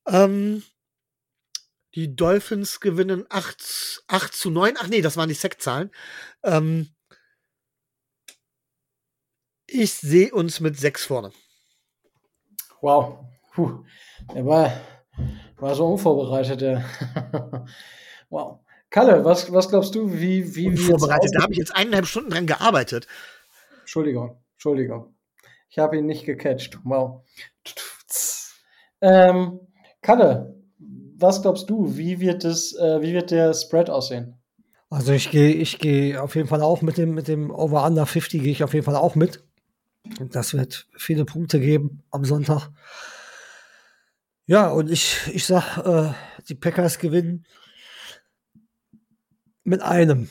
Ähm, die Dolphins gewinnen 8, 8 zu 9. Ach nee, das waren die Sackzahlen. Ähm, ich sehe uns mit 6 vorne. Wow. Puh. Der war, war so unvorbereitet. Der. wow. Kalle, was, was glaubst du, wie, wie Unvorbereitet, da habe ich jetzt eineinhalb Stunden dran gearbeitet. Entschuldigung, Entschuldigung. Ich habe ihn nicht gecatcht. Wow. Ähm, Kalle, was glaubst du, wie wird, es, äh, wie wird der Spread aussehen? Also ich gehe ich geh auf jeden Fall auch mit dem, mit dem Over-Under 50 gehe ich auf jeden Fall auch mit. Das wird viele Punkte geben am Sonntag. Ja, und ich, ich sag, äh, die Packers gewinnen mit einem.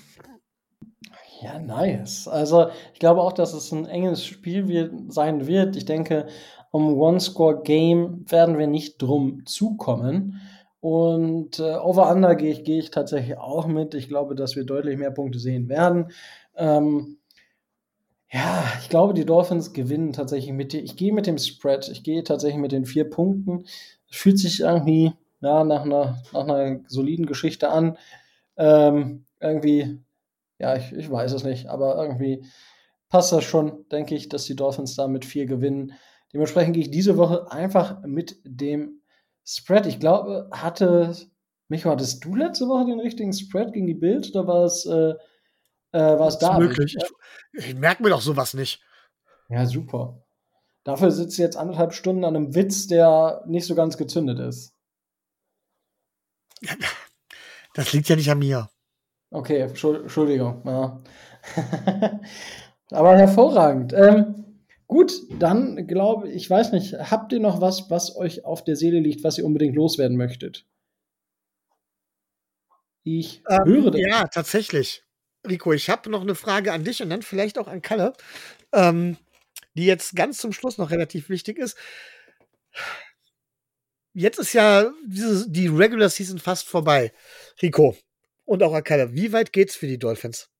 Ja, nice. Also ich glaube auch, dass es ein enges Spiel wird, sein wird. Ich denke, um One-Score-Game werden wir nicht drum zukommen. Und äh, Over-Under gehe ich, geh ich tatsächlich auch mit. Ich glaube, dass wir deutlich mehr Punkte sehen werden. Ähm, ja, ich glaube, die Dolphins gewinnen tatsächlich mit dir. Ich gehe mit dem Spread. Ich gehe tatsächlich mit den vier Punkten. Es fühlt sich irgendwie ja, nach, einer, nach einer soliden Geschichte an. Ähm, irgendwie, ja, ich, ich weiß es nicht, aber irgendwie passt das schon, denke ich, dass die Dolphins da mit vier gewinnen. Dementsprechend gehe ich diese Woche einfach mit dem Spread. Ich glaube, hatte, Micho, hattest du letzte Woche den richtigen Spread gegen die Bild oder war es, äh, äh, war es da? Möglich. Ich, ich merke mir doch sowas nicht. Ja, super. Dafür sitzt jetzt anderthalb Stunden an einem Witz, der nicht so ganz gezündet ist. Das liegt ja nicht an mir. Okay, Entschuldigung. Ja. Aber hervorragend. Ähm, gut, dann glaube ich, ich weiß nicht, habt ihr noch was, was euch auf der Seele liegt, was ihr unbedingt loswerden möchtet? Ich ähm, höre das. Ja, tatsächlich. Rico, ich habe noch eine Frage an dich und dann vielleicht auch an Kalle, ähm, die jetzt ganz zum Schluss noch relativ wichtig ist. Jetzt ist ja diese, die Regular Season fast vorbei. Rico und auch an Kalle, wie weit geht's für die Dolphins?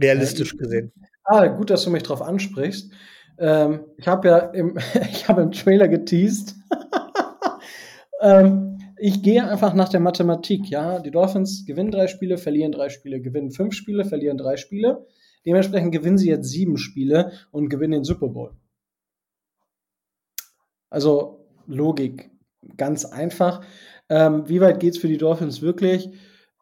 Realistisch äh, gesehen. Ah, gut, dass du mich darauf ansprichst. Ähm, ich habe ja im, ich hab im Trailer geteased. ähm, ich gehe einfach nach der Mathematik, ja. Die Dolphins gewinnen drei Spiele, verlieren drei Spiele, gewinnen fünf Spiele, verlieren drei Spiele. Dementsprechend gewinnen sie jetzt sieben Spiele und gewinnen den Super Bowl. Also Logik, ganz einfach. Ähm, wie weit geht es für die Dolphins wirklich?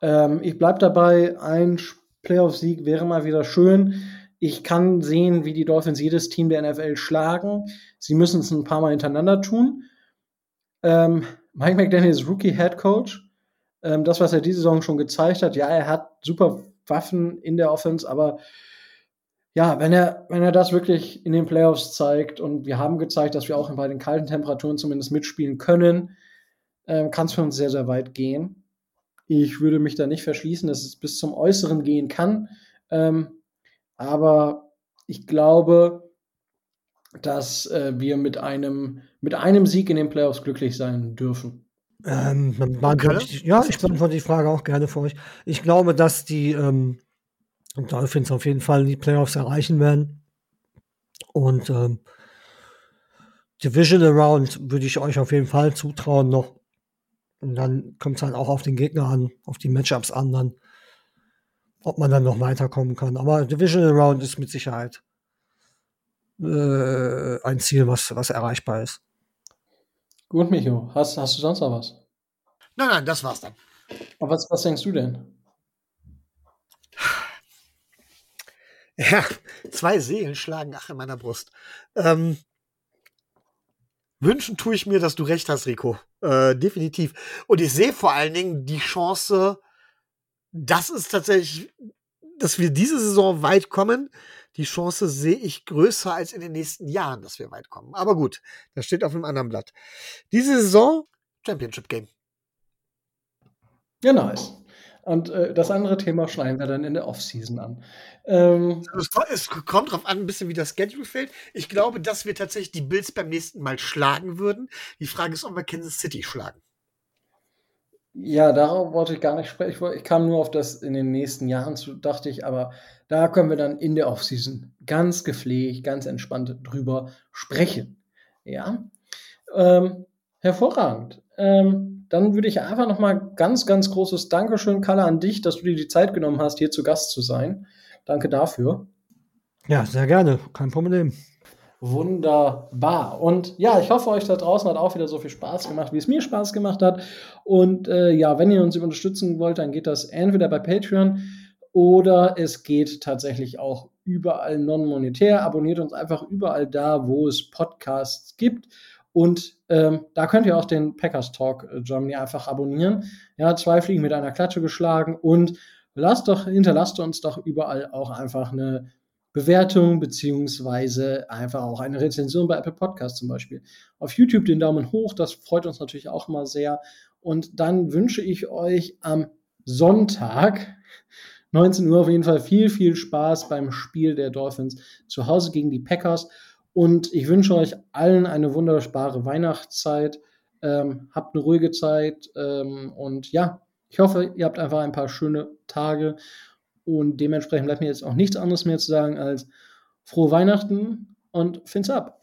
Ähm, ich bleibe dabei, ein Playoff-Sieg wäre mal wieder schön. Ich kann sehen, wie die Dolphins jedes Team der NFL schlagen. Sie müssen es ein paar Mal hintereinander tun. Ähm, Mike McDaniel ist Rookie Head Coach. Ähm, das, was er diese Saison schon gezeigt hat, ja, er hat super Waffen in der Offense, aber ja, wenn er, wenn er das wirklich in den Playoffs zeigt und wir haben gezeigt, dass wir auch bei den kalten Temperaturen zumindest mitspielen können, ähm, kann es für uns sehr, sehr weit gehen. Ich würde mich da nicht verschließen, dass es bis zum Äußeren gehen kann. Ähm, aber ich glaube, dass äh, wir mit einem, mit einem Sieg in den Playoffs glücklich sein dürfen. Ähm, okay. ich, ja, ich beantworte die Frage auch gerne für euch. Ich glaube, dass die ähm, Dolphins auf jeden Fall die Playoffs erreichen werden. Und ähm, Division Around würde ich euch auf jeden Fall zutrauen noch. Und dann kommt es halt auch auf den Gegner an, auf die Matchups an, dann, ob man dann noch weiterkommen kann. Aber Division Around ist mit Sicherheit äh, ein Ziel, was, was erreichbar ist. Gut, Micho. Hast, hast du sonst noch was? Nein, nein, das war's dann. Aber was, was denkst du denn? Ja, zwei Seelen schlagen ach in meiner Brust. Ähm, Wünschen tue ich mir, dass du recht hast, Rico. Äh, definitiv. Und ich sehe vor allen Dingen die Chance, dass es tatsächlich, dass wir diese Saison weit kommen. Die Chance sehe ich größer als in den nächsten Jahren, dass wir weit kommen. Aber gut, das steht auf einem anderen Blatt. Diese Saison Championship Game. Ja, nice. Und äh, das andere Thema schneiden wir dann in der Offseason an. Ähm, es, es, kommt darauf an, ein bisschen wie das Schedule fällt. Ich glaube, dass wir tatsächlich die Bills beim nächsten Mal schlagen würden. Die Frage ist, ob wir Kansas City schlagen. Ja, darauf wollte ich gar nicht sprechen. Ich, kam nur auf das in den nächsten Jahren zu, dachte ich, aber da können wir dann in der Offseason ganz gepflegt, ganz entspannt drüber sprechen. Ja, ähm, hervorragend. Ähm, dann würde ich einfach nochmal ganz, ganz großes Dankeschön, Kalle, an dich, dass du dir die Zeit genommen hast, hier zu Gast zu sein. Danke dafür. Ja, sehr gerne, kein Problem. Wunderbar. Und ja, ich hoffe, euch da draußen hat auch wieder so viel Spaß gemacht, wie es mir Spaß gemacht hat. Und äh, ja, wenn ihr uns unterstützen wollt, dann geht das entweder bei Patreon oder es geht tatsächlich auch überall non-monetär. Abonniert uns einfach überall da, wo es Podcasts gibt. Und ähm, da könnt ihr auch den Packers Talk äh, Germany einfach abonnieren. Ja, zwei Fliegen mit einer Klatsche geschlagen und lasst doch, hinterlasst uns doch überall auch einfach eine Bewertung beziehungsweise einfach auch eine Rezension bei Apple Podcast zum Beispiel. Auf YouTube den Daumen hoch, das freut uns natürlich auch immer sehr. Und dann wünsche ich euch am Sonntag 19 Uhr auf jeden Fall viel, viel Spaß beim Spiel der Dolphins zu Hause gegen die Packers. Und ich wünsche euch allen eine wunderbare Weihnachtszeit. Ähm, habt eine ruhige Zeit. Ähm, und ja, ich hoffe, ihr habt einfach ein paar schöne Tage. Und dementsprechend bleibt mir jetzt auch nichts anderes mehr zu sagen als frohe Weihnachten und Fins ab.